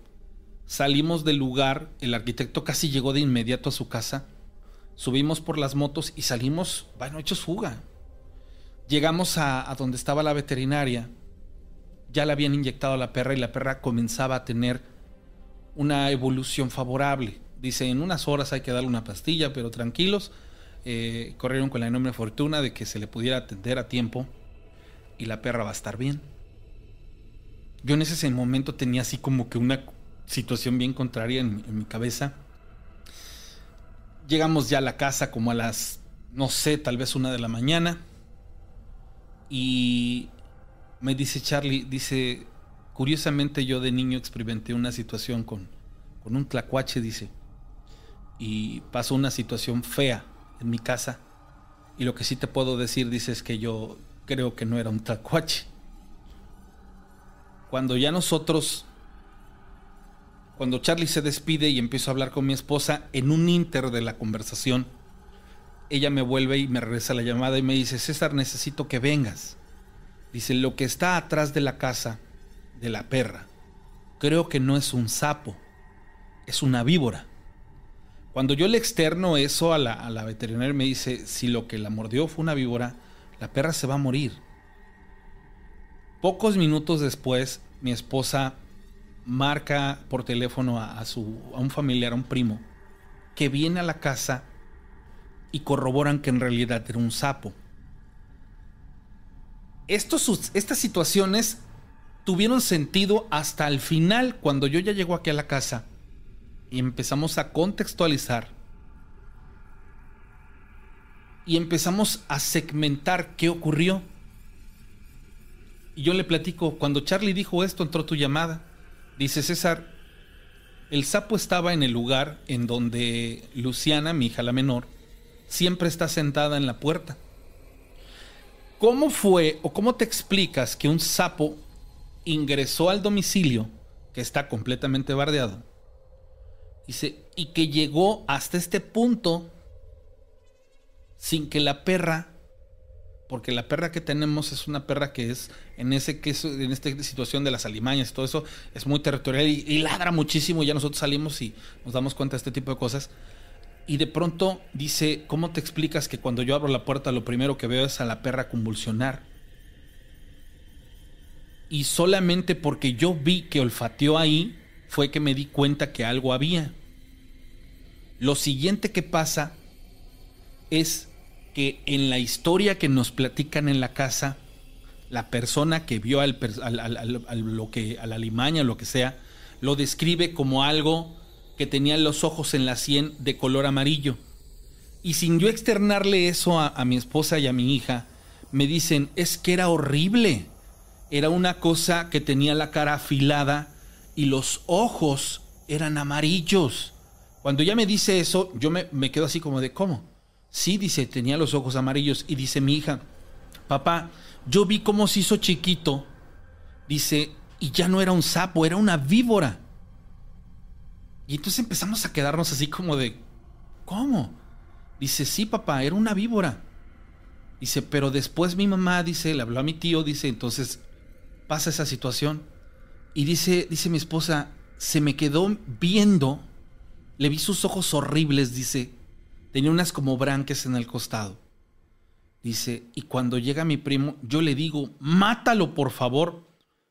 Salimos del lugar, el arquitecto casi llegó de inmediato a su casa. Subimos por las motos y salimos, bueno, hechos fuga. Llegamos a, donde estaba la veterinaria ya le habían inyectado a la perra y la perra comenzaba a tener una evolución favorable. Dice, en unas horas hay que darle una pastilla, pero tranquilos. Eh, corrieron con la enorme fortuna de que se le pudiera atender a tiempo y la perra va a estar bien. Yo en ese momento tenía así como que una situación bien contraria en mi cabeza. Llegamos ya a la casa como a las, no sé, tal vez una de la mañana. Y me dice Charlie, dice, curiosamente yo de niño experimenté una situación con, con un tlacuache, dice, y pasó una situación fea en mi casa. Y lo que sí te puedo decir, dice, es que yo creo que no era un tlacuache. Cuando ya nosotros, cuando Charlie se despide y empiezo a hablar con mi esposa, en un inter de la conversación, ella me vuelve y me regresa la llamada y me dice, César, necesito que vengas. Dice, lo que está atrás de la casa de la perra, creo que no es un sapo, es una víbora. Cuando yo le externo eso a la, a la veterinaria, me dice, si lo que la mordió fue una víbora, la perra se va a morir. Pocos minutos después, mi esposa marca por teléfono a, su, a un familiar, a un primo, que viene a la casa y corroboran que en realidad era un sapo estos, estas situaciones tuvieron sentido hasta el final, cuando yo ya llego aquí a la casa y empezamos a contextualizar y empezamos a segmentar qué ocurrió. Y yo le platico, cuando Charlie dijo esto, entró tu llamada. Dice César, el sapo estaba en el lugar en donde Luciana, mi hija la menor, siempre está sentada en la puerta. ¿Cómo fue o cómo te explicas que un sapo ingresó al domicilio que está completamente bardeado? Y que llegó hasta este punto sin que la perra, porque la perra que tenemos es una perra que es en ese que en esta situación de las alimañas y todo eso es muy territorial y, y ladra muchísimo. Ya nosotros salimos y nos damos cuenta de este tipo de cosas y de pronto dice, ¿cómo te explicas que cuando yo abro la puerta lo primero que veo es a la perra convulsionar? Y solamente porque yo vi que olfateó ahí, fue que me di cuenta que algo había. Lo siguiente que pasa es que en la historia que nos platican en la casa, la persona que vio al, lo que, a la limaña, lo que sea, lo describe como algo que tenía los ojos en la sien de color amarillo. Y sin yo externarle eso a, a mi esposa y a mi hija, me dicen, es que era horrible. Era una cosa que tenía la cara afilada y los ojos eran amarillos. Cuando ella me dice eso, yo me, me quedo así como de, ¿cómo? Sí, dice, tenía los ojos amarillos. Y dice mi hija, papá, yo vi cómo se hizo chiquito. Dice, y ya no era un sapo, era una víbora. Y entonces empezamos a quedarnos así como de, ¿cómo? Dice, sí, papá, era una víbora. Dice, pero después mi mamá, dice, le habló a mi tío, dice, entonces pasa esa situación. Y dice, dice mi esposa, se me quedó viendo, le vi sus ojos horribles, dice, tenía unas como branques en el costado. Dice, y cuando llega mi primo, yo le digo, mátalo por favor.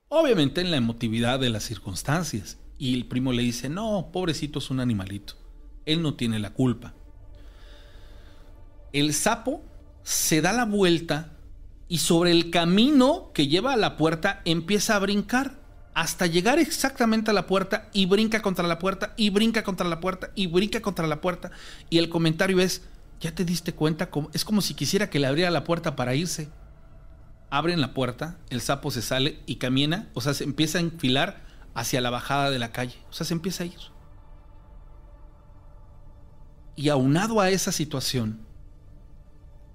Obviamente en la emotividad de las circunstancias. Y el primo le dice, no, pobrecito es un animalito. Él no tiene la culpa. El sapo se da la vuelta y sobre el camino que lleva a la puerta empieza a brincar hasta llegar exactamente a la puerta y brinca contra la puerta y brinca contra la puerta y brinca contra la puerta. Y el comentario es, ¿ya te diste cuenta? Es como si quisiera que le abriera la puerta para irse. Abren la puerta, el sapo se sale y camina, o sea, se empieza a enfilar hacia la bajada de la calle. O sea, se empieza a ir. Y aunado a esa situación,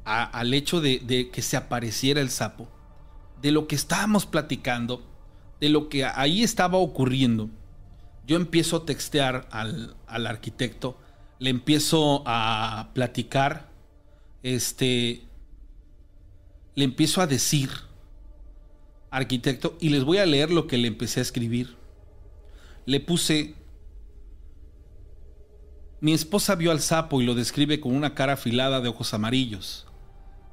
al hecho de que se apareciera el sapo, de lo que estábamos platicando, de lo que ahí estaba ocurriendo, yo empiezo a textear al, arquitecto, le empiezo a platicar, este, le empiezo a decir, arquitecto, y les voy a leer lo que le empecé a escribir. Le puse, mi esposa vio al sapo y lo describe con una cara afilada de ojos amarillos.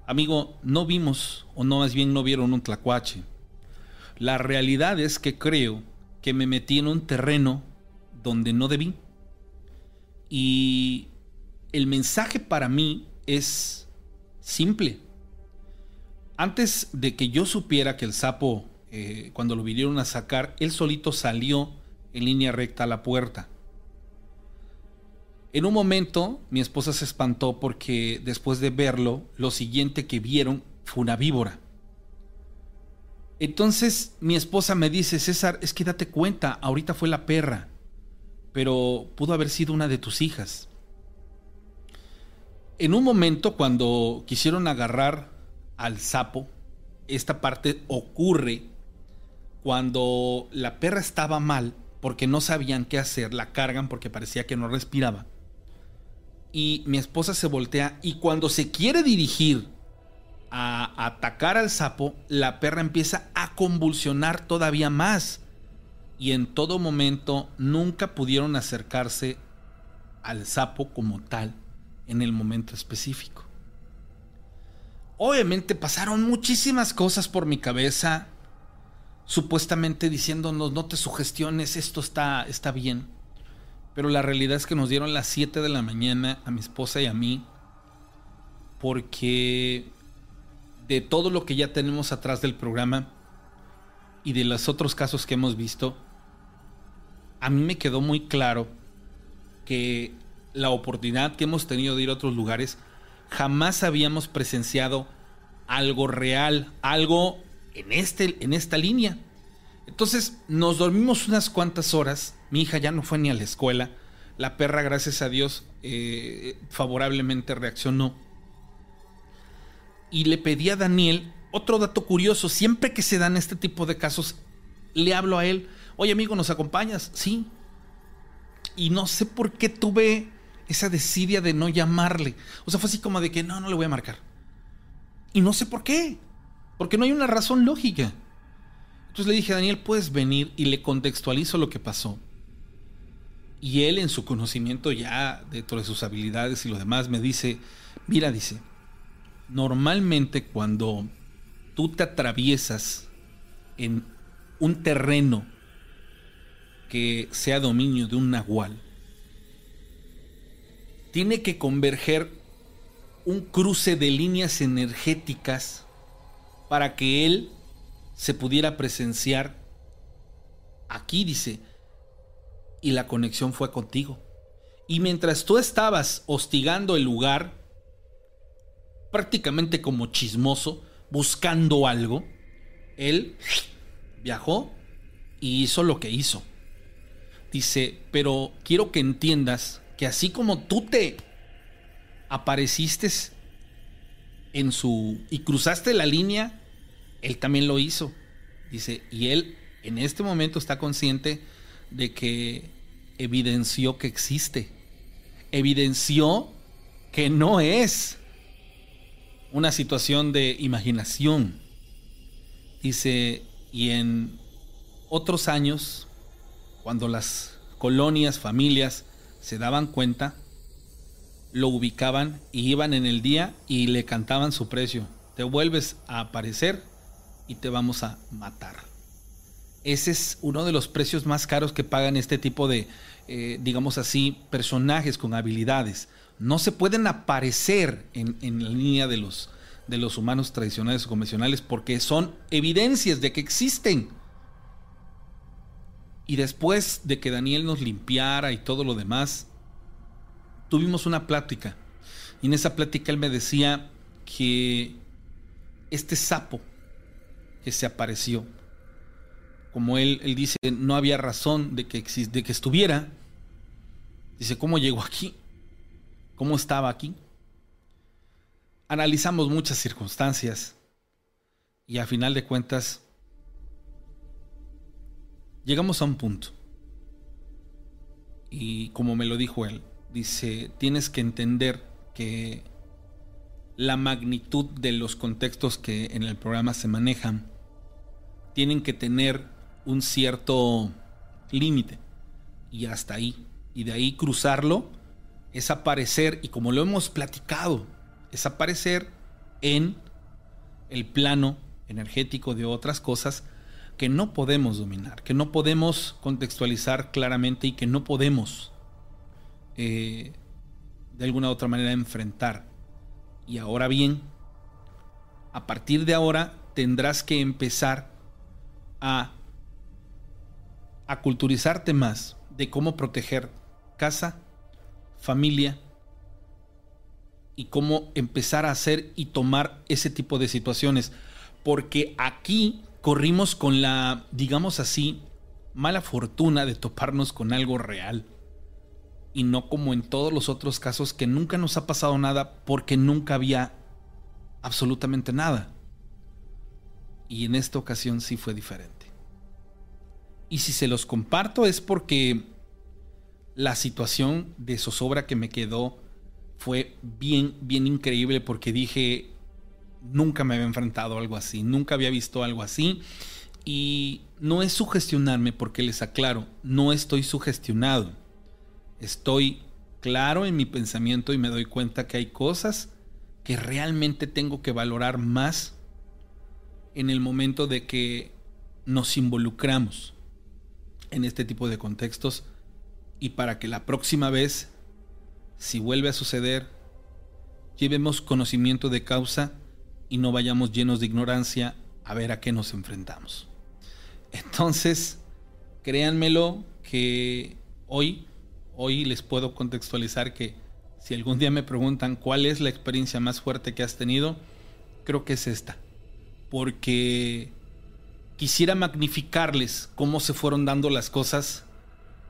Amigo, no vimos, o no más bien no vieron un tlacuache. La realidad es que creo que me metí en un terreno donde no debí. Y el mensaje para mí es simple. Antes de que yo supiera que el sapo, eh, cuando lo vinieron a sacar, él solito salió en línea recta a la puerta. En un momento mi esposa se espantó porque después de verlo, lo siguiente que vieron fue una víbora. Entonces mi esposa me dice, César, es que date cuenta, ahorita fue la perra, pero pudo haber sido una de tus hijas. En un momento cuando quisieron agarrar al sapo, esta parte ocurre cuando la perra estaba mal porque no sabían qué hacer, la cargan porque parecía que no respiraba. Y mi esposa se voltea y cuando se quiere dirigir a atacar al sapo, la perra empieza a convulsionar todavía más. Y en todo momento nunca pudieron acercarse al sapo como tal en el momento específico. Obviamente pasaron muchísimas cosas por mi cabeza, supuestamente diciéndonos no te sugestiones, esto está, está bien. Pero la realidad es que nos dieron las 7 de la mañana a mi esposa y a mí porque de todo lo que ya tenemos atrás del programa y de los otros casos que hemos visto, a mí me quedó muy claro que la oportunidad que hemos tenido de ir a otros lugares, jamás habíamos presenciado algo real, algo en, este, en esta línea. Entonces nos dormimos unas cuantas horas, mi hija ya no fue ni a la escuela, la perra, gracias a Dios, eh, favorablemente reaccionó y le pedí a Daniel otro dato curioso. Siempre que se dan este tipo de casos, le hablo a él. Oye, amigo, ¿nos acompañas? Sí. Y no sé por qué tuve esa desidia de no llamarle. O sea, fue así como de que no, no le voy a marcar. Y no sé por qué. Porque no hay una razón lógica. Entonces le dije a Daniel, puedes venir y le contextualizo lo que pasó. Y él en su conocimiento ya de todas sus habilidades y lo demás me dice, mira, dice, normalmente cuando tú te atraviesas en un terreno que sea dominio de un nahual, tiene que converger un cruce de líneas energéticas para que él se pudiera presenciar aquí, dice, y la conexión fue contigo. Y mientras tú estabas hostigando el lugar, prácticamente como chismoso, buscando algo, él viajó y hizo lo que hizo. Dice, pero quiero que entiendas que así como tú te apareciste en su y cruzaste la línea, él también lo hizo. Dice, y él en este momento está consciente de que evidenció que existe. Evidenció que no es una situación de imaginación. Dice, y en otros años, cuando las colonias, familias se daban cuenta, lo ubicaban y iban en el día y le cantaban su precio. Te vuelves a aparecer y te vamos a matar. Ese es uno de los precios más caros que pagan este tipo de, eh, digamos así, personajes con habilidades. No se pueden aparecer en, la línea de los, humanos tradicionales o convencionales porque son evidencias de que existen. Y después de que Daniel nos limpiara y todo lo demás, tuvimos una plática. Y en esa plática él me decía que este sapo que se apareció, como él, él dice, no había razón de que, de que estuviera. Dice, ¿cómo llegó aquí? ¿Cómo estaba aquí? Analizamos muchas circunstancias y a final de cuentas llegamos a un punto. Y como me lo dijo él, dice, tienes que entender que la magnitud de los contextos que en el programa se manejan tienen que tener un cierto límite. Y hasta ahí. Y de ahí cruzarlo es aparecer, y como lo hemos platicado, es aparecer en el plano energético de otras cosas que no podemos dominar, que no podemos contextualizar claramente y que no podemos eh, de alguna u otra manera enfrentar. Y ahora bien, a partir de ahora tendrás que empezar a, a culturizarte más de cómo proteger casa, familia y cómo empezar a hacer y tomar ese tipo de situaciones. Porque aquí corrimos con la, digamos así, mala fortuna de toparnos con algo real. Y no como en todos los otros casos que nunca nos ha pasado nada porque nunca había absolutamente nada. Y en esta ocasión sí fue diferente. Y si se los comparto es porque la situación de zozobra que me quedó fue bien, bien increíble porque dije, nunca me había enfrentado a algo así, nunca había visto algo así. Y no es sugestionarme porque les aclaro, no estoy sugestionado. Estoy claro en mi pensamiento y me doy cuenta que hay cosas que realmente tengo que valorar más en el momento de que nos involucramos en este tipo de contextos y para que la próxima vez, si vuelve a suceder, llevemos conocimiento de causa y no vayamos llenos de ignorancia a ver a qué nos enfrentamos. Entonces, créanmelo que hoy, hoy les puedo contextualizar que si algún día me preguntan cuál es la experiencia más fuerte que has tenido, creo que es esta. Porque quisiera magnificarles cómo se fueron dando las cosas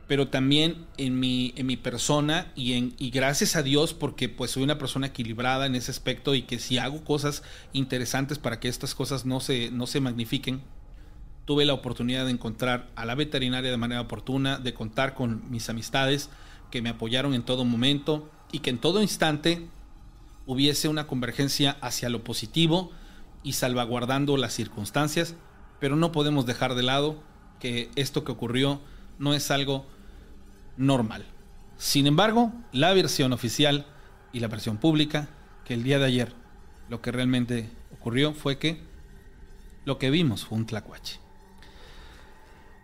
pero también en mi, en mi persona y, en, y gracias a Dios porque pues soy una persona equilibrada en ese aspecto y que si hago cosas interesantes para que estas cosas no se, no se magnifiquen, tuve la oportunidad de encontrar a la veterinaria de manera oportuna, de contar con mis amistades que me apoyaron en todo momento y que en todo instante hubiese una convergencia hacia lo positivo y salvaguardando las circunstancias, pero no podemos dejar de lado que esto que ocurrió no es algo normal. Sin embargo, la versión oficial y la versión pública, que el día de ayer lo que realmente ocurrió fue que lo que vimos fue un tlacuache.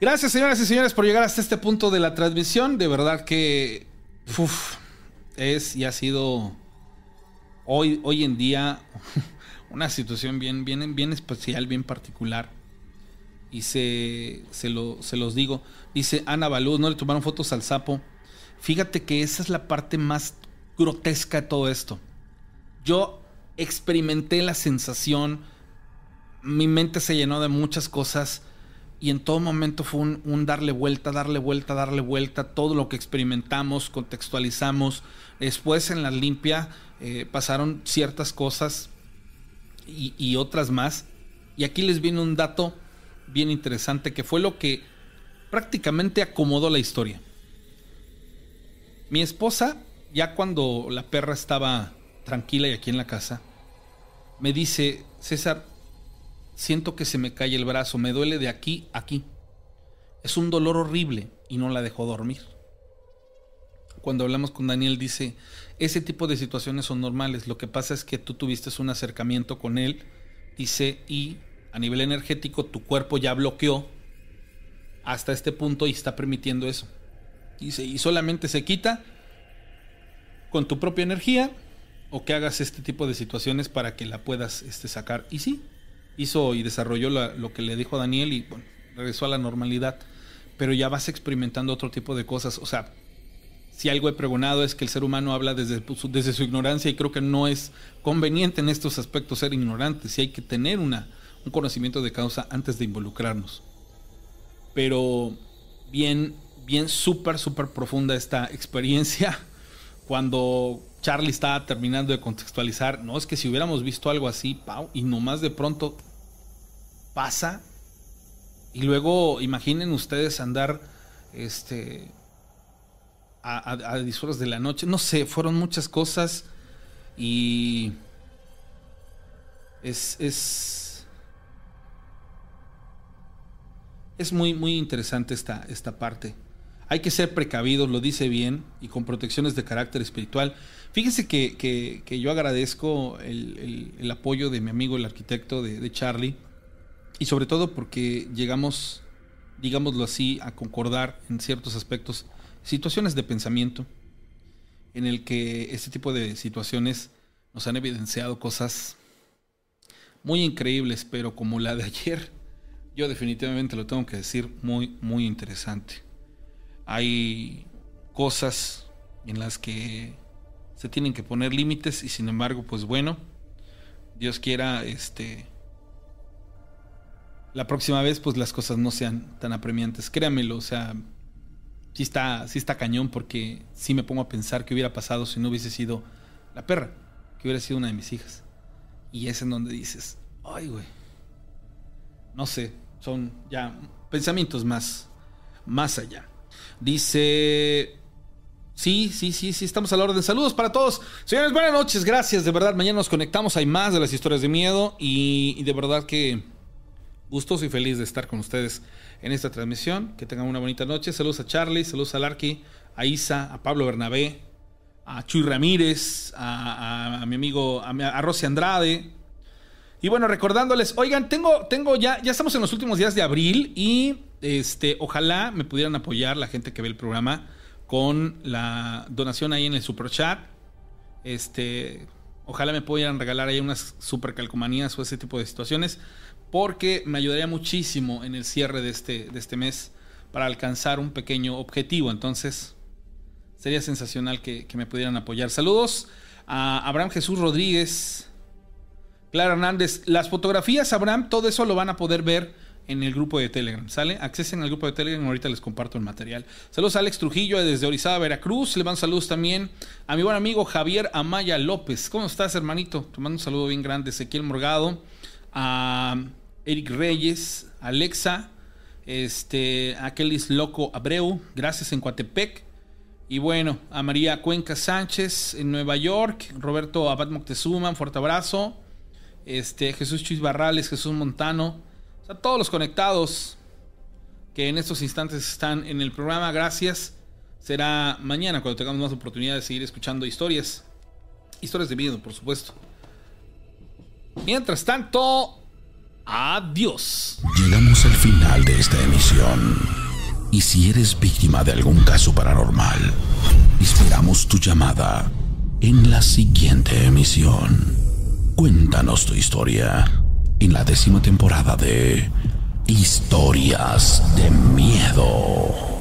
Gracias, señoras y señores, por llegar hasta este punto de la transmisión. De verdad que es y ha sido hoy, hoy en día una situación bien, bien, bien especial, bien particular. Y se, se, lo, se los digo. Dice Ana Balú, no le tomaron fotos al sapo. Fíjate que esa es la parte más grotesca de todo esto. Yo experimenté la sensación, mi mente se llenó de muchas cosas y en todo momento fue un, darle vuelta, darle vuelta, darle vuelta, todo lo que experimentamos, contextualizamos. Después en la limpia eh, pasaron ciertas cosas y, y otras más. Y aquí les viene un dato bien interesante que fue lo que prácticamente acomodó la historia. Mi esposa, ya cuando la perra estaba tranquila y aquí en la casa, me dice, César, siento que se me cae el brazo, me duele de aquí a aquí. Es un dolor horrible y no la dejó dormir. Cuando hablamos con Daniel dice, ese tipo de situaciones son normales, lo que pasa es que tú tuviste un acercamiento con él, dice, y a nivel energético tu cuerpo ya bloqueó hasta este punto y está permitiendo eso. Y solamente se quita con tu propia energía o que hagas este tipo de situaciones para que la puedas este, sacar. Y sí, hizo y desarrolló lo que le dijo a Daniel y bueno, regresó a la normalidad. Pero ya vas experimentando otro tipo de cosas. O sea, si algo he pregonado es que el ser humano habla desde, desde su ignorancia y creo que no es conveniente en estos aspectos ser ignorantes y hay que tener una, un conocimiento de causa antes de involucrarnos. Pero bien, bien súper, súper profunda esta experiencia. Cuando Charlie estaba terminando de contextualizar, no es que si hubiéramos visto algo así, Pau, y nomás de pronto pasa. Y luego imaginen ustedes andar este a, a, de la noche. No sé, fueron muchas cosas. Y es, es, es muy, muy interesante esta, esta parte. Hay que ser precavidos, lo dice bien, y con protecciones de carácter espiritual. Fíjense que, yo agradezco el, apoyo de mi amigo el arquitecto de Charlie y sobre todo porque llegamos, digámoslo así, a concordar en ciertos aspectos, situaciones de pensamiento, en el que este tipo de situaciones nos han evidenciado cosas muy increíbles, pero como la de ayer, yo definitivamente lo tengo que decir, muy, muy interesante. Hay cosas en las que se tienen que poner límites y sin embargo, pues bueno, Dios quiera, este, la próxima vez pues las cosas no sean tan apremiantes. Créamelo, o sea, sí está, sí está cañón porque sí me pongo a pensar qué hubiera pasado si no hubiese sido la perra, que hubiera sido una de mis hijas. Y es en donde dices, ay, güey. No sé, son ya pensamientos más, más allá. Dice, Sí, sí, sí, sí, estamos a la orden. Saludos para todos. Señores, buenas noches, gracias. De verdad, mañana nos conectamos. Hay más de las historias de miedo. Y, de verdad que gustoso y feliz de estar con ustedes en esta transmisión. Que tengan una bonita noche. Saludos a Charlie, saludos a Larky, a Isa, a Pablo Bernabé, a Chuy Ramírez, a, mi amigo, a, a Rosy Andrade. Y bueno, recordándoles, oigan, tengo, tengo ya, ya estamos en los últimos días de abril y este, ojalá me pudieran apoyar la gente que ve el programa con la donación ahí en el super chat. Este, ojalá me pudieran regalar ahí unas super calcomanías o ese tipo de situaciones porque me ayudaría muchísimo en el cierre de este, de este mes para alcanzar un pequeño objetivo. Entonces, sería sensacional que, me pudieran apoyar. Saludos a Abraham Jesús Rodríguez, Clara Hernández. Las fotografías, Abraham, todo eso lo van a poder ver en el grupo de Telegram, ¿sale? Accesen al grupo de Telegram, ahorita les comparto el material. Saludos a Alex Trujillo desde Orizaba, Veracruz. Le mando saludos también a mi buen amigo Javier Amaya López. ¿Cómo estás, hermanito? Te mando un saludo bien grande. Ezequiel Morgado, a Eric Reyes, Alexa, este, a Kelis Loco Abreu, gracias en Coatepec. Y bueno, a María Cuenca Sánchez en Nueva York, Roberto Abad Moctezuma, fuerte abrazo. Este, Jesús Chuis Barrales, Jesús Montano, a todos los conectados que en estos instantes están en el programa, gracias. Será mañana cuando tengamos más oportunidad de seguir escuchando historias. Historias de miedo, por supuesto. Mientras tanto, adiós. Llegamos al final de esta emisión. Y si eres víctima de algún caso paranormal, esperamos tu llamada en la siguiente emisión. Cuéntanos tu historia en la décima temporada de Historias de Miedo.